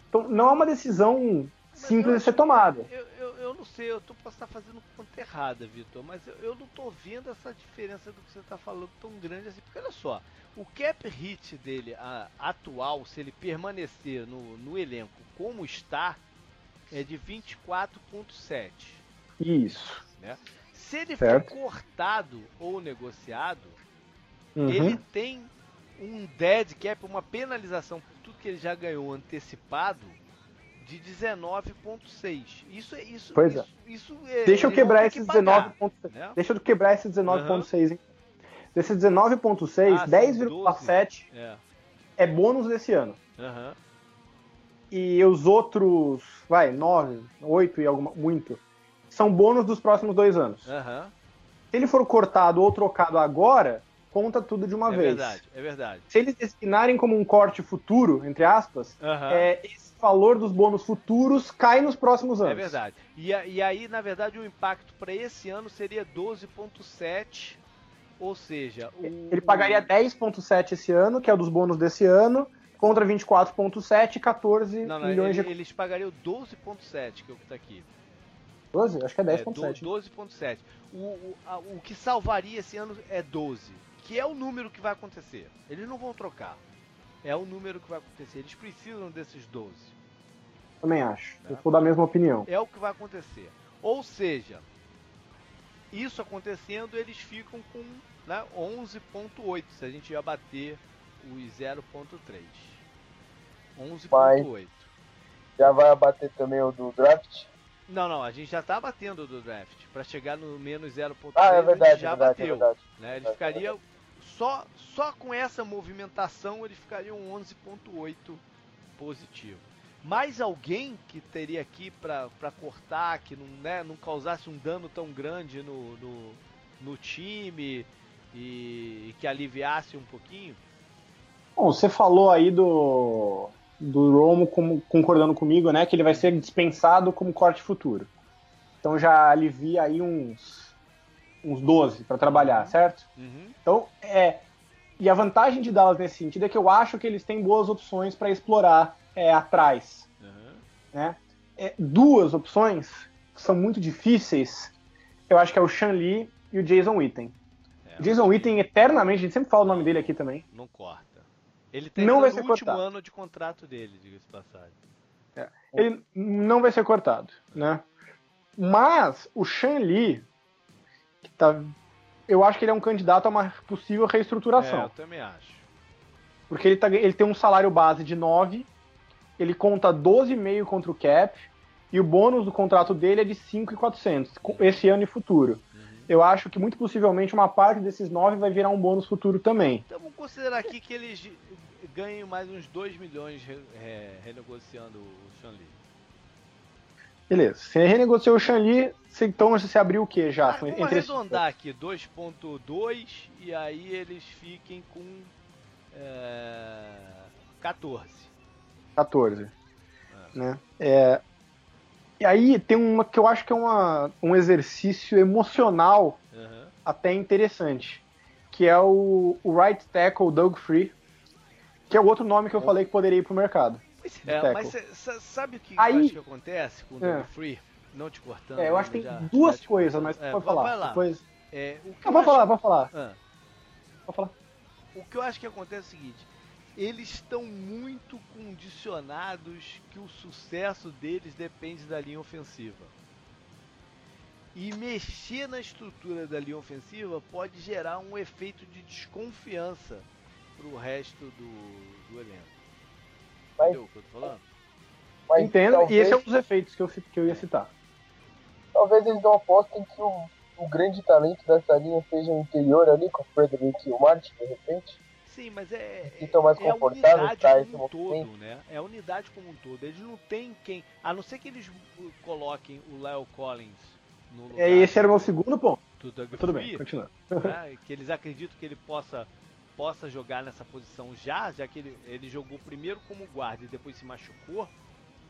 Então não é uma decisão simples de ser tomada. Eu, eu, eu, não sei, eu tô, posso estar fazendo conta errada, Vitor, mas eu, eu não tô vendo essa diferença do que você está falando tão grande assim. Porque olha só, o cap hit dele a, atual, se ele permanecer no, no elenco como está, é de 24,7. Isso. Né? Se ele certo. for cortado ou negociado, uhum. ele tem um dead cap, uma penalização por tudo que ele já ganhou antecipado de 19.6. Isso é isso. Pois é. Isso, é, Deixa eu quebrar esse 19.6. Né? Deixa eu quebrar esse 19.6. Uhum. Desse 19.6, ah, 10,7 é. é bônus desse ano. Uhum. E os outros, vai, 9, 8 e alguma, muito, são bônus dos próximos dois anos. Uhum. Se ele for cortado ou trocado agora, conta tudo de uma é vez. É verdade, é verdade. Se eles designarem como um corte futuro, entre aspas, uhum. é, esse valor dos bônus futuros cai nos próximos é anos. É verdade. E, e aí, na verdade, o impacto para esse ano seria 12,7 ou seja, o... ele pagaria 10,7 esse ano, que é o dos bônus desse ano, contra 24,7 e 14 não, não, milhões ele, de. Eles pagariam 12,7, que é o que está aqui. 12? Acho que é 10,7. É, 12,7. O, o, o que salvaria esse ano é 12, que é o número que vai acontecer. Eles não vão trocar. É o número que vai acontecer. Eles precisam desses 12. Também acho. É. Eu sou da mesma opinião. É o que vai acontecer. Ou seja, isso acontecendo, eles ficam com né, 11.8, se a gente ia bater os 0.3. 11.8. Já vai abater também o do draft? Não, não, a gente já está batendo do draft. Para chegar no menos 0.3, ah, é verdade, já é verdade, bateu. É verdade. Né? Ele ficaria só, só com essa movimentação ele ficaria um 11.8 positivo mais alguém que teria aqui para cortar, que não, né, não causasse um dano tão grande no, no, no time e, e, que aliviasse um pouquinho? Bom, você falou aí do, do Romo como, concordando comigo, né, que ele vai ser dispensado como corte futuro. Então já alivia aí uns, uns 12 para trabalhar, uhum. certo? Uhum. Então, é. E a vantagem de Dallas nesse sentido é que eu acho que eles têm boas opções para explorar é, atrás. Uhum. Né? É, duas opções que são muito difíceis, eu acho que é o Shan Lee e o Jason Witten. É, Jason Witten, eternamente, a gente sempre fala o nome dele aqui também. Não corta. Ele tem não vai ser o último cortado. ano de contrato dele, diga-se passagem. É, ele não vai ser cortado, né? Mas o Shan Lee, que tá, eu acho que ele é um candidato a uma possível reestruturação. É, eu também acho. Porque ele, tá, ele tem um salário base de 9 ele conta 12,5 contra o cap e o bônus do contrato dele é de 5,400 esse ano e futuro. Eu acho que muito possivelmente uma parte desses 9 vai virar um bônus futuro também. Então vamos considerar aqui que eles ganhem mais uns 2 milhões é, renegociando o Shanli. Beleza. Você renegociou o Shanli, então você abriu o que já? Ah, vamos entre arredondar aqui, 2.2 e aí eles fiquem com é, 14. 14. É. Né? É, e aí tem uma que eu acho que é uma, um exercício emocional uhum. até interessante, que é o, o right tackle Doug Free, que é o outro nome que eu é. falei que poderia ir pro mercado. É, mas sabe o que aí, eu acho que acontece com o Doug é. Free? Não te cortando. É, eu acho que tem já, duas já coisas, mas é, pode falar. Vai lá. Depois... É, o que Não, pode falar, pode falar. Ah. Pode falar. O que eu acho que acontece é o seguinte: eles estão muito condicionados que o sucesso deles depende da linha ofensiva. E mexer na estrutura da linha ofensiva pode gerar um efeito de desconfiança para o resto do, do elenco. Mas, Entendeu o que eu tô falando? Mas, Entendo, talvez, e esse é um dos efeitos que eu, que eu ia citar. Talvez eles não apostem que o, o grande talento dessa linha seja o interior ali, com o Frederick e o Martin, de repente. Sim, mas é, é, mais é a unidade como um todo, né? É a unidade como um todo. Eles não tem quem. A não ser que eles coloquem o Lyle Collins no lugar. É, esse era o meu segundo ponto. Tudo bem, continua. Né? Que eles acreditam que ele possa, possa jogar nessa posição já, já que ele, ele jogou primeiro como guarda e depois se machucou.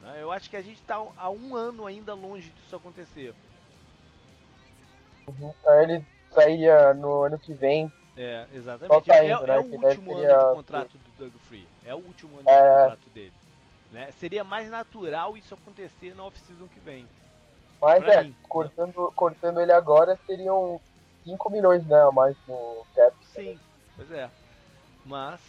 Né? Eu acho que a gente está há um ano ainda longe disso acontecer. Uhum. Ele sairia no ano que vem é, exatamente. Tá é, indo, é, né? o último ano de contrato do Doug Free. É o último ano é... de contrato dele. Né? Seria mais natural isso acontecer na off-season que vem. Mas pra é, mim. cortando, cortando ele agora seriam 5 milhões né, a mais no cap. Sim, pois é. Mas.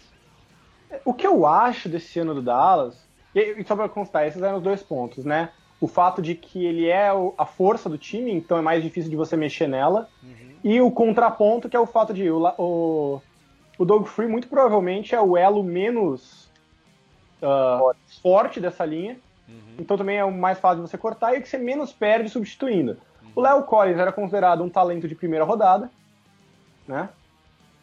O que eu acho desse ano do Dallas, e só pra constar, esses eram os dois pontos, né? O fato de que ele é a força do time, então é mais difícil de você mexer nela. Uhum. E o contraponto, que é o fato de o, o, o Doug Free muito provavelmente é o elo menos uh, forte. forte dessa linha. Uhum. Então também é o mais fácil de você cortar e que você menos perde substituindo. Uhum. O Léo Collins era considerado um talento de primeira rodada, né?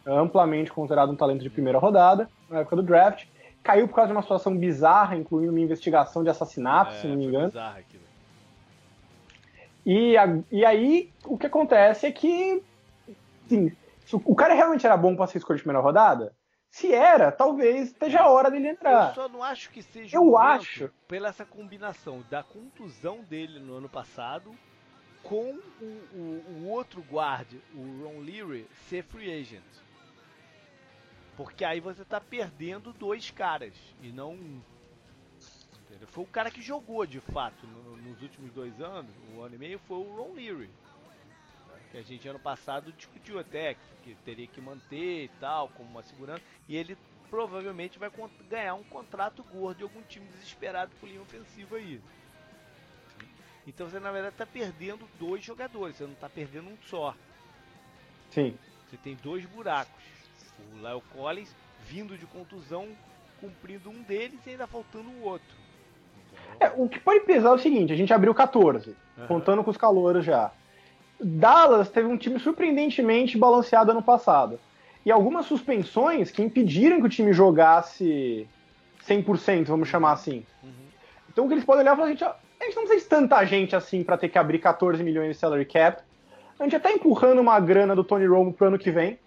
Amplamente considerado um talento de primeira rodada na época do draft. Caiu por causa de uma situação bizarra, incluindo uma investigação de assassinato, é, se não me engano. E, a, e aí o que acontece é que sim, o cara realmente era bom para ser escolhido de primeira rodada, se era, talvez esteja a hora dele entrar. Eu só não acho que seja Eu acho. pela essa combinação da contusão dele no ano passado com o, o, o outro guard, o Ron Leary, ser free agent. Porque aí você tá perdendo dois caras e não um. Foi o cara que jogou de fato no, nos últimos dois anos, um ano e meio, foi o Ron Leary que a gente ano passado discutiu até que teria que manter e tal, como uma segurança, e ele provavelmente vai ganhar um contrato gordo de algum time desesperado por linha ofensiva aí. Então você na verdade está perdendo dois jogadores, você não está perdendo um só. Sim. Você tem dois buracos. O Léo Collins vindo de contusão, cumprindo um deles e ainda faltando o outro. É, o que pode pesar é o seguinte, a gente abriu 14, uhum. contando com os calouros já. Dallas teve um time surpreendentemente balanceado ano passado. E algumas suspensões que impediram que o time jogasse 100%, vamos chamar assim. Uhum. Então o que eles podem olhar e falar, a gente, a gente não precisa de tanta gente assim para ter que abrir 14 milhões de salary cap. A gente já tá empurrando uma grana do Tony Romo pro ano que vem.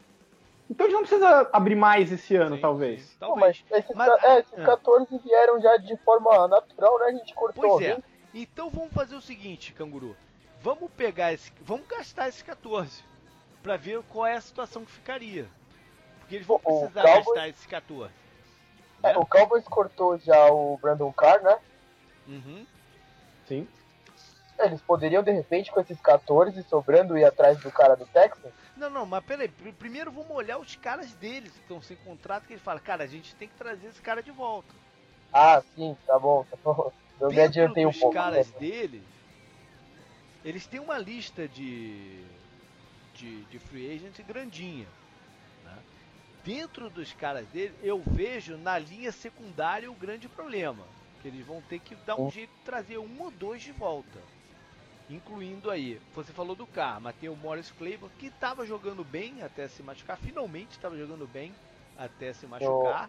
Então a gente não precisa abrir mais esse ano, sim, talvez. Sim, talvez. Não, mas esses, mas, é, esses 14 ah. vieram já de forma natural, né? A gente cortou. Pois é. Então vamos fazer o seguinte, Canguru. Vamos pegar esse. Vamos gastar esses 14 para ver qual é a situação que ficaria. Porque eles vão precisar Cowboys, gastar esses 14. É, né? o Cowboys cortou já o Brandon Carr, né? Uhum. Sim. Eles poderiam, de repente, com esses 14 sobrando, ir atrás do cara do Texas? Não, não, mas peraí. Primeiro vamos olhar os caras deles que estão sem contrato, que eles falam, cara, a gente tem que trazer esse cara de volta. Ah, sim, tá bom, tá bom. Eu Dentro me adiantei um pouco. Os caras né? deles, eles têm uma lista de, de, de free agent grandinha. Né? Dentro dos caras dele, eu vejo na linha secundária o grande problema. Que eles vão ter que dar um jeito de trazer um ou dois de volta. Incluindo aí, você falou do carro, mas tem o Morris Claiborne que estava jogando bem até se machucar. Finalmente estava jogando bem até se machucar.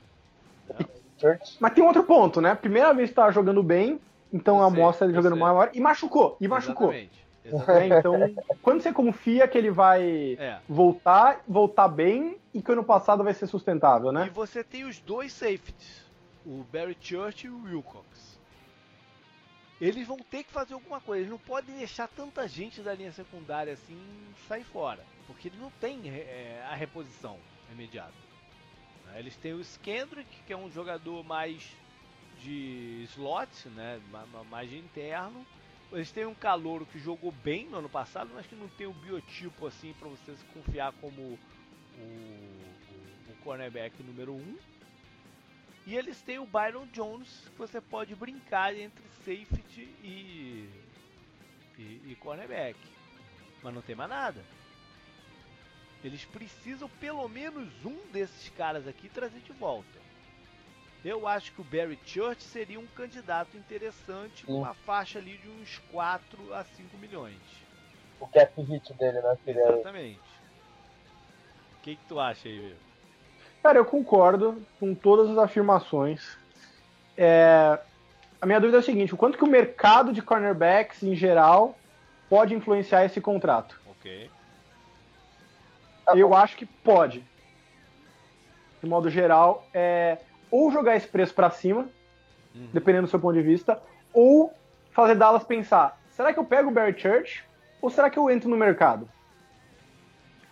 Né? Mas tem outro ponto, né? Primeira vez que estava jogando bem, então a amostra ele jogando maior e machucou. E machucou. Exatamente. É, então, quando você confia que ele vai é. voltar, voltar bem e que ano passado vai ser sustentável, né? E você tem os dois safeties, o Barry Church e o Wilcox. Eles vão ter que fazer alguma coisa, eles não podem deixar tanta gente da linha secundária assim sair fora, porque eles não têm é, a reposição imediata. Eles têm o Skendrick, que é um jogador mais de slot, né, mais de interno, eles têm um calouro que jogou bem no ano passado, mas que não tem o biotipo assim para você se confiar como o, o, o cornerback número 1. Um. E eles têm o Byron Jones, que você pode brincar entre safety e, e, e cornerback. Mas não tem mais nada. Eles precisam pelo menos um desses caras aqui trazer de volta. Eu acho que o Barry Church seria um candidato interessante com uma faixa ali de uns 4 a 5 milhões. O cap hit dele, né? Seria Exatamente. O que, que tu acha aí, Vitor? Cara, eu concordo com todas as afirmações. É... A minha dúvida é o seguinte: o quanto que o mercado de cornerbacks em geral pode influenciar esse contrato? Ok. Eu acho que pode. De modo geral, é ou jogar esse preço para cima, uhum. dependendo do seu ponto de vista, ou fazer Dallas pensar: será que eu pego o Barry Church ou será que eu entro no mercado?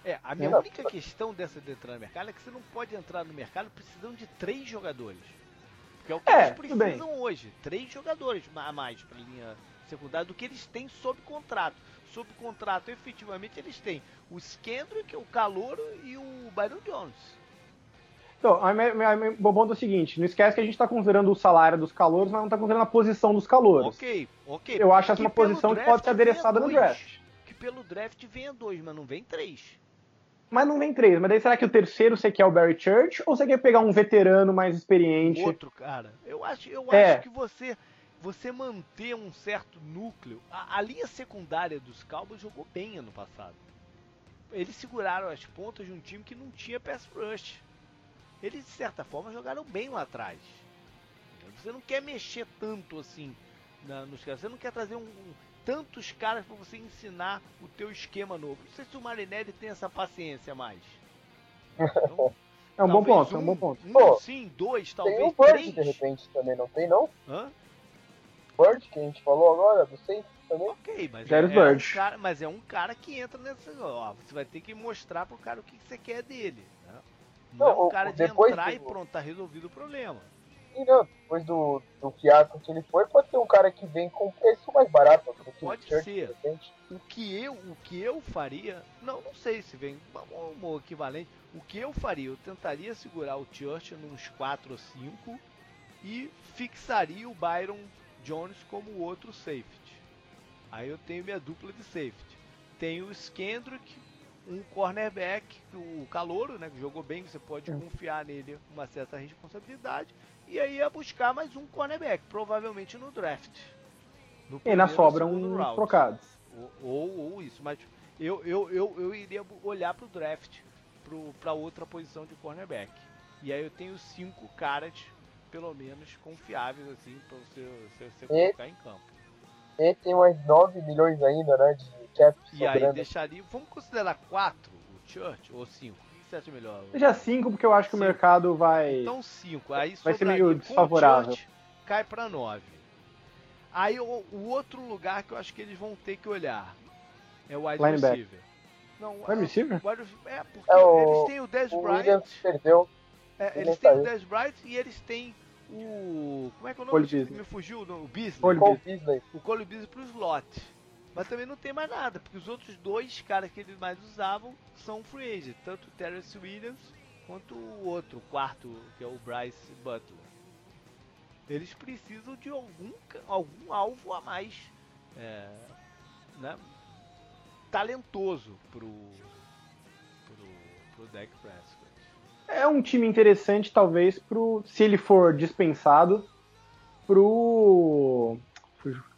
É, a minha única questão dessa de entrar no mercado é que você não pode entrar no mercado precisando de três jogadores. Que é o que É, eles precisam hoje. Três jogadores a mais pra linha secundária do que eles têm sob contrato. Sob contrato, efetivamente, eles têm o Skendrick, o Calouro e o Byron Jones. Então, o ponto é o seguinte: não esquece que a gente tá considerando o salário dos calouros, mas não tá considerando a posição dos calouros. Ok, ok. Eu acho essa uma posição que pode ser adereçada no draft. Que pelo draft venha dois, mas não vem três. Mas não vem três. Mas daí será que o terceiro você quer o Barry Church ou você quer pegar um veterano mais experiente? Outro cara. Eu acho, eu É. acho que você você manter um certo núcleo. A, a linha secundária dos Cowboys jogou bem ano passado. Eles seguraram as pontas de um time que não tinha pass rush. Eles de certa forma jogaram bem lá atrás. Você não quer mexer tanto assim na- nos caras. Você não quer trazer um, um- tantos caras para você ensinar o teu esquema novo. Não sei se o Marinelli tem essa paciência mais. Então, É um bom ponto, é um bom ponto. Um, Pô, sim, dois, Tem talvez o Bird três. de repente também, não tem não? Hã? Bird que a gente falou agora, do Saints também. Ok, mas é, Bird. um cara, mas é um cara que entra nessa. Ó, você vai ter que mostrar pro cara o que, que você quer dele. Né? Não, Não, é um o- cara de entrar do- e pronto, tá resolvido o problema. E não, depois do, do fiasco que ele foi, pode ser um cara que vem com preço mais barato do que Pode ser. de repente. O que eu, o que eu faria, não, não sei se vem um, um equivalente. O que eu faria, eu tentaria segurar o Church nos 4 ou 5 e fixaria o Byron Jones como outro safety. Aí eu tenho minha dupla de safety. Tenho o Skendrick, um cornerback, o Calouro, né, que jogou bem, você pode É. confiar nele uma certa responsabilidade. E aí ia buscar mais um cornerback, provavelmente no draft. No E na sobra uns round. trocados. Ou, ou, ou isso, mas eu, eu, eu, eu iria olhar pro draft para outra posição de cornerback. E aí eu tenho cinco caras, pelo menos, confiáveis assim, para você, você, você colocar em campo. E tem mais 9 milhões ainda, né, de E aí deixaria. Vamos considerar quatro o Church ou cinco? O que você acha melhor? Deixa cinco, porque eu acho que Cinco. o mercado vai. Então cinco. Aí Vai ser meio desfavorável. Church, cai para nove. Aí o, o outro lugar que eu acho que eles vão ter que olhar é o wide receiver. Não, Wide receiver? o wide- É, porque É o- eles têm o Dez Bryant. Perdeu. É, Ele eles têm o. Dez Bryant e eles têm o. Como é que é o nome? Me fugiu o Beasley. Cole Cole Beasley. O Cole Beasley pro slot. Mas também não tem mais nada, porque os outros dois caras que eles mais usavam são free agent, tanto o Terrence Williams quanto o outro, o quarto, que é o Bryce Butler. Eles precisam de algum, algum alvo a mais é, né, talentoso pro, pro, pro Dak Prescott. É um time interessante, talvez, pro. Se ele for dispensado, pro.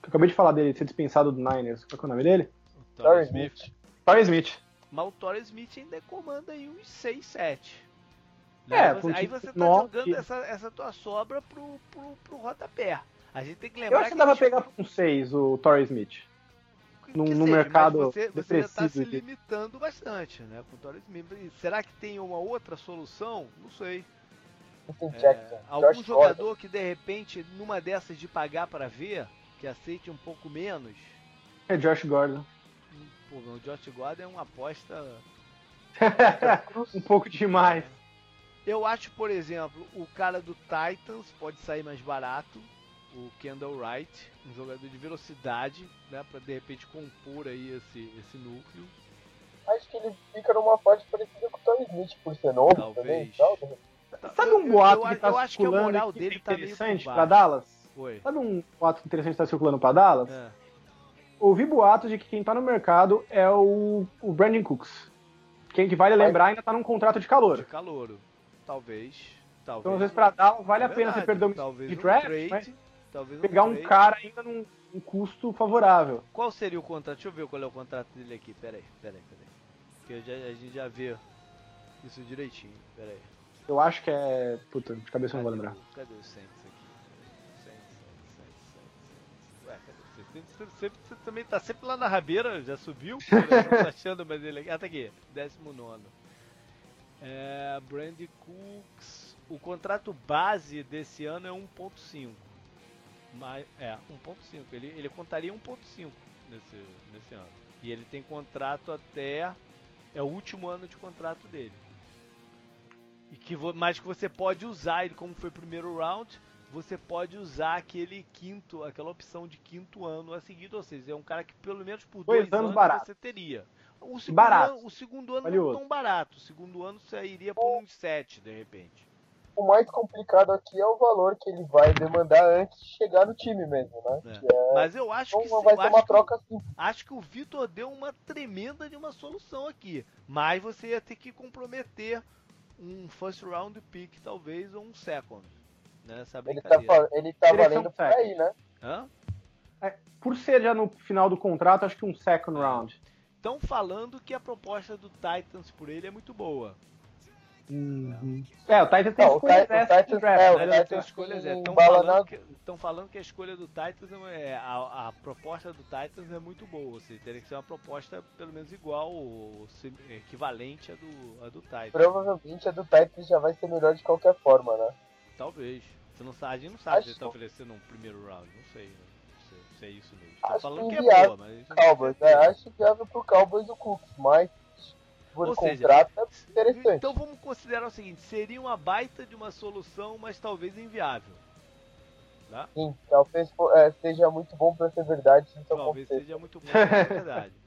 Eu acabei de falar dele, ser dispensado do Niners. Qual que é o nome dele? O Torrey Smith. Torrey Smith. Mas o Torrey Smith ainda comanda aí uns 6, 7. É, Aí você, um aí você tá nove- jogando essa, essa tua sobra pro, pro, pro rodapé. A gente tem que Eu lembrar acho que dava eles- pra pegar com seis o Torrey Smith. que num- seja, num mas mercado você, você já tá se de- limitando bastante, né? Com o Torrey Smith. Será que tem uma outra solução? Não sei. É, algum jogador que de repente, numa dessas de pagar pra ver, que aceite um pouco menos. É Josh Gordon. Pô, o Josh Gordon é uma aposta um pouco demais. Eu acho, por exemplo, o cara do Titans pode sair mais barato, o Kendall Wright, um jogador de velocidade, né, para de repente compor aí esse, esse núcleo. Acho que ele fica numa faixa parecida com o Tony Smith por ser novo também. Talvez. Tal. Sabe um boato eu, que eu, tá eu acho que a moral aqui dele que tá é meio interessante pra. Dallas? Foi. Sabe um boato interessante que tá circulando pra Dallas? É. Ouvi boatos de que quem tá no mercado é o, o Brandon Cooks. Quem que vale lembrar ainda tá num contrato de De calor. Talvez. Talvez. Então, às vezes, pra Dallas, vale É a pena você verdade. perder um talvez de um draft, trade, mas talvez pegar um cara ainda num, num custo favorável. Qual seria o contrato? Deixa eu ver qual é o contrato dele aqui. Pera aí, pera aí, pera aí. Porque já- a gente já vê isso direitinho. Pera aí. Eu acho que é. Puta, de cabeça eu não vou lembrar. Cadê o? Saints, Ué, cadê? Você, também tá sempre lá na rabeira, já subiu? Não achando mais ele aqui. Ah, tá aqui. 19. É, Brandy Cooks. O contrato base desse ano é 1.5. Mas, é, 1.5. Ele, ele contaria 1.5 nesse, nesse ano. E ele tem contrato até. É o último ano de contrato dele. E que, mas que você pode usar ele como foi primeiro round você pode usar aquele quinto, aquela opção de quinto ano a seguir, ou seja, é um cara que pelo menos por dois, Dois anos anos barato. você teria. O segundo Barato. ano, o segundo ano não Valioso. é tão barato, o segundo ano você iria por uns sete, de repente. O mais complicado aqui é o valor que ele vai demandar antes de chegar no time mesmo, né? É. Que é, Mas eu acho que então sim, vai eu ser acho uma que- troca assim. Acho que o Vitor deu uma tremenda de uma solução aqui. Mas você ia ter que comprometer um first round pick, talvez, ou um second. Nessa Ele tá, brincadeira. ele tá que ser valendo por aí, né? Hã? Por ser já no final do contrato, acho que um second round. Estão falando que a proposta do Titans por ele é muito boa. É, o Titan tem Não, o escolha Titan- o extra Titan- no draft, é, o né? Titans escolhas é. Estão falando, que, falando que a escolha do Titans é. A, a proposta do Titans é muito boa. Ou seja, teria que ser uma proposta pelo menos igual ou equivalente à do, à do Titans. Provavelmente a do Titans já vai ser melhor de qualquer forma, né? Talvez. Você não sabe, a gente não sabe se Acho- ele tá oferecendo um primeiro round. Não sei. né? Não sei se é isso mesmo. Tô Acho falando que que é inviável. boa, mas. Cowboys, é, certeza. acho viável pro Cowboys o Cooks, mas por Ou seja, contrato é interessante. Então vamos considerar o seguinte: seria uma baita de uma solução, mas talvez inviável. Tá? Sim, talvez é, seja muito bom pra ser verdade se Talvez acontecer. seja muito bom, é verdade.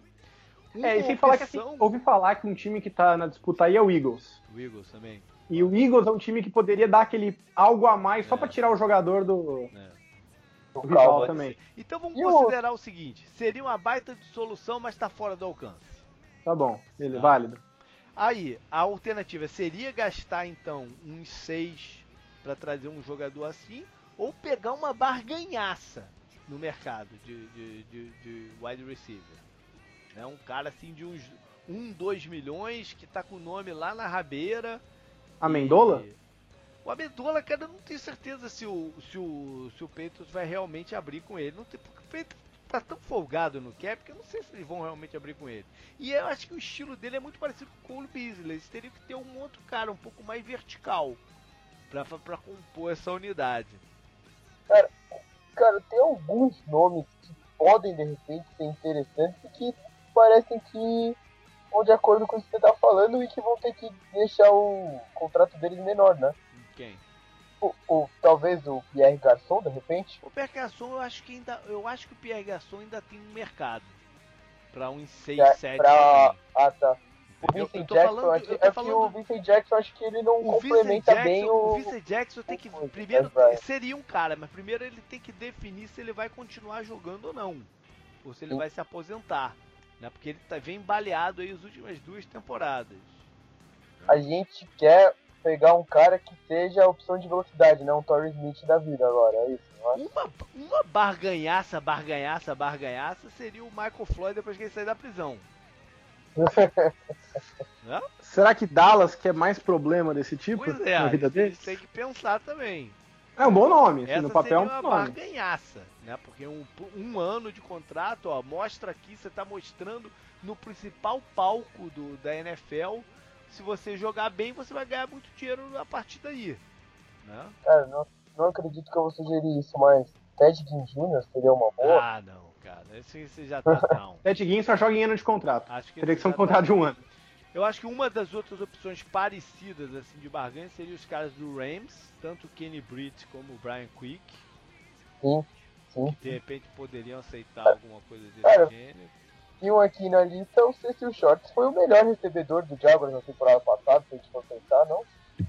É, e sem falar que assim, opção- ouvi falar que um time que tá na disputa aí é o Eagles. O Eagles também. E o Eagles é um time que poderia dar aquele algo a mais só É. pra tirar o jogador do? O do rival também. Então vamos E o- considerar o seguinte: seria uma baita de solução, mas está fora do alcance. Tá bom, ele Tá. válido. Aí, a alternativa seria gastar então uns 6 para trazer um jogador assim, ou pegar uma barganhaça no mercado de, de, de, de wide receiver. Né? Um cara assim de uns 1, 2 milhões que tá com o nome lá na rabeira. Amendola? E- O Amendola, cara, eu não tenho certeza se o, se o, se o Patriots vai realmente abrir com ele. Não tem, porque o Patriots tá tão folgado no cap que eu não sei se eles vão realmente abrir com ele. E eu acho que o estilo dele é muito parecido com o Cole Beasley. Eles teriam que ter um outro cara um pouco mais vertical pra, pra compor essa unidade. Cara, tem alguns nomes que podem de repente ser interessantes e que parecem que vão de acordo com o que você tá falando e que vão ter que deixar o contrato deles menor, né? Quem? O, o- talvez o Pierre Garçon, de repente. O Pierre Garçon, eu acho que ainda. Eu acho que o Pierre Garçon ainda tem um mercado. Pra uns 6, pra- 7 pra... Ah, tá. O Eu- eu Vincent tô Jackson, falando- acho, eu é que falando- o Vincent Jackson acho que ele não O Vincent, complementa Jackson, bem o o. Vincent Jackson tem que. o- Primeiro, seria um cara, mas primeiro ele tem que definir se ele vai continuar jogando ou não. Ou se ele Sim. vai se aposentar. Né? Porque ele tá, vem baleado aí as últimas duas temporadas. A gente quer pegar um cara que seja a opção de velocidade, não um Torrey Smith da vida agora, é isso, é? Uma, uma barganhaça, barganhaça, barganhaça seria o Michael Floyd depois que ele sair da prisão. Né? Será que Dallas quer mais problema desse tipo Pois é, na vida deles? tem que pensar também. É um bom nome, assim, Essa no papel é seria um uma bom nome. barganhaça, né? Porque um, um ano de contrato, ó, mostra aqui, você tá mostrando no principal palco do, da NFL. Se você jogar bem, você vai ganhar muito dinheiro a partir daí. Né? Cara, não, não acredito que eu vou sugerir isso, mas Ted Ginn Jr. seria uma boa. Ah, não, cara. Esse, esse já tá down. Ted Ginn só joga em ano de contrato. Acho que Teria que ser um tá contrato de um ano. Eu acho que uma das outras opções parecidas assim de barganha seria os caras do Rams, tanto o Kenny Britt como o Brian Quick, Sim, sim. que de repente poderiam aceitar alguma coisa desse Cara, gênero. E um aqui na lista, o Cecil Shorts foi o melhor recebedor do Jaguars na temporada passada, se a gente for pensar, não?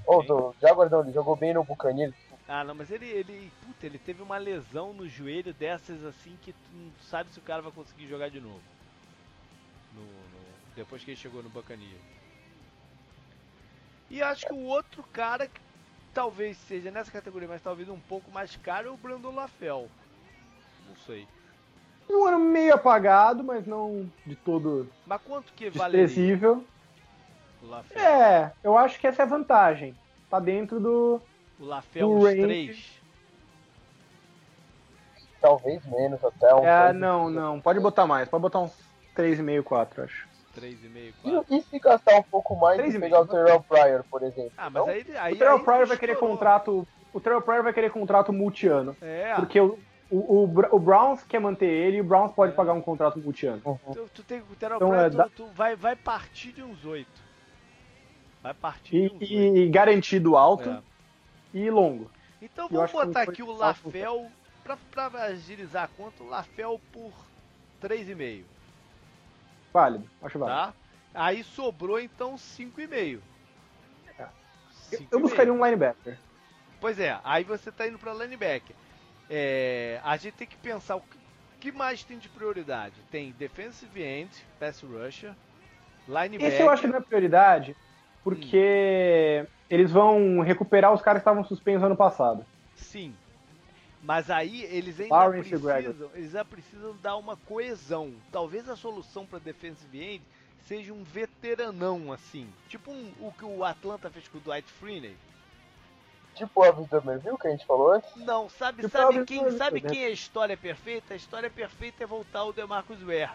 Ou do Jaguars não, ele jogou bem no Buccaneers. Ah, não, mas ele, ele, puta, ele teve uma lesão no joelho dessas assim que tu não sabe se o cara vai conseguir jogar de novo. No, no- depois que ele chegou no Buccaneers. E acho que o outro cara que talvez seja nessa categoria, mas talvez um pouco mais caro é o Brandon LaFell. Não sei. Um ano meio apagado, mas não de todo Mas quanto que LaFell? É, eu acho que essa é a vantagem. Tá dentro do. O LaFell, o os range- três. Talvez menos até um. É, não, não. Pode botar mais. Pode botar uns 3,5, 4, acho. 3,5, 4. E, e se gastar um pouco mais Três e pegar o. Terrell Pryor, por exemplo? Ah, mas não? aí, aí O Terrell aí Pryor vai querer contrato. O Terrell Pryor vai querer contrato multiano. É, Porque o, o, o, o Browns quer manter ele e o Browns pode É. pagar um contrato multiano. Uhum. Tu, tu tem o Terrell Então, Pryor, é, tu, tu vai, vai partir de uns 8. Vai partir E, de uns e- e garantido alto É. e longo. Então Eu vamos botar aqui o. Lafel, pra, pra agilizar a conta, o Lafel por 3,5, Válido, acho válido. tá? Aí sobrou então 5,5. É. Eu, eu buscaria um linebacker. Pois é, aí você tá indo pra linebacker. É, a gente tem que pensar o que, mais tem de prioridade. Tem defensive end, pass rusher, linebacker. Esse eu acho que não é prioridade, porque eles vão recuperar os caras que estavam suspensos ano passado. Sim. Mas aí eles ainda precisam, eles já precisam dar uma coesão. Talvez a solução para defensive end seja um veteranão assim, tipo um- o que o Atlanta fez com o Dwight Freeney. Tipo o Elvis Dumerville que a gente falou antes. Não, sabe, Tipo sabe quem, sabe né? quem é a história perfeita? A história perfeita é voltar o DeMarcus Ware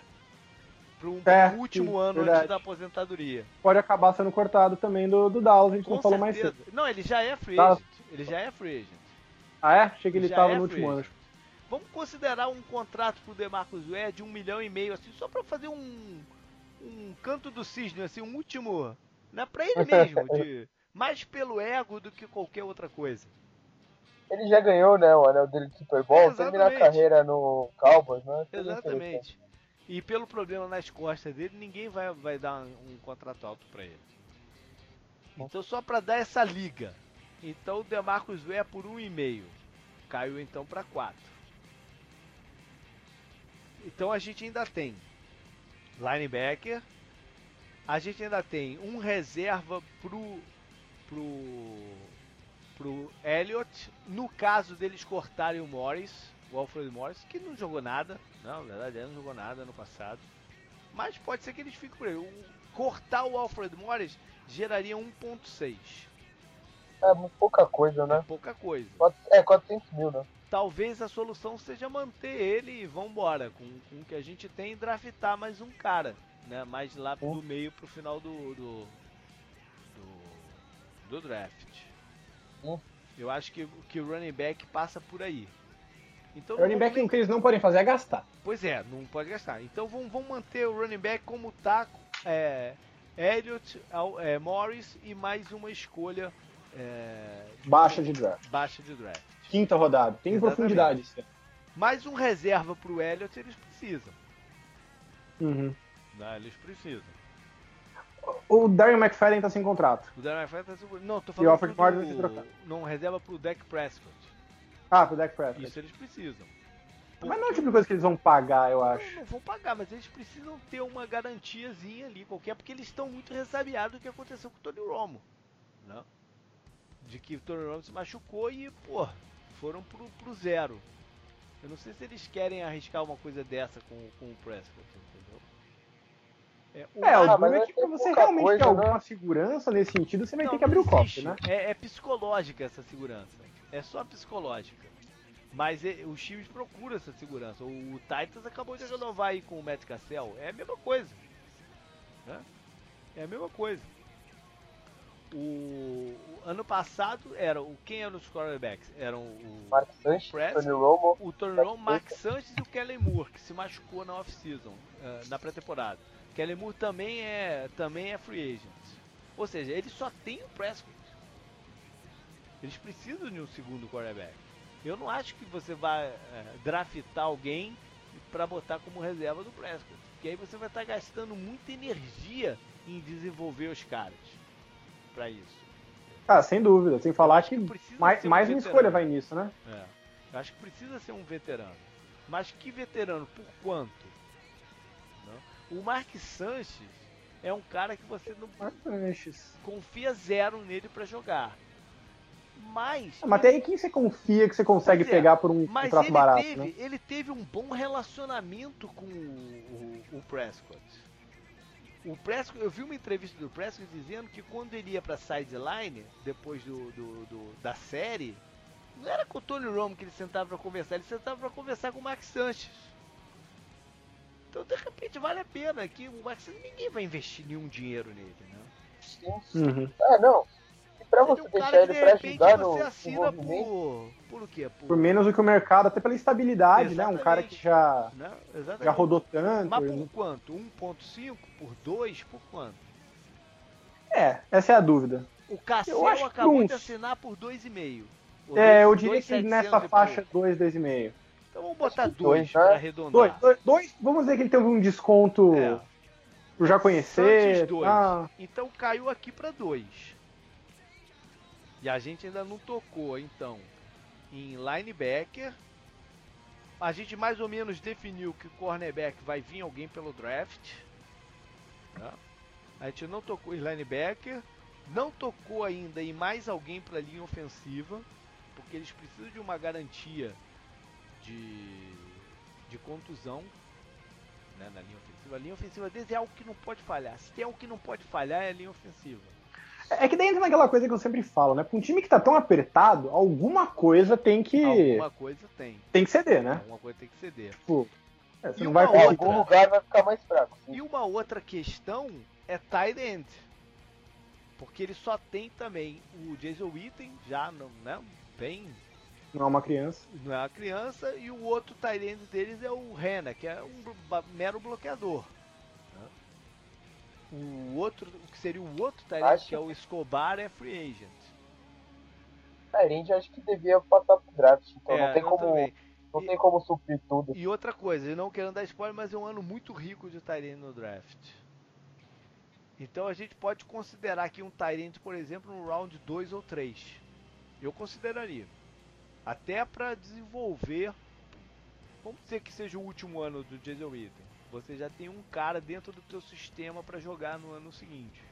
para um É, último sim, ano verdade. antes da aposentadoria. Pode acabar sendo cortado também do, do Dallas, a gente Com não falou mais certeza. cedo. Não, ele já é free agent. Ele já é free agent. Ah, é? Achei que ele Já tava é no último ano. Vamos considerar um contrato pro DeMarcus Ware de um milhão e meio, assim, só pra fazer um, um canto do cisne, assim, um último, né, pra ele mesmo, de, mais pelo ego do que qualquer outra coisa. Ele já ganhou, né, o anel dele de Super Bowl, Exatamente. terminar a carreira no Cowboys, né? Exatamente. E pelo problema nas costas dele, ninguém vai, vai dar um contrato alto pra ele. Então só pra dar essa liga. Então o DeMarcus Ware por 1,5. Caiu então pra 4. Então a gente ainda tem linebacker. A gente ainda tem um reserva pro pro pro Elliott, no caso deles cortarem o Morris, o Alfred Morris, que não jogou nada, não, na verdade ele não jogou nada no passado. Mas pode ser que eles fiquem por. O- cortar o Alfred Morris geraria 1.6. É muito pouca coisa, né? Pouca coisa. É, 400 mil, né? Talvez a solução seja manter ele e vambora com, com o que a gente tem e draftar mais um cara, né? Mais lá do meio pro final do do, do, do draft. Eu acho que, que o running back passa por aí. Então Running back o que eles não podem fazer é gastar. Pois é, não pode gastar. Então vamos, vamos manter o running back como tá é, Elliott, Al- é, Morris e mais uma escolha é, Baixa de draft. baixa de draft. Quinta rodada. Tem Exatamente. profundidade. Mais um reserva pro Elliott eles precisam. Uhum. Né? Eles precisam. O Darren McFadden tá sem contrato. O Darren McFadden tá seguro. Não, tô E o falando Alfred vai trocado. Não, reserva pro Dak Prescott. Ah, pro Dak Prescott. Isso eles precisam. Mas não é o tipo de coisa que eles vão pagar, eu Não, acho. não vão pagar, mas eles precisam ter uma garantiazinha ali qualquer, porque eles estão muito ressabiados do que aconteceu com o Tony Romo. Né? De que o Tony Romo se machucou e, pô, foram pro, pro zero. Eu não sei se eles querem arriscar uma coisa dessa com, com o Prescott, entendeu? É, o É, o duro é vai que pra você realmente coisa, ter alguma né? segurança nesse sentido, você vai Não, ter que abrir o cofre, né? É, é psicológica essa segurança. É só psicológica. Mas é- os times procuram essa segurança. O, o Titans acabou de renovar aí com o Matt Cassell. É a mesma coisa. né? É a mesma coisa. O, o ano passado era o quem eram os quarterbacks? Eram o Mark Sanchez, Prescott. Tony Romo. o Tony Romo, Mark Sanchez e o Kellen Moore, que se machucou na off-season, eh, na pré-temporada. Kellen Moore também é, também é free agent. Ou seja, ele só tem o Prescott. Eles precisam de um segundo quarterback. Eu não acho que você vai eh, draftar alguém para botar como reserva do Prescott. Porque aí você vai estar gastando muita energia em desenvolver os caras para isso. Ah, sem dúvida. Sem falar que Precisa mais, um mais uma escolha vai nisso, né? É. Eu acho que precisa ser um veterano. Mas que veterano? Por quanto? Não? O Mark Sanches é um cara que você não Sanches. confia zero nele pra jogar. Mas. Ah, Mas até aí quem você confia que você consegue é, pegar por um mas contrato ele, barato, teve, né? ele teve um bom relacionamento com o, o- o Prescott. O Prescott, eu vi uma entrevista do Prescott dizendo que quando ele ia pra sideline, depois do, do- do- da série, não era com o Tony Romo que ele sentava pra conversar, ele sentava pra conversar com o Max Sanches. Então, de repente, vale a pena que o Max Sanches, ninguém vai investir nenhum dinheiro nele, né? Uhum. É, não. E pra é você um deixar ele de pra repente, ajudar no você assina por... Por quê? Por menos do que o mercado, até pela estabilidade, né? Um cara que já, Né? Exatamente. já rodou tanto. Mas por quanto? 1.5? Por 2? Por quanto? É, essa é a dúvida. O Cassel que acabou uns- de assinar por 2,5. Ou É, eu diria que 700 nessa faixa pouco? 2, 2,5. Então vamos botar Acho que dois dois, pra né? arredondar. Dois, dois, dois, vamos dizer que ele teve um desconto É. por já conhecer. Dois. ah, Então caiu aqui pra dois. E a gente ainda não tocou, então, em linebacker. A gente mais ou menos definiu que cornerback vai vir alguém pelo draft. tá? A gente não tocou em linebacker. Não tocou ainda em mais alguém para linha ofensiva. Porque eles precisam de uma garantia de, de contusão né, na linha ofensiva. A linha ofensiva deles é algo que não pode falhar. Se tem algo que não pode falhar, é a linha ofensiva. É que daí entra naquela coisa que eu sempre falo, né? Pra um time que tá tão apertado, alguma coisa tem que, Alguma coisa tem. tem que ceder, né? Alguma coisa tem que ceder. Tipo, é, você E não uma vai Em outra- algum lugar vai ficar mais fraco. sim. E uma outra questão é tight end. Porque ele só tem também o Jason Witten, já não, né, bem, Não é uma criança. não é uma criança, e o outro tight end deles é o Rena, que é um mero bloqueador. O outro, o que seria o outro Acho- que é o Escobar, é free agent. Tyrande acho que devia passar pro draft. Então É, não tem como. também. Não E- tem como suprir tudo. E outra coisa, eu não querendo dar spoiler, mas é um ano muito rico de Tyrene no draft. Então a gente pode considerar aqui um Tyrene, por exemplo, no round 2 ou 3. Eu consideraria. Até para desenvolver. Vamos dizer que seja o último ano do Jason Witten. Você já tem um cara dentro do teu sistema para jogar no ano seguinte.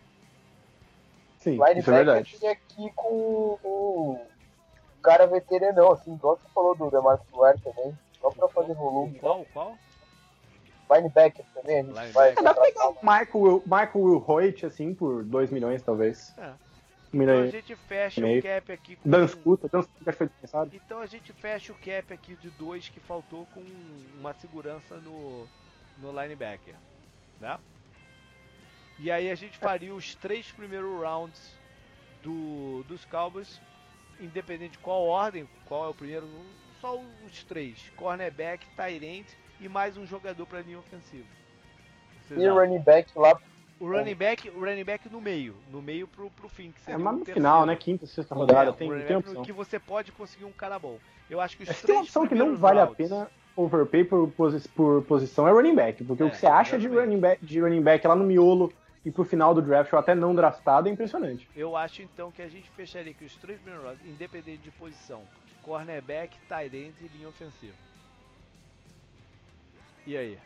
Sim, isso é Linebacker verdade. seria aqui com o cara veteranão, assim, igual você falou do Demarcus Ware também. Só pra fazer volume. Qual? Qual? Linebacker também, a gente Linebacker. vai. É, dá pra pegar o Michael, Michael Will Hoyt, assim, por 2 milhões, talvez. É. 1 Então a e gente fecha o cap aqui com. Dan Scuta, Dan Scuta foi dispensado. Então a gente fecha o cap aqui de dois que faltou com uma segurança no, no linebacker, né? E aí a gente faria os três primeiros rounds do, dos Cowboys, independente de qual ordem, qual é o primeiro, só os três, cornerback, tight end e mais um jogador para linha ofensiva. Vocês E o running back lá. o running back, o running back no meio, no meio pro, pro fim, que É, seria mas o no terceiro. final, né? Quinta, sexta rodada, É, tem, tem opção. que você pode conseguir um cara bom. Eu acho que os Mas tem três uma opção que não vale a rounds- pena overpay por, posi- por posição é running back. Porque É, o que você acha de running, back, de running back lá no miolo e pro final do draft ou até não draftado é impressionante. Eu acho então que a gente fecharia aqui os três primeiros independente de posição: cornerback, tight end e linha ofensiva. E aí?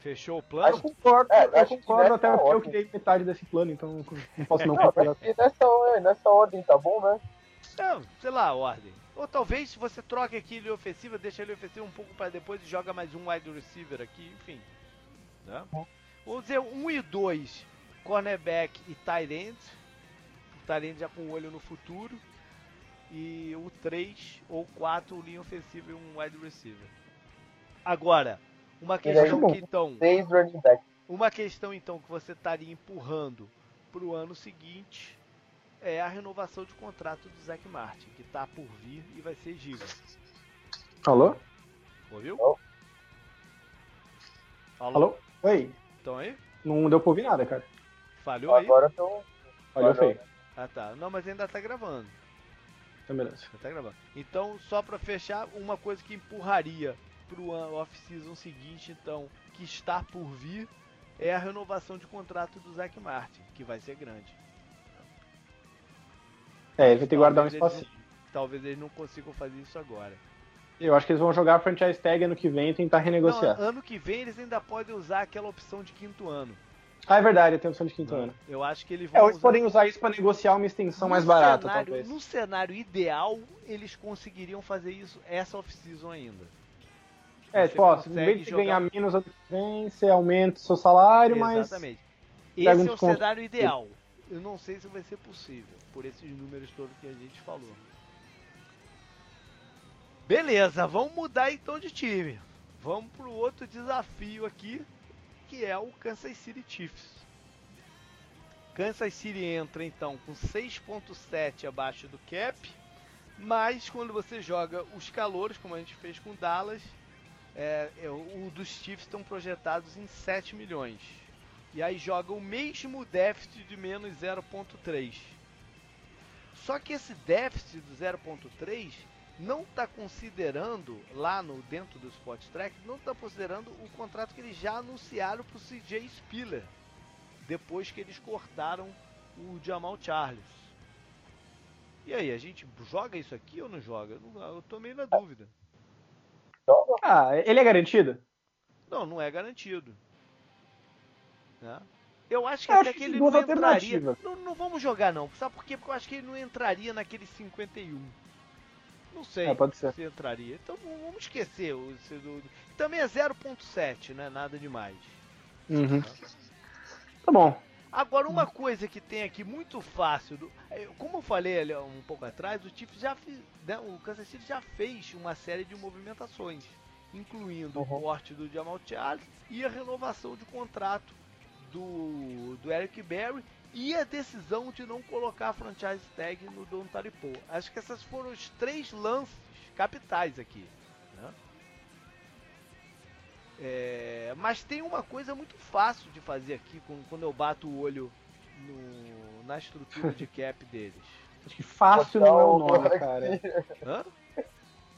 Fechou o plano? Que Concordo, É, eu que concordo até porque eu criei metade desse plano, então não posso não concordar. que nessa, nessa ordem tá bom, né? Não, sei lá, a ordem. Ou talvez você troca aqui linha ofensiva, deixa a linha ofensiva um pouco para depois e joga mais um wide receiver aqui, enfim. Né? Vamos dizer 1 e 2, cornerback e tight end. O tight end já com o olho no futuro. E o 3 ou 4, linha ofensiva e um wide receiver. Agora, uma Ele é questão que então, uma questão então que você estaria empurrando para o ano seguinte é a renovação de contrato do Zac Martin, que está por vir e vai ser giga. Alô? Ouviu? Alô? Alô? Alô? Oi? Estão aí? Não deu pra ouvir nada, cara. Falhou aí? Agora tô. Falhou Falhou. feio. Ah tá. Não, mas ainda tá gravando. Então, beleza. Tá gravando. Então, só para fechar, uma coisa que empurraria pro off-season seguinte, então, que está por vir, é a renovação de contrato do Zac Martin, que vai ser grande. É, ele vai ter que guardar um espacinho. não- Talvez eles não consigam fazer isso agora. Eu acho que eles vão jogar a franchise tag ano que vem e tentar renegociar. Não, ano que vem eles ainda podem usar aquela opção de quinto ano. Ah, é verdade, tem opção de quinto ano. Eu acho que eles É, vão ou eles usar... podem usar isso pra negociar uma extensão No mais barata, cenário- talvez. No cenário ideal, eles conseguiriam fazer isso essa off-season ainda. É, tipo, ó, se em vez de jogar- ganhar menos ano que vem, você aumenta o seu salário, mas. Exatamente. Esse é o desconto. cenário ideal. Eu não sei se vai ser possível, por esses números todos que a gente falou. Beleza, vamos mudar então de time. Vamos pro outro desafio aqui, que é o Kansas City Chiefs. Kansas City entra então com 6.7 abaixo do cap, mas quando você joga os calores, como a gente fez com o Dallas, é, é, o dos Chiefs estão projetados em 7 milhões. E aí joga o mesmo déficit de menos 0.3. Só que esse déficit do 0.3 não está considerando lá no dentro do Spot Track, não está considerando o contrato que eles já anunciaram para o CJ Spiller depois que eles cortaram o Jamal Charles. E aí, a gente joga isso aqui ou não joga? Eu tô meio na dúvida. Ah, ele é garantido? Não, não é garantido. Né? Eu acho que eu até acho que ele não entraria. Não, não, vamos jogar não. Sabe por quê? Porque eu acho que ele não entraria naquele 51. Não sei é, pode ser. se entraria. Então vamos esquecer. O, do, também é 0.7, né? Nada demais. Uhum. Tá bom. Agora, uma coisa que tem aqui muito fácil, do, é, como eu falei ali um pouco atrás, o Chiefs já né, o Kansas City já fez uma série de movimentações, incluindo uhum. o corte do Jamal Charles e a renovação de contrato do, do Eric Berry e a decisão de não colocar a franchise tag no Don Taripo. Acho que essas foram os três lances capitais aqui. É, mas tem uma coisa muito fácil de fazer aqui quando eu bato o olho no, na estrutura de cap deles. Acho que fácil não é o nome, cara. Hã?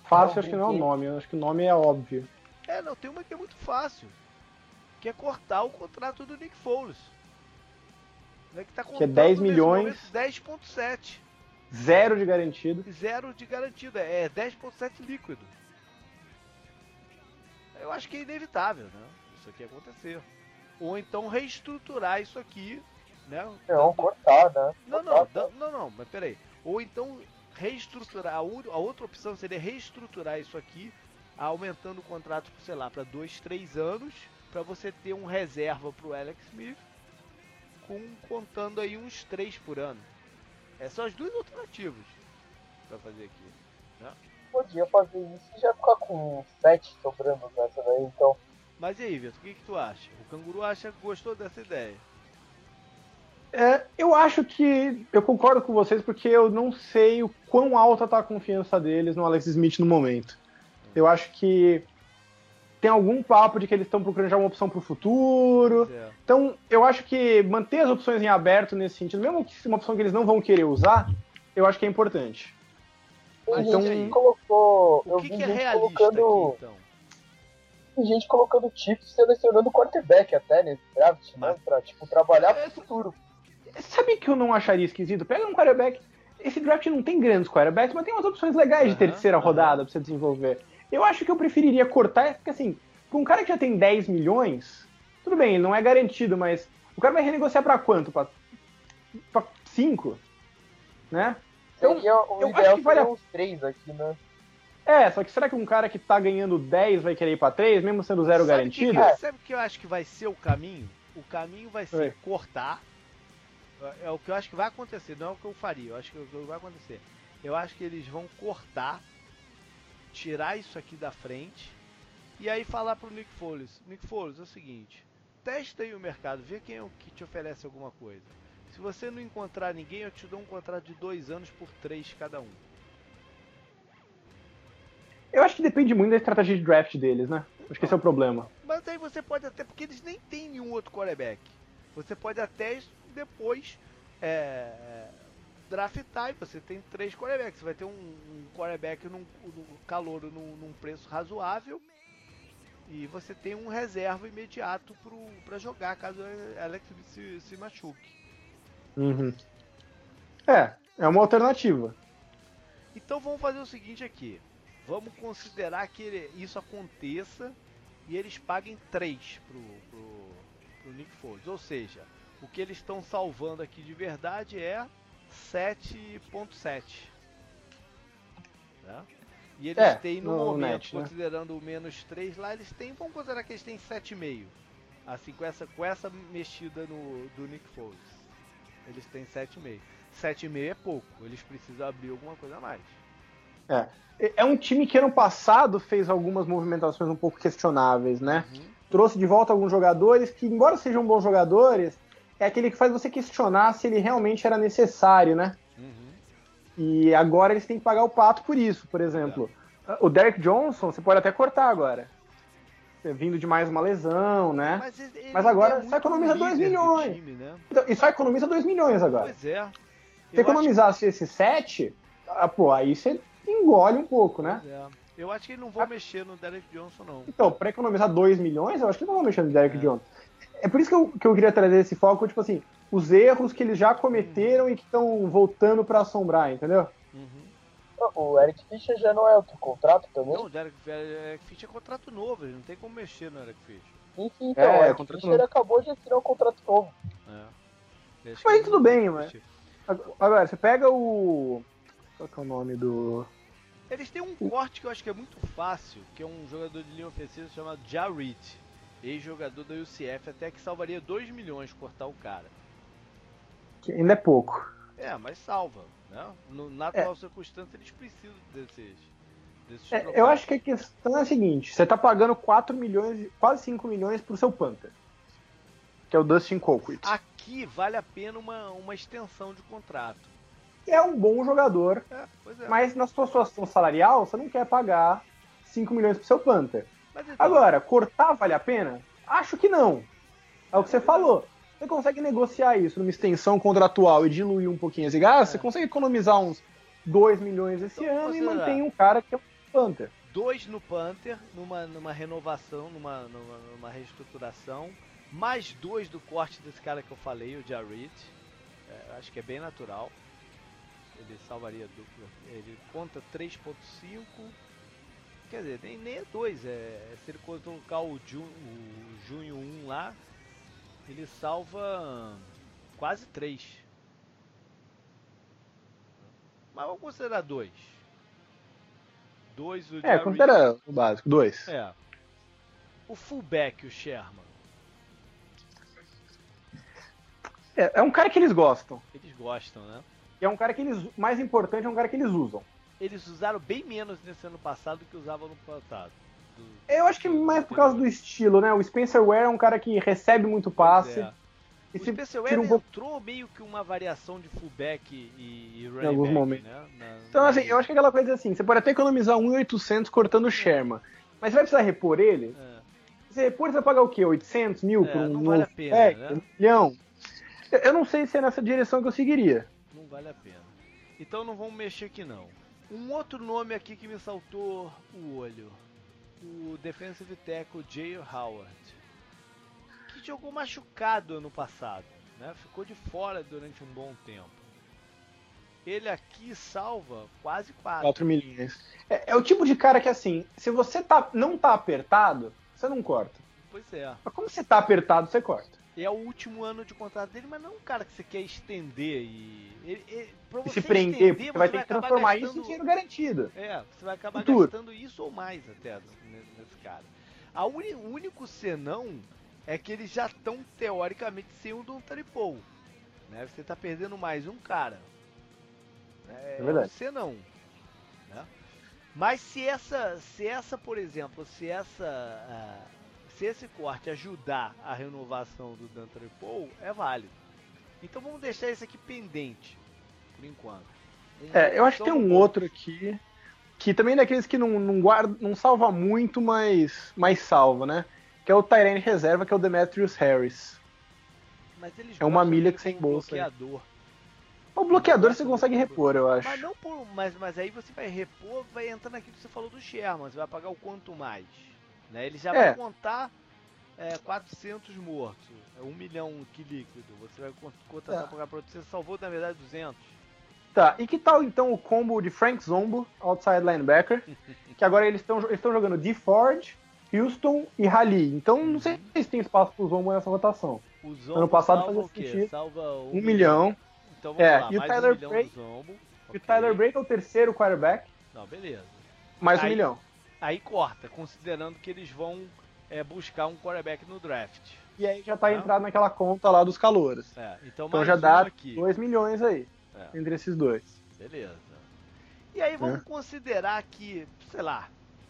Fácil acho que não é o nome, acho que o nome é óbvio. É, não, tem uma que é muito fácil. Que é cortar o contrato do Nick Foles. Né, que, tá que é 10 milhões. 10.7. Zero de garantido. Zero de garantido, é 10.7 líquido eu acho que é inevitável, né? Isso aqui acontecer. Ou então reestruturar isso aqui, né? Não, cortar, né? Não, não, não, não, não, mas peraí. Ou então reestruturar, a outra opção seria reestruturar isso aqui, aumentando o contrato, sei lá, para dois, três anos, para você ter um reserva para o Alex Smith, com, contando aí uns três por ano. Essas são as duas alternativas para fazer aqui. Né? podia fazer isso e já ficar com 7 sobrando nessa daí, então. Mas e aí, Vitor, o que, que tu acha? O canguru acha que gostou dessa ideia. É, eu acho que eu concordo com vocês porque eu não sei o quão alta está a confiança deles no Alex Smith no momento. Eu acho que tem algum papo de que eles estão procurando já uma opção para o futuro. É. Então, eu acho que manter as opções em aberto nesse sentido, mesmo que seja uma opção que eles não vão querer usar, eu acho que é importante. Tem então, gente colocou. O que, que é realista colocando, aqui, então? Tem gente colocando tipo selecionando quarterback até nesse draft, né? Mas... né? Pra, tipo, trabalhar pro futuro. Sabe que eu não acharia esquisito? Pega um quarterback. Esse draft não tem grandes quarterbacks, mas tem umas opções legais de terceira rodada pra você desenvolver. Eu acho que eu preferiria cortar, porque assim, pra um cara que já tem 10 milhões, tudo bem, não é garantido, mas o cara vai renegociar pra quanto? Pra, pra 5? Né? Então, o eu ideal acho que vale uns três aqui, né? É, só que será que um cara que tá ganhando 10 vai querer ir pra 3, mesmo sendo zero sabe garantido? Que, é. sabe o que eu acho que vai ser o caminho? O caminho vai ser cortar. É, é o que eu acho que vai acontecer, não é o que eu faria, eu acho que é o que vai acontecer. Eu acho que eles vão cortar, tirar isso aqui da frente e aí falar pro Nick Foles: Nick Foles, é o seguinte, testa aí o mercado, vê quem é o que te oferece alguma coisa. Se você não encontrar ninguém, eu te dou um contrato de dois anos por três cada um. Eu acho que depende muito da estratégia de draft deles, né? Acho que esse é o problema. Mas aí você pode até, porque eles nem têm nenhum outro quarterback. Você pode até depois é, draftar e você tem três quarterbacks. Você vai ter um, um quarterback num, num calor num, num, preço razoável e você tem um reserva imediato para jogar caso Alex se, se machuque. Uhum. É, é uma alternativa. Então vamos fazer o seguinte aqui. Vamos considerar que ele, isso aconteça e eles paguem 3 pro, pro, pro Nick Foles. Ou seja, o que eles estão salvando aqui de verdade é 7.7. Né? E eles é, têm no, no momento, net, né? considerando né? o menos 3 lá, eles têm, vamos considerar que eles têm 7,5. Assim, com essa, com essa mexida no, do Nick Foles. Eles têm 7,5. 7,5 é pouco, eles precisam abrir alguma coisa a mais. É. É um time que ano passado fez algumas movimentações um pouco questionáveis, né? Uhum. Trouxe de volta alguns jogadores que, embora sejam bons jogadores, é aquele que faz você questionar se ele realmente era necessário, né? Uhum. E agora eles têm que pagar o pato por isso, por exemplo. É. O Derek Johnson, você pode até cortar agora vindo de mais uma lesão, né? Mas, ele, Mas agora é só economiza 2 milhões. Time, né? então, e só economiza 2 milhões agora. Pois é. Se economizasse esse 7, ah, pô, aí você engole um pouco, né? É. Eu acho que eles não vão ah. mexer no Derek Johnson, não. Então, pra economizar 2 milhões, eu acho que não vão mexer no Derek é. Johnson. É por isso que eu, que eu queria trazer esse foco, tipo assim, os erros que eles já cometeram uhum. e que estão voltando para assombrar, entendeu? Uhum. O Eric Fischer já não é outro contrato também? Não, o Eric, Eric Fischer é contrato novo, ele não tem como mexer no Eric Fischer. Sim, sim, então, é, o Eric Fischer novo. acabou de assinar um contrato novo. É. Mas tudo bem, mas... Agora, você pega o... Qual que é o nome do... Eles têm um corte que eu acho que é muito fácil, que é um jogador de linha ofensiva chamado Jared, ex-jogador da UCF, até que salvaria 2 milhões cortar o cara. Que ainda é pouco. É, mas salva. Né? No, na atual é. circunstância, eles precisam desses. desses é, eu acho que a questão é a seguinte: você está pagando 4 milhões, quase 5 milhões pro seu Panther, que é o Dustin Colquitt. Aqui vale a pena uma, uma extensão de contrato. É um bom jogador, é, é. mas na sua situação salarial, você não quer pagar 5 milhões pro seu Panther. Então... Agora, cortar vale a pena? Acho que não. É o que você falou. Você consegue negociar isso numa extensão contratual e diluir um pouquinho esse gás, é. você consegue economizar uns 2 milhões esse então, ano e mantém um cara que é um Panther. Dois no Panther, numa, numa renovação, numa, numa, numa reestruturação, mais dois do corte desse cara que eu falei, o Jared. É, acho que é bem natural. Ele salvaria dupla. Ele conta 3.5. Quer dizer, nem, nem é 2. É, se ele colocar o, Ju, o junho 1 lá, ele salva quase 3. Mas vamos considerar 2. 2 o É, considera o básico, 2. É. O fullback, o Sherman. É, é um cara que eles gostam. Eles gostam, né? E é um cara que eles. Mais importante, é um cara que eles usam. Eles usaram bem menos nesse ano passado do que usavam no passado. Eu acho que mais por causa do estilo, né? O Spencer Ware é um cara que recebe muito passe. É. E o Spencer Ware um entrou meio que uma variação de fullback e, e running em alguns back, momentos. Né? Na, então, assim, eu acho que é aquela coisa assim, você pode até economizar 1.800 cortando o Sherman, mas você vai precisar repor ele? É. Você repor, você vai pagar o quê? 800 mil é, por um não vale a pena, né? um milhão? Eu não sei se é nessa direção que eu seguiria. Não vale a pena. Então não vamos mexer aqui não. Um outro nome aqui que me saltou o olho o defensive tackle Jay Howard, que jogou machucado ano passado, né? ficou de fora durante um bom tempo. Ele aqui salva quase 4. 4 milhões. É, é, o tipo de cara que assim, se você tá, não tá apertado, você não corta. Pois é. Mas como você tá apertado, você corta é o último ano de contrato dele, mas não um cara que você quer estender e. Ele, ele, pra você e se prender, estender, você vai ter que transformar gastando, isso em dinheiro garantido. É, você vai acabar Futuro. gastando isso ou mais até nesse cara. A uni, o único senão é que eles já estão teoricamente sem o Don Paul. Né? Você está perdendo mais um cara. É, é verdade. Você não. Né? Mas se essa, se essa, por exemplo, se essa. Uh, se esse corte ajudar a renovação do Dan Paul, é válido. Então vamos deixar esse aqui pendente, por enquanto. É, eu acho que tem um outro aqui, que também é daqueles que não, não, guarda, não salva muito, mas, mas salva, né? Que é o Tyrene reserva, que é o Demetrius Harris. é uma milha que sem bolsa. Bloqueador. O bloqueador você consegue repor, eu acho. Mas, não por, mas, mas aí você vai repor, vai entrar naquilo que você falou do Sherman, você vai pagar o quanto mais. Né? Ele já é. vai contar é, 400 mortos, é 1 milhão que líquido. Você vai contar é. para você salvou na verdade 200. Tá, e que tal então o combo de Frank Zombo, outside linebacker, que agora eles estão eles jogando de Ford, Houston e Rally. Então não sei uhum. se tem espaço pro Zombo nessa votação. O Zombo ano passado fazia sentido. Salva um, um milhão. Então vamos é, lá, e o Tyler um Break, E o Tyler Break é o terceiro quarterback. Não, beleza. Mais Aí, um milhão aí corta, considerando que eles vão é, buscar um quarterback no draft. E aí já tá Não? entrado naquela conta lá dos calores. É, então, então já dá 2 milhões aí, é. entre esses dois. Beleza. E aí vamos é. considerar que, sei lá,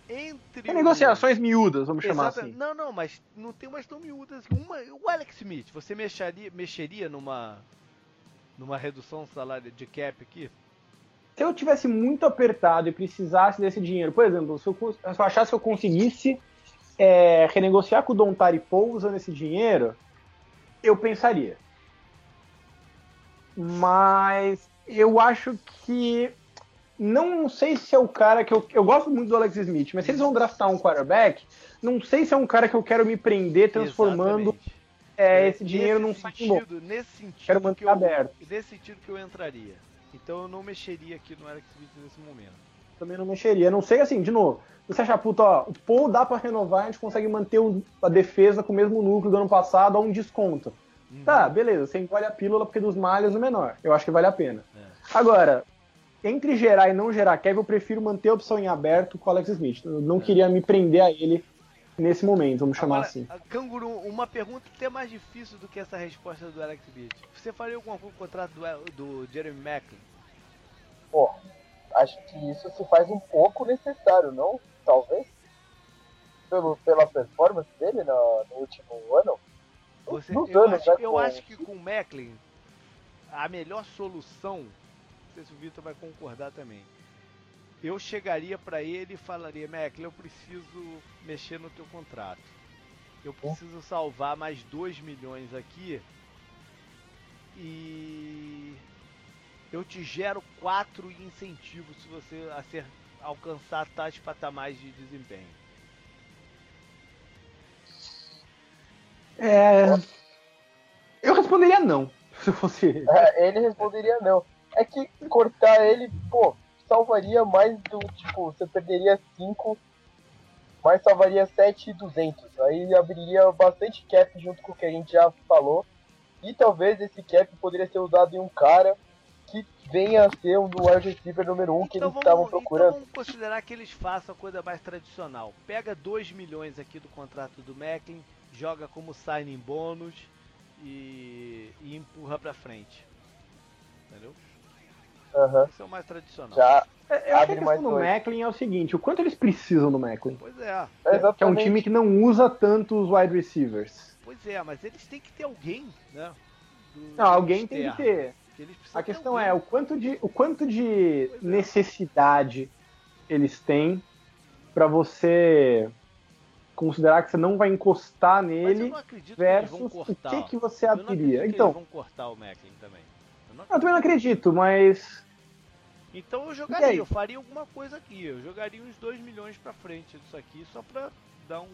entre. É negociações miúdas, vamos chamar assim. Não, não, mas não tem mais tão miúdas. Uma, o Alex Smith, você mexeria, mexeria numa, numa redução salário de cap aqui? Se eu tivesse muito apertado e precisasse desse dinheiro, por exemplo, se eu, se eu achasse que eu conseguisse é, renegociar com o Don Paul usando esse dinheiro, eu pensaria. Mas Eu acho que. Não sei se é o cara que eu. Eu gosto muito do Alex Smith, mas se eles vão draftar um quarterback, não sei se é um cara que eu quero me prender transformando é, esse dinheiro num saque bom. Nesse sentido, quero manter que eu, aberto. Nesse sentido que eu entraria. Então eu não mexeria aqui no Alex Smith nesse momento. Também não mexeria. Não sei assim, de novo. Você acha, puta, ó, o Paul dá pra renovar, a gente consegue manter a defesa com o mesmo núcleo do ano passado a um desconto. Uhum. Tá, beleza, você engole a pílula porque dos malhas o menor. Eu acho que vale a pena. É. Agora, entre gerar e não gerar Kevin, eu prefiro manter a opção em aberto com o Alex Smith. Eu não é. queria me prender a ele nesse momento, vamos chamar Agora, assim. Canguru, uma pergunta até mais difícil do que essa resposta do Alex Smith. Você faria algum contrato do, do Jeremy Macklin? Pô, acho que isso se faz um pouco necessário, não? Talvez? Pelo, pela performance dele no, no último ano? Você, eu, anos, acho, né, eu com... acho que com o Macklin, a melhor solução, não sei se o Vitor vai concordar também, eu chegaria para ele e falaria, Macklin, eu preciso mexer no teu contrato. Eu preciso salvar mais 2 milhões aqui e eu te gero quatro incentivos se você alcançar tais patamares de desempenho. É. Eu responderia não, se fosse ele. É, ele responderia não. É que cortar ele, pô, salvaria mais do. Tipo, você perderia 5, mas salvaria 7,200. Aí abriria bastante cap junto com o que a gente já falou. E talvez esse cap poderia ser usado em um cara que venha a ser um wide receiver número 1 um que então eles estavam procurando. Então vamos considerar que eles façam a coisa mais tradicional. Pega 2 milhões aqui do contrato do Macklin, joga como signing bônus e, e empurra pra frente. Entendeu? Uhum. Esse é o mais tradicional. Já é, eu acho que a questão do Macklin é o seguinte, o quanto eles precisam do Macklin? Pois é. é que é um time que não usa tanto os wide receivers. Pois é, mas eles têm que ter alguém, né? Do, não, alguém tem que ter. A questão é o quanto de, o quanto de é. necessidade eles têm para você considerar que você não vai encostar nele versus o que, que você abriria. então, vão cortar o Macklin também. Eu, não eu também não acredito, mas então eu jogaria, eu faria alguma coisa aqui. Eu jogaria uns 2 milhões pra frente disso aqui, só pra dar um,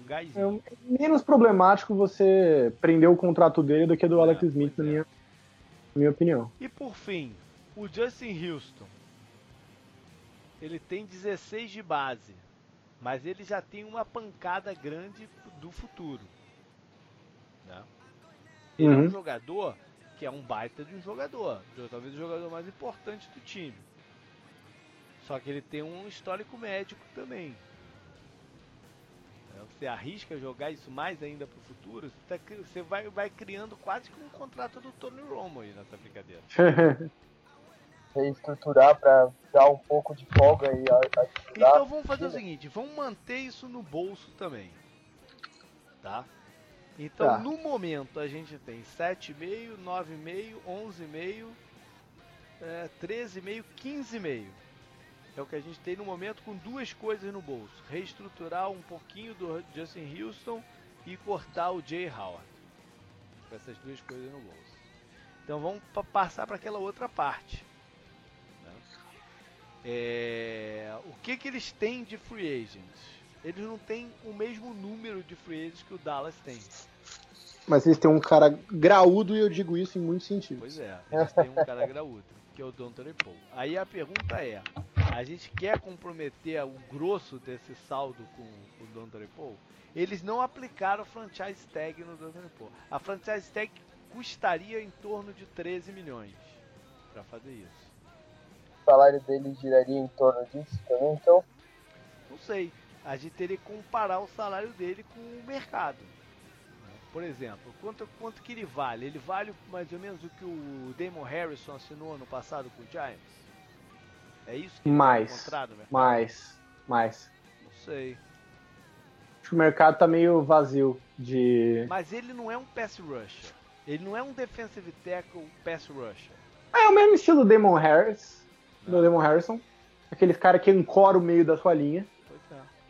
um gásinho. É menos problemático você prender o contrato dele do que do é, Alex Smith, na, é. minha, na minha opinião. E por fim, o Justin Houston. Ele tem 16 de base, mas ele já tem uma pancada grande do futuro. Né? Ele uhum. é um uhum. jogador que é um baita de um jogador, talvez o jogador mais importante do time. Só que ele tem um histórico médico também. É, você arrisca jogar isso mais ainda para o futuro, você, tá, você vai, vai criando quase que um contrato do Tony Romo aí nessa brincadeira. Reestruturar para dar um pouco de folga e. Então vamos fazer o seguinte, vamos manter isso no bolso também. Tá? Então, tá. no momento, a gente tem 7,5, 9,5, 11,5, é, 13,5, 15,5. É o que a gente tem no momento com duas coisas no bolso. Reestruturar um pouquinho do Justin Houston e cortar o Jay Howard. Com essas duas coisas no bolso. Então vamos passar para aquela outra parte. Né? É, o que, que eles têm de free agents? Eles não têm o mesmo número de free agents que o Dallas tem. Mas eles têm um cara graúdo e eu digo isso em muitos sentidos. Pois é, eles têm um cara graúdo, que é o Don Paul. Aí a pergunta é, a gente quer comprometer o grosso desse saldo com o Don Paul? Eles não aplicaram o franchise tag no Don Paul. A franchise tag custaria em torno de 13 milhões para fazer isso. O salário dele giraria em torno disso também, então? Não sei a gente teria que comparar o salário dele com o mercado. Por exemplo, quanto, quanto que ele vale? Ele vale mais ou menos o que o Damon Harrison assinou ano passado com o Giants? É isso que mais, Mais, mais. Não sei. Acho que o mercado tá meio vazio de... Mas ele não é um pass rusher. Ele não é um defensive tackle pass rusher. É o mesmo estilo do Damon Harris, do Damon Harrison. Aquele cara que ancora o meio da sua linha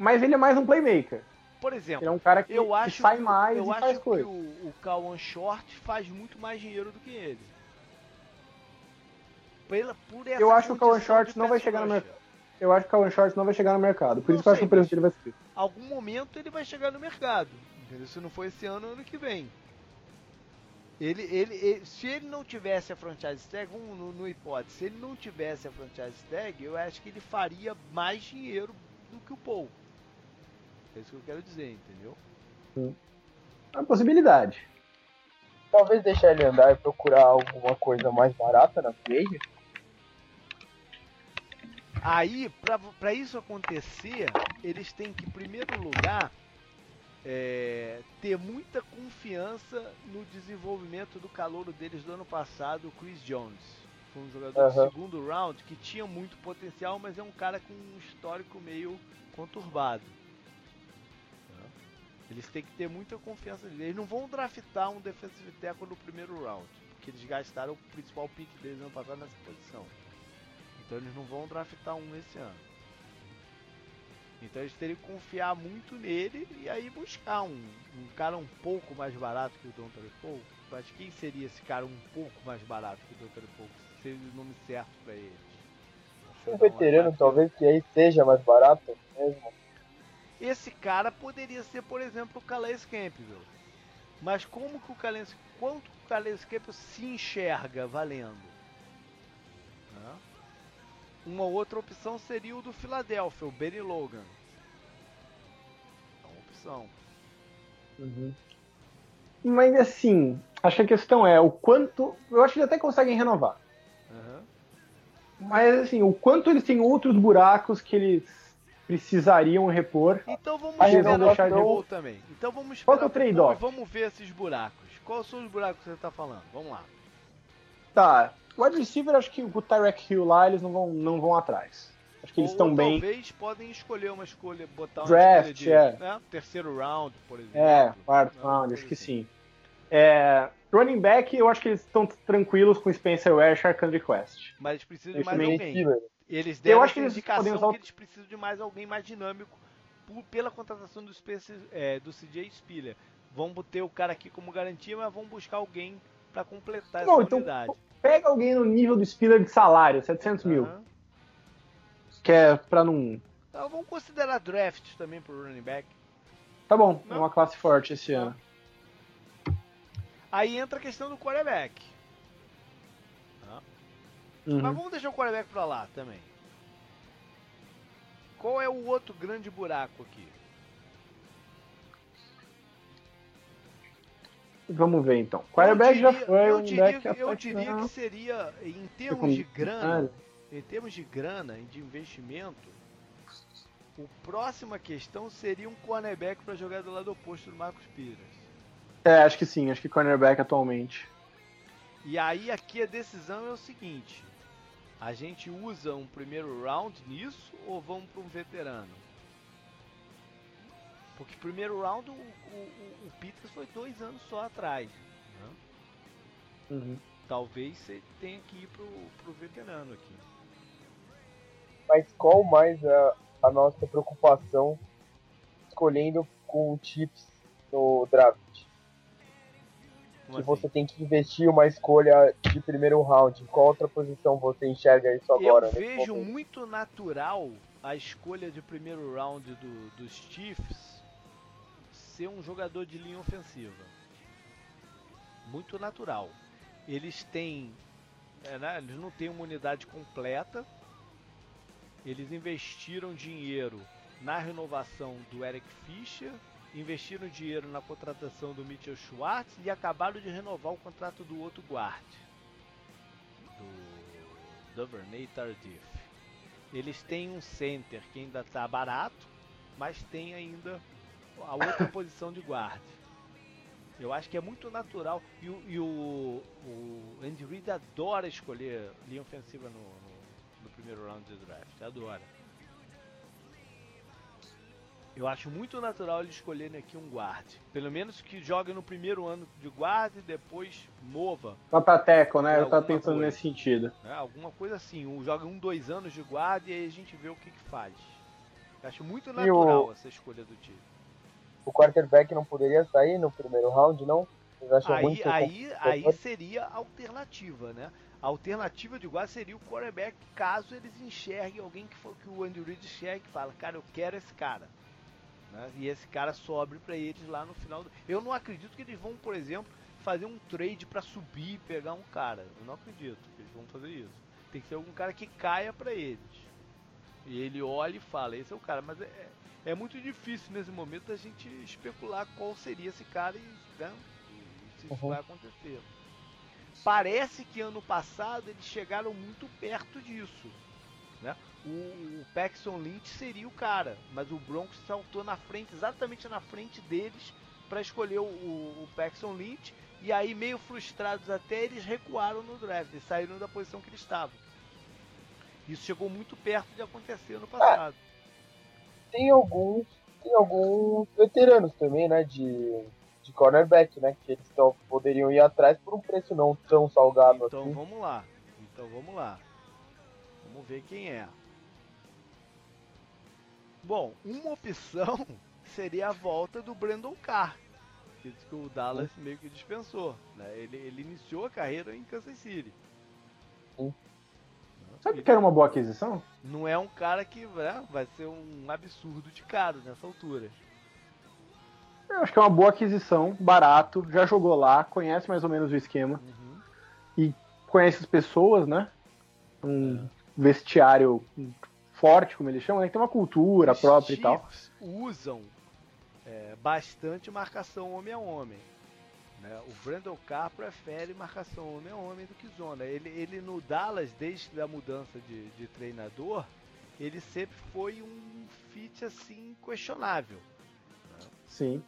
mas ele é mais um playmaker. Por exemplo, ele é um cara que, eu acho que sai mais eu e acho faz coisa. que o, o Kawan Short faz muito mais dinheiro do que ele. Pela, por essa Eu acho que o Kawan Short não vai chegar no mercado. Eu acho que o Kawan Short não vai chegar no mercado. Por Não isso que eu acho que o preço dele vai subir. Algum momento ele vai chegar no mercado. Entendeu? Se não for esse ano, ano que vem. Ele, ele, ele- se ele não tivesse a franchise tag, vamos no, no hipótese, se ele não tivesse a franchise tag, eu acho que ele faria mais dinheiro do que o Paul. É isso que eu quero dizer, entendeu? É uma possibilidade. Talvez deixar ele andar e procurar alguma coisa mais barata na agent. Aí, pra, pra isso acontecer, eles têm que, em primeiro lugar, é, ter muita confiança no desenvolvimento do calouro deles do ano passado, o Chris Jones. Foi um jogador Aham. de segundo round que tinha muito potencial, mas é um cara com um histórico meio conturbado. Eles têm que ter muita confiança nele. Eles não vão draftar um defensive tackle no primeiro round, porque eles gastaram o principal pick deles no ano passado nessa posição. Então eles não vão draftar um esse ano. Então eles teriam que confiar muito nele e aí buscar um, um cara um pouco mais barato que o Don Paul. Que quem seria esse cara um pouco mais barato que o Don Paul? Seria o nome certo. Deixa eu Um veterano, talvez, que aí seja mais barato mesmo. Esse cara poderia ser, por exemplo, o Calais Campbell. Mas como que o Calais, quanto o Calais Campbell se enxerga valendo? Uma outra opção seria o do Philadelphia, o Benny Logan. É uma opção. Mas assim, acho que a questão é o quanto. Eu acho que eles até conseguem renovar. Aham. Mas assim, o quanto eles têm outros buracos que eles precisariam repor. Então vamos eles esperar vão deixar de- Paul também. Então vamos Qual esperar que é o trade-off? e vamos ver esses buracos. Quais são os buracos que você está falando? Vamos lá. Tá. Wide receiver, acho que o Tyrek Hill lá, eles não vão, não vão atrás. Acho que eles estão bem. Talvez podem escolher uma escolha, botar uma Draft, escolha de é. né, terceiro round, por exemplo. É, quarto round, acho que assim. sim. É, running back, eu acho que eles estão tranquilos com Spencer Ware e Sharkandre Quest. Mas eles precisam de mais alguém. Steeler. Eles deram Eu acho que eles indicação usar que eles precisam de mais alguém mais dinâmico por- pela contratação do, é, do CJ Spiller. Vamos ter o cara aqui como garantia, mas vamos buscar alguém para completar Bom, essa então, unidade. Pega alguém no nível do Spiller de salário, 700 mil. Aham. Que é pra não. Então vamos considerar draft também pro running back. Tá bom, é Não. uma classe forte esse ano. Aí entra a questão do quarterback. Mas Uhum. vamos deixar o quarterback pra lá também. Qual é o outro grande buraco aqui? Vamos ver então. Quarterback diria, já foi eu um diria, back eu diria que seria, em termos de grana, em termos de grana e de investimento, o próxima questão seria um cornerback para jogar do lado oposto do Marcos Pires. É, acho que sim, acho que cornerback atualmente. E aí aqui a decisão é o seguinte: a gente usa um primeiro round nisso ou vamos para um veterano? Porque primeiro round o, o, o- foi dois anos só atrás. né? Uhum. Talvez você tenha que ir pro, pro veterano aqui. Mas qual mais a, a nossa preocupação escolhendo com chips no draft? Como que assim? você tem que investir uma escolha de primeiro round. Qual outra posição você enxerga isso agora? Eu vejo momento? muito natural a escolha de primeiro round do, dos Chiefs ser um jogador de linha ofensiva. Muito natural. Eles têm. é, né, eles não têm uma unidade completa. Eles investiram dinheiro na renovação do Eric Fischer, investiram dinheiro na contratação do Mitchell Schwartz e acabaram de renovar o contrato do outro guard, do Duvernay Tardif. Eles têm um center que ainda está barato, mas tem ainda a outra posição de guard. Eu acho que é muito natural. E o, e o, o Andy Reid adora escolher linha ofensiva no, no- no primeiro round de draft. Adora. Eu acho muito natural ele escolherem aqui um guard. Pelo menos que jogue no primeiro ano de guard e depois mova. Vai pra tackle, né? É, Eu tava pensando coisa. nesse sentido. né? Alguma coisa assim. Um, joga um, dois anos de guarda e aí a gente vê o que, que faz. Eu acho muito natural essa escolha do time. O quarterback não poderia sair no primeiro round, não? Aí, aí, aí seria alternativa, né? A alternativa de igual seria o quarterback caso eles enxerguem alguém que, for, que o Andy Reid enxergue e fala, cara, eu quero esse cara. Né? E esse cara sobre para eles lá no final. Do... Eu não acredito que eles vão, por exemplo, fazer um trade para subir e pegar um cara. Eu não acredito que eles vão fazer isso. Tem que ser algum cara que caia para eles. E ele olha e fala, esse é o cara. Mas é, é muito difícil nesse momento a gente especular qual seria esse cara e, né, se isso uhum. vai acontecer. Parece que ano passado eles chegaram muito perto disso. Né? O, o Paxton Lynch seria o cara, mas o Broncos saltou na frente, exatamente na frente deles, para escolher o, o, Paxton Lynch. E aí, meio frustrados até, eles recuaram no draft, e saíram da posição que eles estavam. Isso chegou muito perto de acontecer no passado. É, tem alguns, tem alguns veteranos também, né, de, de cornerback, né, que eles tão, poderiam ir atrás por um preço não tão salgado então, assim. Então vamos lá. Então vamos lá. Vamos ver quem é. Bom, uma opção seria a volta do Brandon Carr, que o Dallas meio que dispensou. Né? Ele, ele iniciou a carreira em Kansas City. Sim. Sabe que era uma boa aquisição? Não é um cara que né, vai ser um absurdo de caro nessa altura. Eu acho que é uma boa aquisição, barato, já jogou lá, conhece mais ou menos o esquema uhum. e conhece as pessoas, né? Um é. vestiário forte, como eles chamam, né? Que tem uma cultura Os própria e tal. usam é, bastante marcação homem a homem. Né? O Brandon Carr prefere marcação homem a homem do que zona. Ele, ele no Dallas, desde a mudança de, de treinador, ele sempre foi um fit assim questionável. Né? Sim.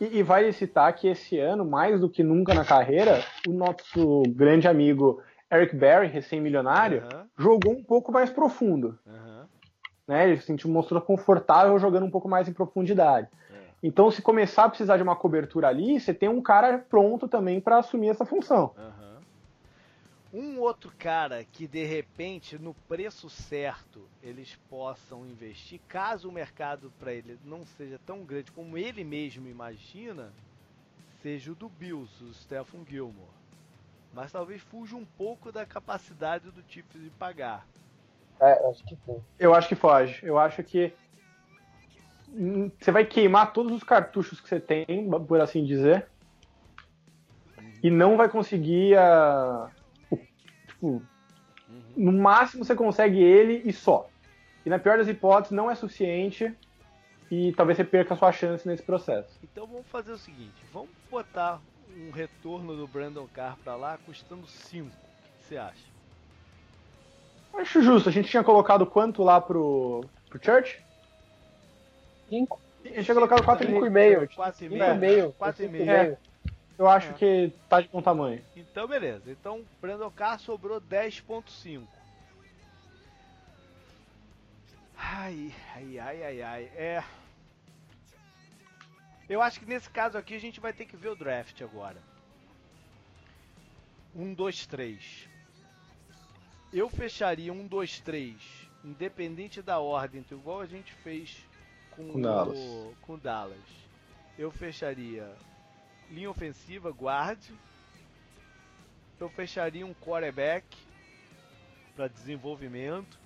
E, e vale citar que esse ano, mais do que nunca na carreira, o nosso grande amigo Eric Berry, recém-milionário, uhum. jogou um pouco mais profundo. Uhum né? Ele se sentiu, mostrou confortável jogando um pouco mais em profundidade. É. Então, se começar a precisar de uma cobertura ali, você tem um cara pronto também para assumir essa função. Uhum. Um outro cara que de repente, no preço certo, eles possam investir, caso o mercado para ele não seja tão grande como ele mesmo imagina, seja o do Bills, o Stephen Gilmore. Mas talvez fuja um pouco da capacidade do tipo de pagar. É, acho que sim. Eu acho que foge. Eu acho que você vai queimar todos os cartuchos que você tem, por assim dizer, e não vai conseguir a. Tipo, uhum. no máximo você consegue ele e só. E na pior das hipóteses, não é suficiente e talvez você perca a sua chance nesse processo. Então vamos fazer o seguinte: vamos botar um retorno do Brandon Carr pra lá custando 5. O que você acha? Acho justo. A gente tinha colocado quanto lá pro, pro Church? 5. A gente tinha colocado 4,5. 4,5. 4,5. É. Eu acho é. que tá de bom tamanho. Então, beleza. Então, Brandon Carr sobrou 10,5. Ai, ai, ai, ai, ai. É. Eu acho que nesse caso aqui a gente vai ter que ver o draft agora. 1, 2, 3 eu fecharia um, dois, três, independente da ordem, então, igual a gente fez com, com, Dallas. O, com Dallas. Eu fecharia linha ofensiva, guard. Eu fecharia um quarterback para desenvolvimento.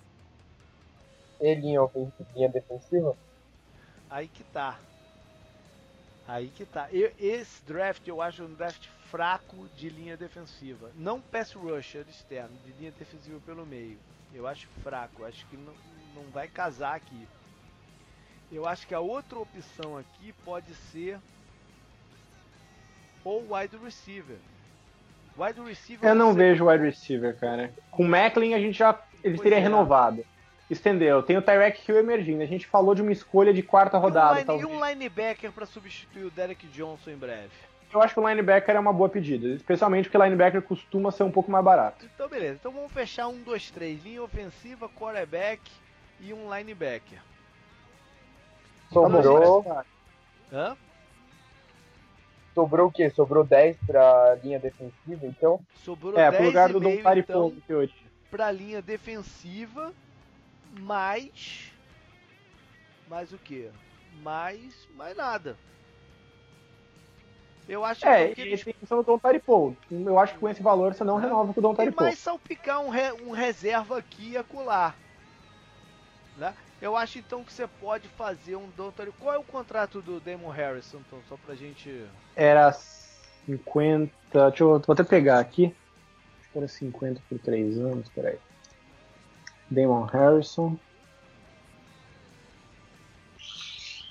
E linha, ofensiva, linha defensiva? Aí que tá. Aí que tá. Eu, esse draft eu acho um draft fraco de linha defensiva. Não pass rusher externo, de linha defensiva pelo meio. Eu acho fraco, acho que não, não vai casar aqui. Eu acho que a outra opção aqui pode ser ou wide receiver. Wide receiver. Eu não você... vejo wide receiver, cara. Com o Macklin a gente já ele pois teria é. renovado. Estendeu. Tem o Tyrek Hill emergindo. A gente falou de uma escolha de quarta rodada. E um, line, e um linebacker para substituir o Derek Johnson em breve eu acho que o linebacker é uma boa pedida, especialmente porque linebacker costuma ser um pouco mais barato. Então, beleza. Então vamos fechar um, dois, três. Linha ofensiva, quarterback e um linebacker. Sobrou. Tá Hã? Sobrou o quê? Sobrou 10 pra linha defensiva, então? Sobrou é, 10 pro lugar do Dom então, hoje. Pra linha defensiva, mais. Mais o quê? Mais. Mais nada. Eu acho É, que e eles tem questão do Don Taripou. Eu acho que com esse valor você não É. renova com o Don Taripou. mais salpicar um, re- um reserva aqui e acolá. Né? Eu acho então que você pode fazer um Doutor. Qual é o contrato do Damon Harrison, então? Só pra gente. Era 50. Deixa eu, vou até pegar aqui. Acho que era 50 por 3 anos, peraí. Damon Harrison.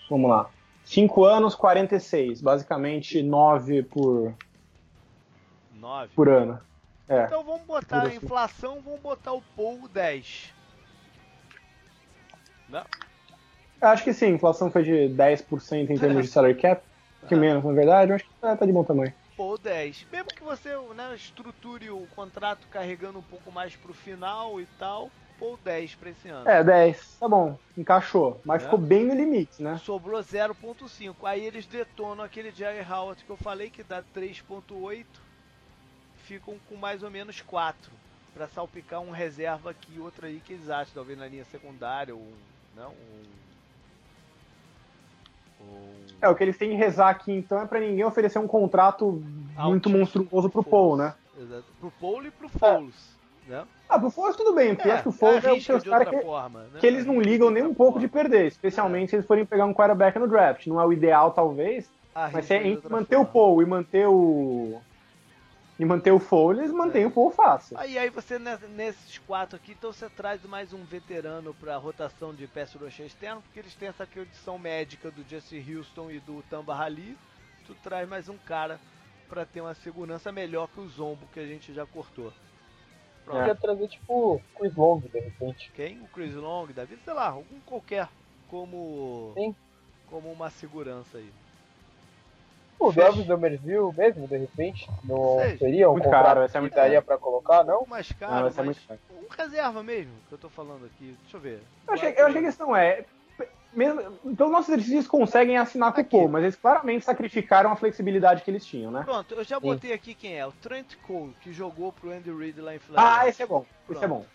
Vamos lá. 5 anos, 46. Basicamente 9 por, 9. por ano. É. Então vamos botar a assim. inflação, vamos botar o Paul 10. Né? Eu Acho que sim, a inflação foi de 10% em termos de salary cap. Que menos, na verdade. Eu acho que tá, tá de bom tamanho. Paul 10. Mesmo que você né, estruture o contrato carregando um pouco mais pro final e tal, Paul 10 pra esse ano. É, 10. Tá bom. Encaixou. Mas É. ficou bem no limite, né? Sobrou 0.5. Aí eles detonam aquele Jerry Howard que eu falei que dá 3.8. Ficam com mais ou menos 4. Pra salpicar um reserva aqui e outro aí que eles acham, talvez na linha secundária ou um. Não, um. É, o que eles têm que rezar aqui então é pra ninguém oferecer um contrato muito Altíssimo monstruoso pro Paul, né? Exato. Pro Paul e pro Foles. Né? Ah, pro Foles tudo bem, porque eu acho que o Foles é, de caras outra que, forma, né? que eles não Arrisca ligam de nem um pouco de forma. perder, especialmente se eles forem pegar um quarterback no draft. Não é o ideal, talvez, mas Arrisca se é de entre manter o forma. Paul e manter o. E manter o Foles, eles mantêm É. o Paul fácil. Aí, aí você, ne- nesses quatro aqui, então você traz mais um veterano pra rotação de pass rusher externo, porque eles têm essa condição médica do Jesse Houston e do Tamba Hali. Tu traz mais um cara pra ter uma segurança melhor que o Zombo que a gente já cortou. Pronto. Podia trazer, tipo, Chris Long, de repente. Quem? O Chris Long, Davi? Sei lá, algum qualquer como, Sim. como uma segurança aí. O. Davis Somerville mesmo, de repente, não seria um Muito contrato caro, vai ser que muito daria caro. pra colocar, não? Um mais Não, caro, vai ser mas muito caro. um reserva mesmo que eu tô falando aqui. Deixa eu ver. Eu achei, eu achei que a questão é. Mesmo, então, nossos exercícios conseguem assinar. Paul, mas eles claramente sacrificaram a flexibilidade que eles tinham, né? Pronto, eu já Sim. botei aqui quem é. O Trent Cole, que jogou pro Andy Reid lá em Filadélfia. Ah, esse é bom. Esse é Pronto. bom.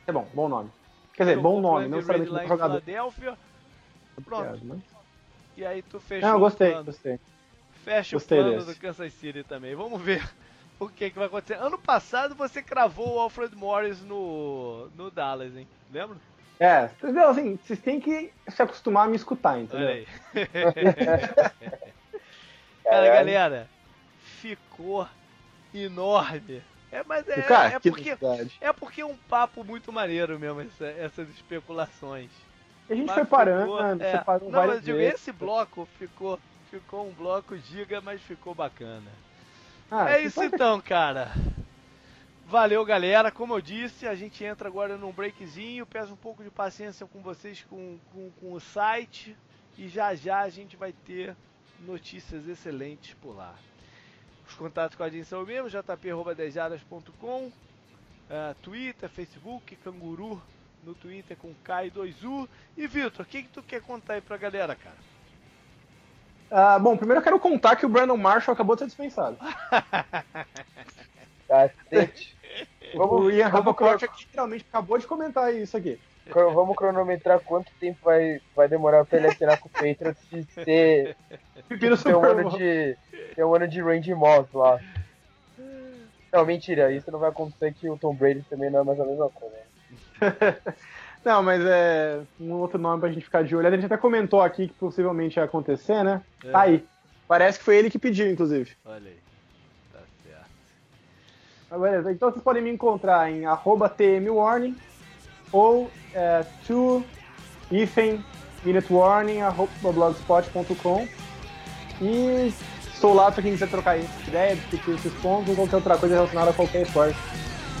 Esse é bom, bom nome. Quer dizer, Jogou bom nome, não necessariamente lá em jogador. Filadélfia. Pronto. Mas- E aí tu fechou Não, o gostei, plano. gostei. Fecha Gostei o plano desse. do Kansas City também. Vamos ver o que, que vai acontecer. Ano passado você cravou o Alfred Morris no, no Dallas, hein? Lembra? É, entendeu? Assim, vocês têm que se acostumar a me escutar, entendeu? Olha aí. Cara, galera, ficou enorme. É, mas é, Cara, é que porque é porque é um papo muito maneiro mesmo essa- essas especulações. A gente Mas foi parando, ficou- é. separou Não, mas digo, esse bloco ficou ficou um bloco giga, mas ficou bacana. Ah, é isso foi- então, cara. Valeu, galera. Como eu disse, a gente entra agora num breakzinho. Peço um pouco de paciência com vocês com, com, com o site. E já já a gente vai ter notícias excelentes por lá. Os contatos com a gente são os mesmos, jp.dejadas.com, eh, Twitter, Facebook, Canguru no Twitter com Kai2U. E Vitor, o que, que tu quer contar aí pra galera, cara? Ah, bom, primeiro eu quero contar que o Brandon Marshall acabou de ser dispensado. Cacete. o Vamos, Ian aqui, literalmente acabou de comentar isso aqui. vamos cronometrar quanto tempo vai, vai demorar pra ele assinar com o Patriots e ter, Pepino ter, um ano de, ter um ano de Randy Moss lá. Não, mentira, isso não vai acontecer que o Tom Brady também não é mais a mesma coisa. Não, mas é um outro nome pra gente ficar de olho. A gente até comentou aqui que possivelmente ia acontecer, né? É. Tá aí. Parece que foi ele que pediu, inclusive. Olha aí. Mas beleza, Então vocês podem me encontrar em arroba tmwarning ou é, to minutewarning arroba blogspot.com e estou lá para quem quiser trocar ideia, discutir esses pontos ou qualquer outra coisa relacionada a qualquer esporte,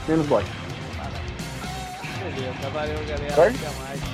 menos bote. Beleza, valeu galera. Até mais.